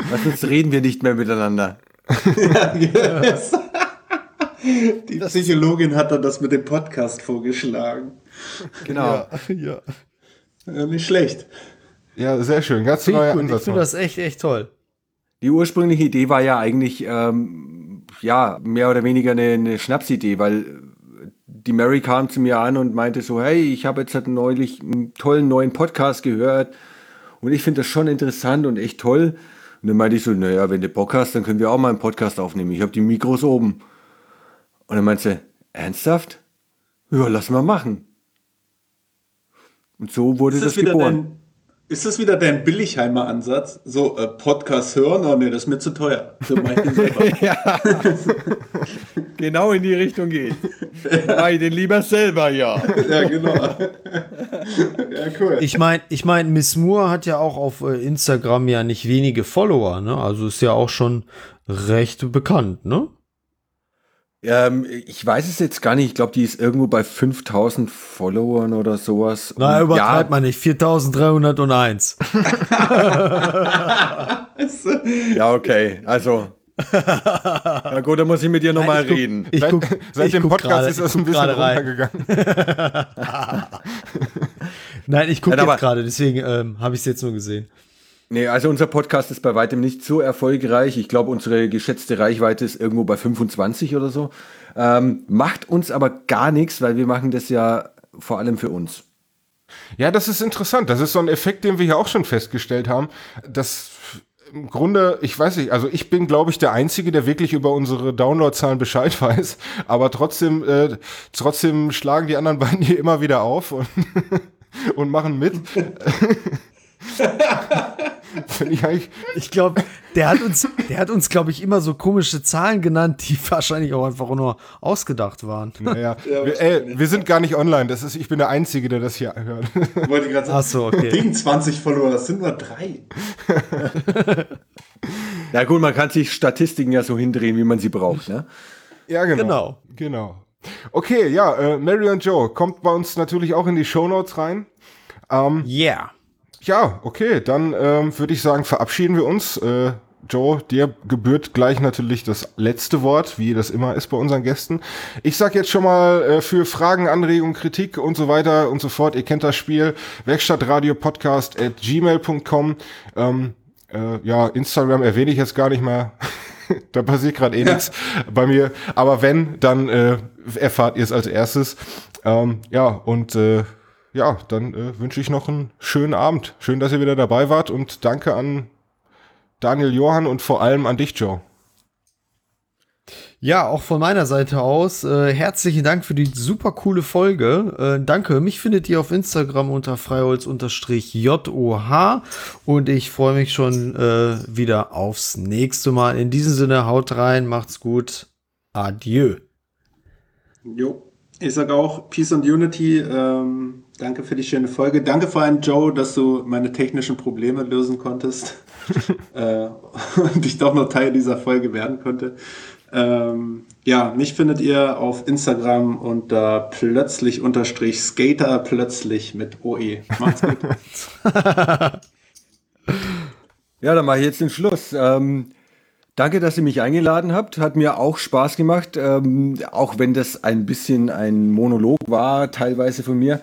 Was sonst reden wir nicht mehr miteinander. Ja, yes. Die Psychologin hat dann das mit dem Podcast vorgeschlagen. Genau. Ja, ja. Ja, nicht schlecht. Ja, sehr schön. Ganz neuer. Ansatz. ich finde das echt, echt toll. Die ursprüngliche Idee war ja eigentlich, ähm, ja, mehr oder weniger eine, eine Schnapsidee, weil die Mary kam zu mir an und meinte so, hey, ich habe jetzt halt neulich einen tollen neuen Podcast gehört und ich finde das schon interessant und echt toll. Und dann meinte ich so, naja, wenn du Bock hast, dann können wir auch mal einen Podcast aufnehmen. Ich habe die Mikros oben. Und dann meinte sie, ernsthaft? Ja, lass mal machen. Und so wurde Ist das, das, geboren. Ist das wieder dein Billigheimer Ansatz? So, äh, Podcast hören? Oh nee, das ist mir zu teuer. Selber. genau in die Richtung geht. Mach ich den lieber selber, ja. ja, genau. ja, cool. Ich meine, ich mein, Miss Moore hat ja auch auf äh, Instagram ja nicht wenige Follower, ne? Also ist ja auch schon recht bekannt, ne? Ähm, ich weiß es jetzt gar nicht. Ich glaube, die ist irgendwo bei 5000 Followern oder sowas. Na, übertreibt ja, man nicht. 4301. Ja, okay. Also. Na gut, dann muss ich mit dir nochmal reden. Ich guck, seit ich dem guck Podcast grade- ist das ein bisschen runtergegangen. Nein, ich gucke jetzt gerade, deswegen ähm, habe ich es jetzt nur gesehen. Nee, also unser Podcast ist bei weitem nicht so erfolgreich. Ich glaube, unsere geschätzte Reichweite ist irgendwo bei 25 oder so. Ähm, macht uns aber gar nichts, weil wir machen das ja vor allem für uns. Ja, das ist interessant. Das ist so ein Effekt, den wir ja auch schon festgestellt haben. Das im Grunde, ich weiß nicht, also ich bin, glaube ich, der Einzige, der wirklich über unsere Downloadzahlen Bescheid weiß. Aber trotzdem, äh, trotzdem schlagen die anderen beiden hier immer wieder auf und, und machen mit. Ich glaube, der hat uns, der hat uns, glaube ich, immer so komische Zahlen genannt, die wahrscheinlich auch einfach nur ausgedacht waren. naja, wir, ey, wir sind gar nicht online. Das ist, ich bin der Einzige, der das hier hört. Wollte ich gerade sagen. Ach so, okay. Gegen 20 Follower, das sind nur drei. Ja gut, man kann sich Statistiken ja so hindrehen, wie man sie braucht. Ne? Ja, genau. Genau. Genau. Okay, ja, äh, Mary und Joe kommt bei uns natürlich auch in die Shownotes rein. Yeah. Ja, okay, dann ähm, würde ich sagen, verabschieden wir uns. Äh, Joe, dir gebührt gleich natürlich das letzte Wort, wie das immer ist bei unseren Gästen. Ich sag jetzt schon mal äh, für Fragen, Anregungen, Kritik und so weiter und so fort, ihr kennt das Spiel, Werkstattradiopodcast at gmail.com. Ähm, äh, ja, Instagram erwähne ich jetzt gar nicht mehr. da passiert gerade eh nichts bei mir. Aber wenn, dann äh, erfahrt ihr es als erstes. Ähm, ja, und äh, ja, dann äh, wünsche ich noch einen schönen Abend. Schön, dass ihr wieder dabei wart und danke an Daniel Johann und vor allem an dich, Joe. Ja, auch von meiner Seite aus äh, herzlichen Dank für die super coole Folge. Äh, danke. Mich findet ihr auf Instagram unter freiholz-joh und ich freue mich schon äh, wieder aufs nächste Mal. In diesem Sinne, haut rein, macht's gut. Adieu. Jo. Ich sage auch Peace and Unity. Ähm, danke für die schöne Folge. Danke vor allem, Joe, dass du meine technischen Probleme lösen konntest äh, und ich doch noch Teil dieser Folge werden konnte. Ähm, ja, mich findet ihr auf Instagram unter plötzlich unterstrich Skater plötzlich mit OE. Macht's gut. Ja, dann mache ich jetzt den Schluss. Ähm, Danke, dass ihr mich eingeladen habt. Hat mir auch Spaß gemacht, ähm, auch wenn das ein bisschen ein Monolog war, teilweise von mir.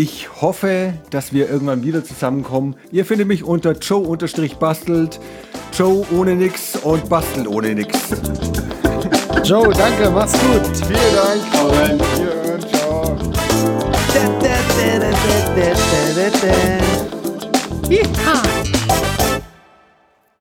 Ich hoffe, dass wir irgendwann wieder zusammenkommen. Ihr findet mich unter Joe-bastelt, Joe ohne nix und bastelt ohne nix. Joe, danke, mach's gut. Vielen Dank. Wiederhören, ciao.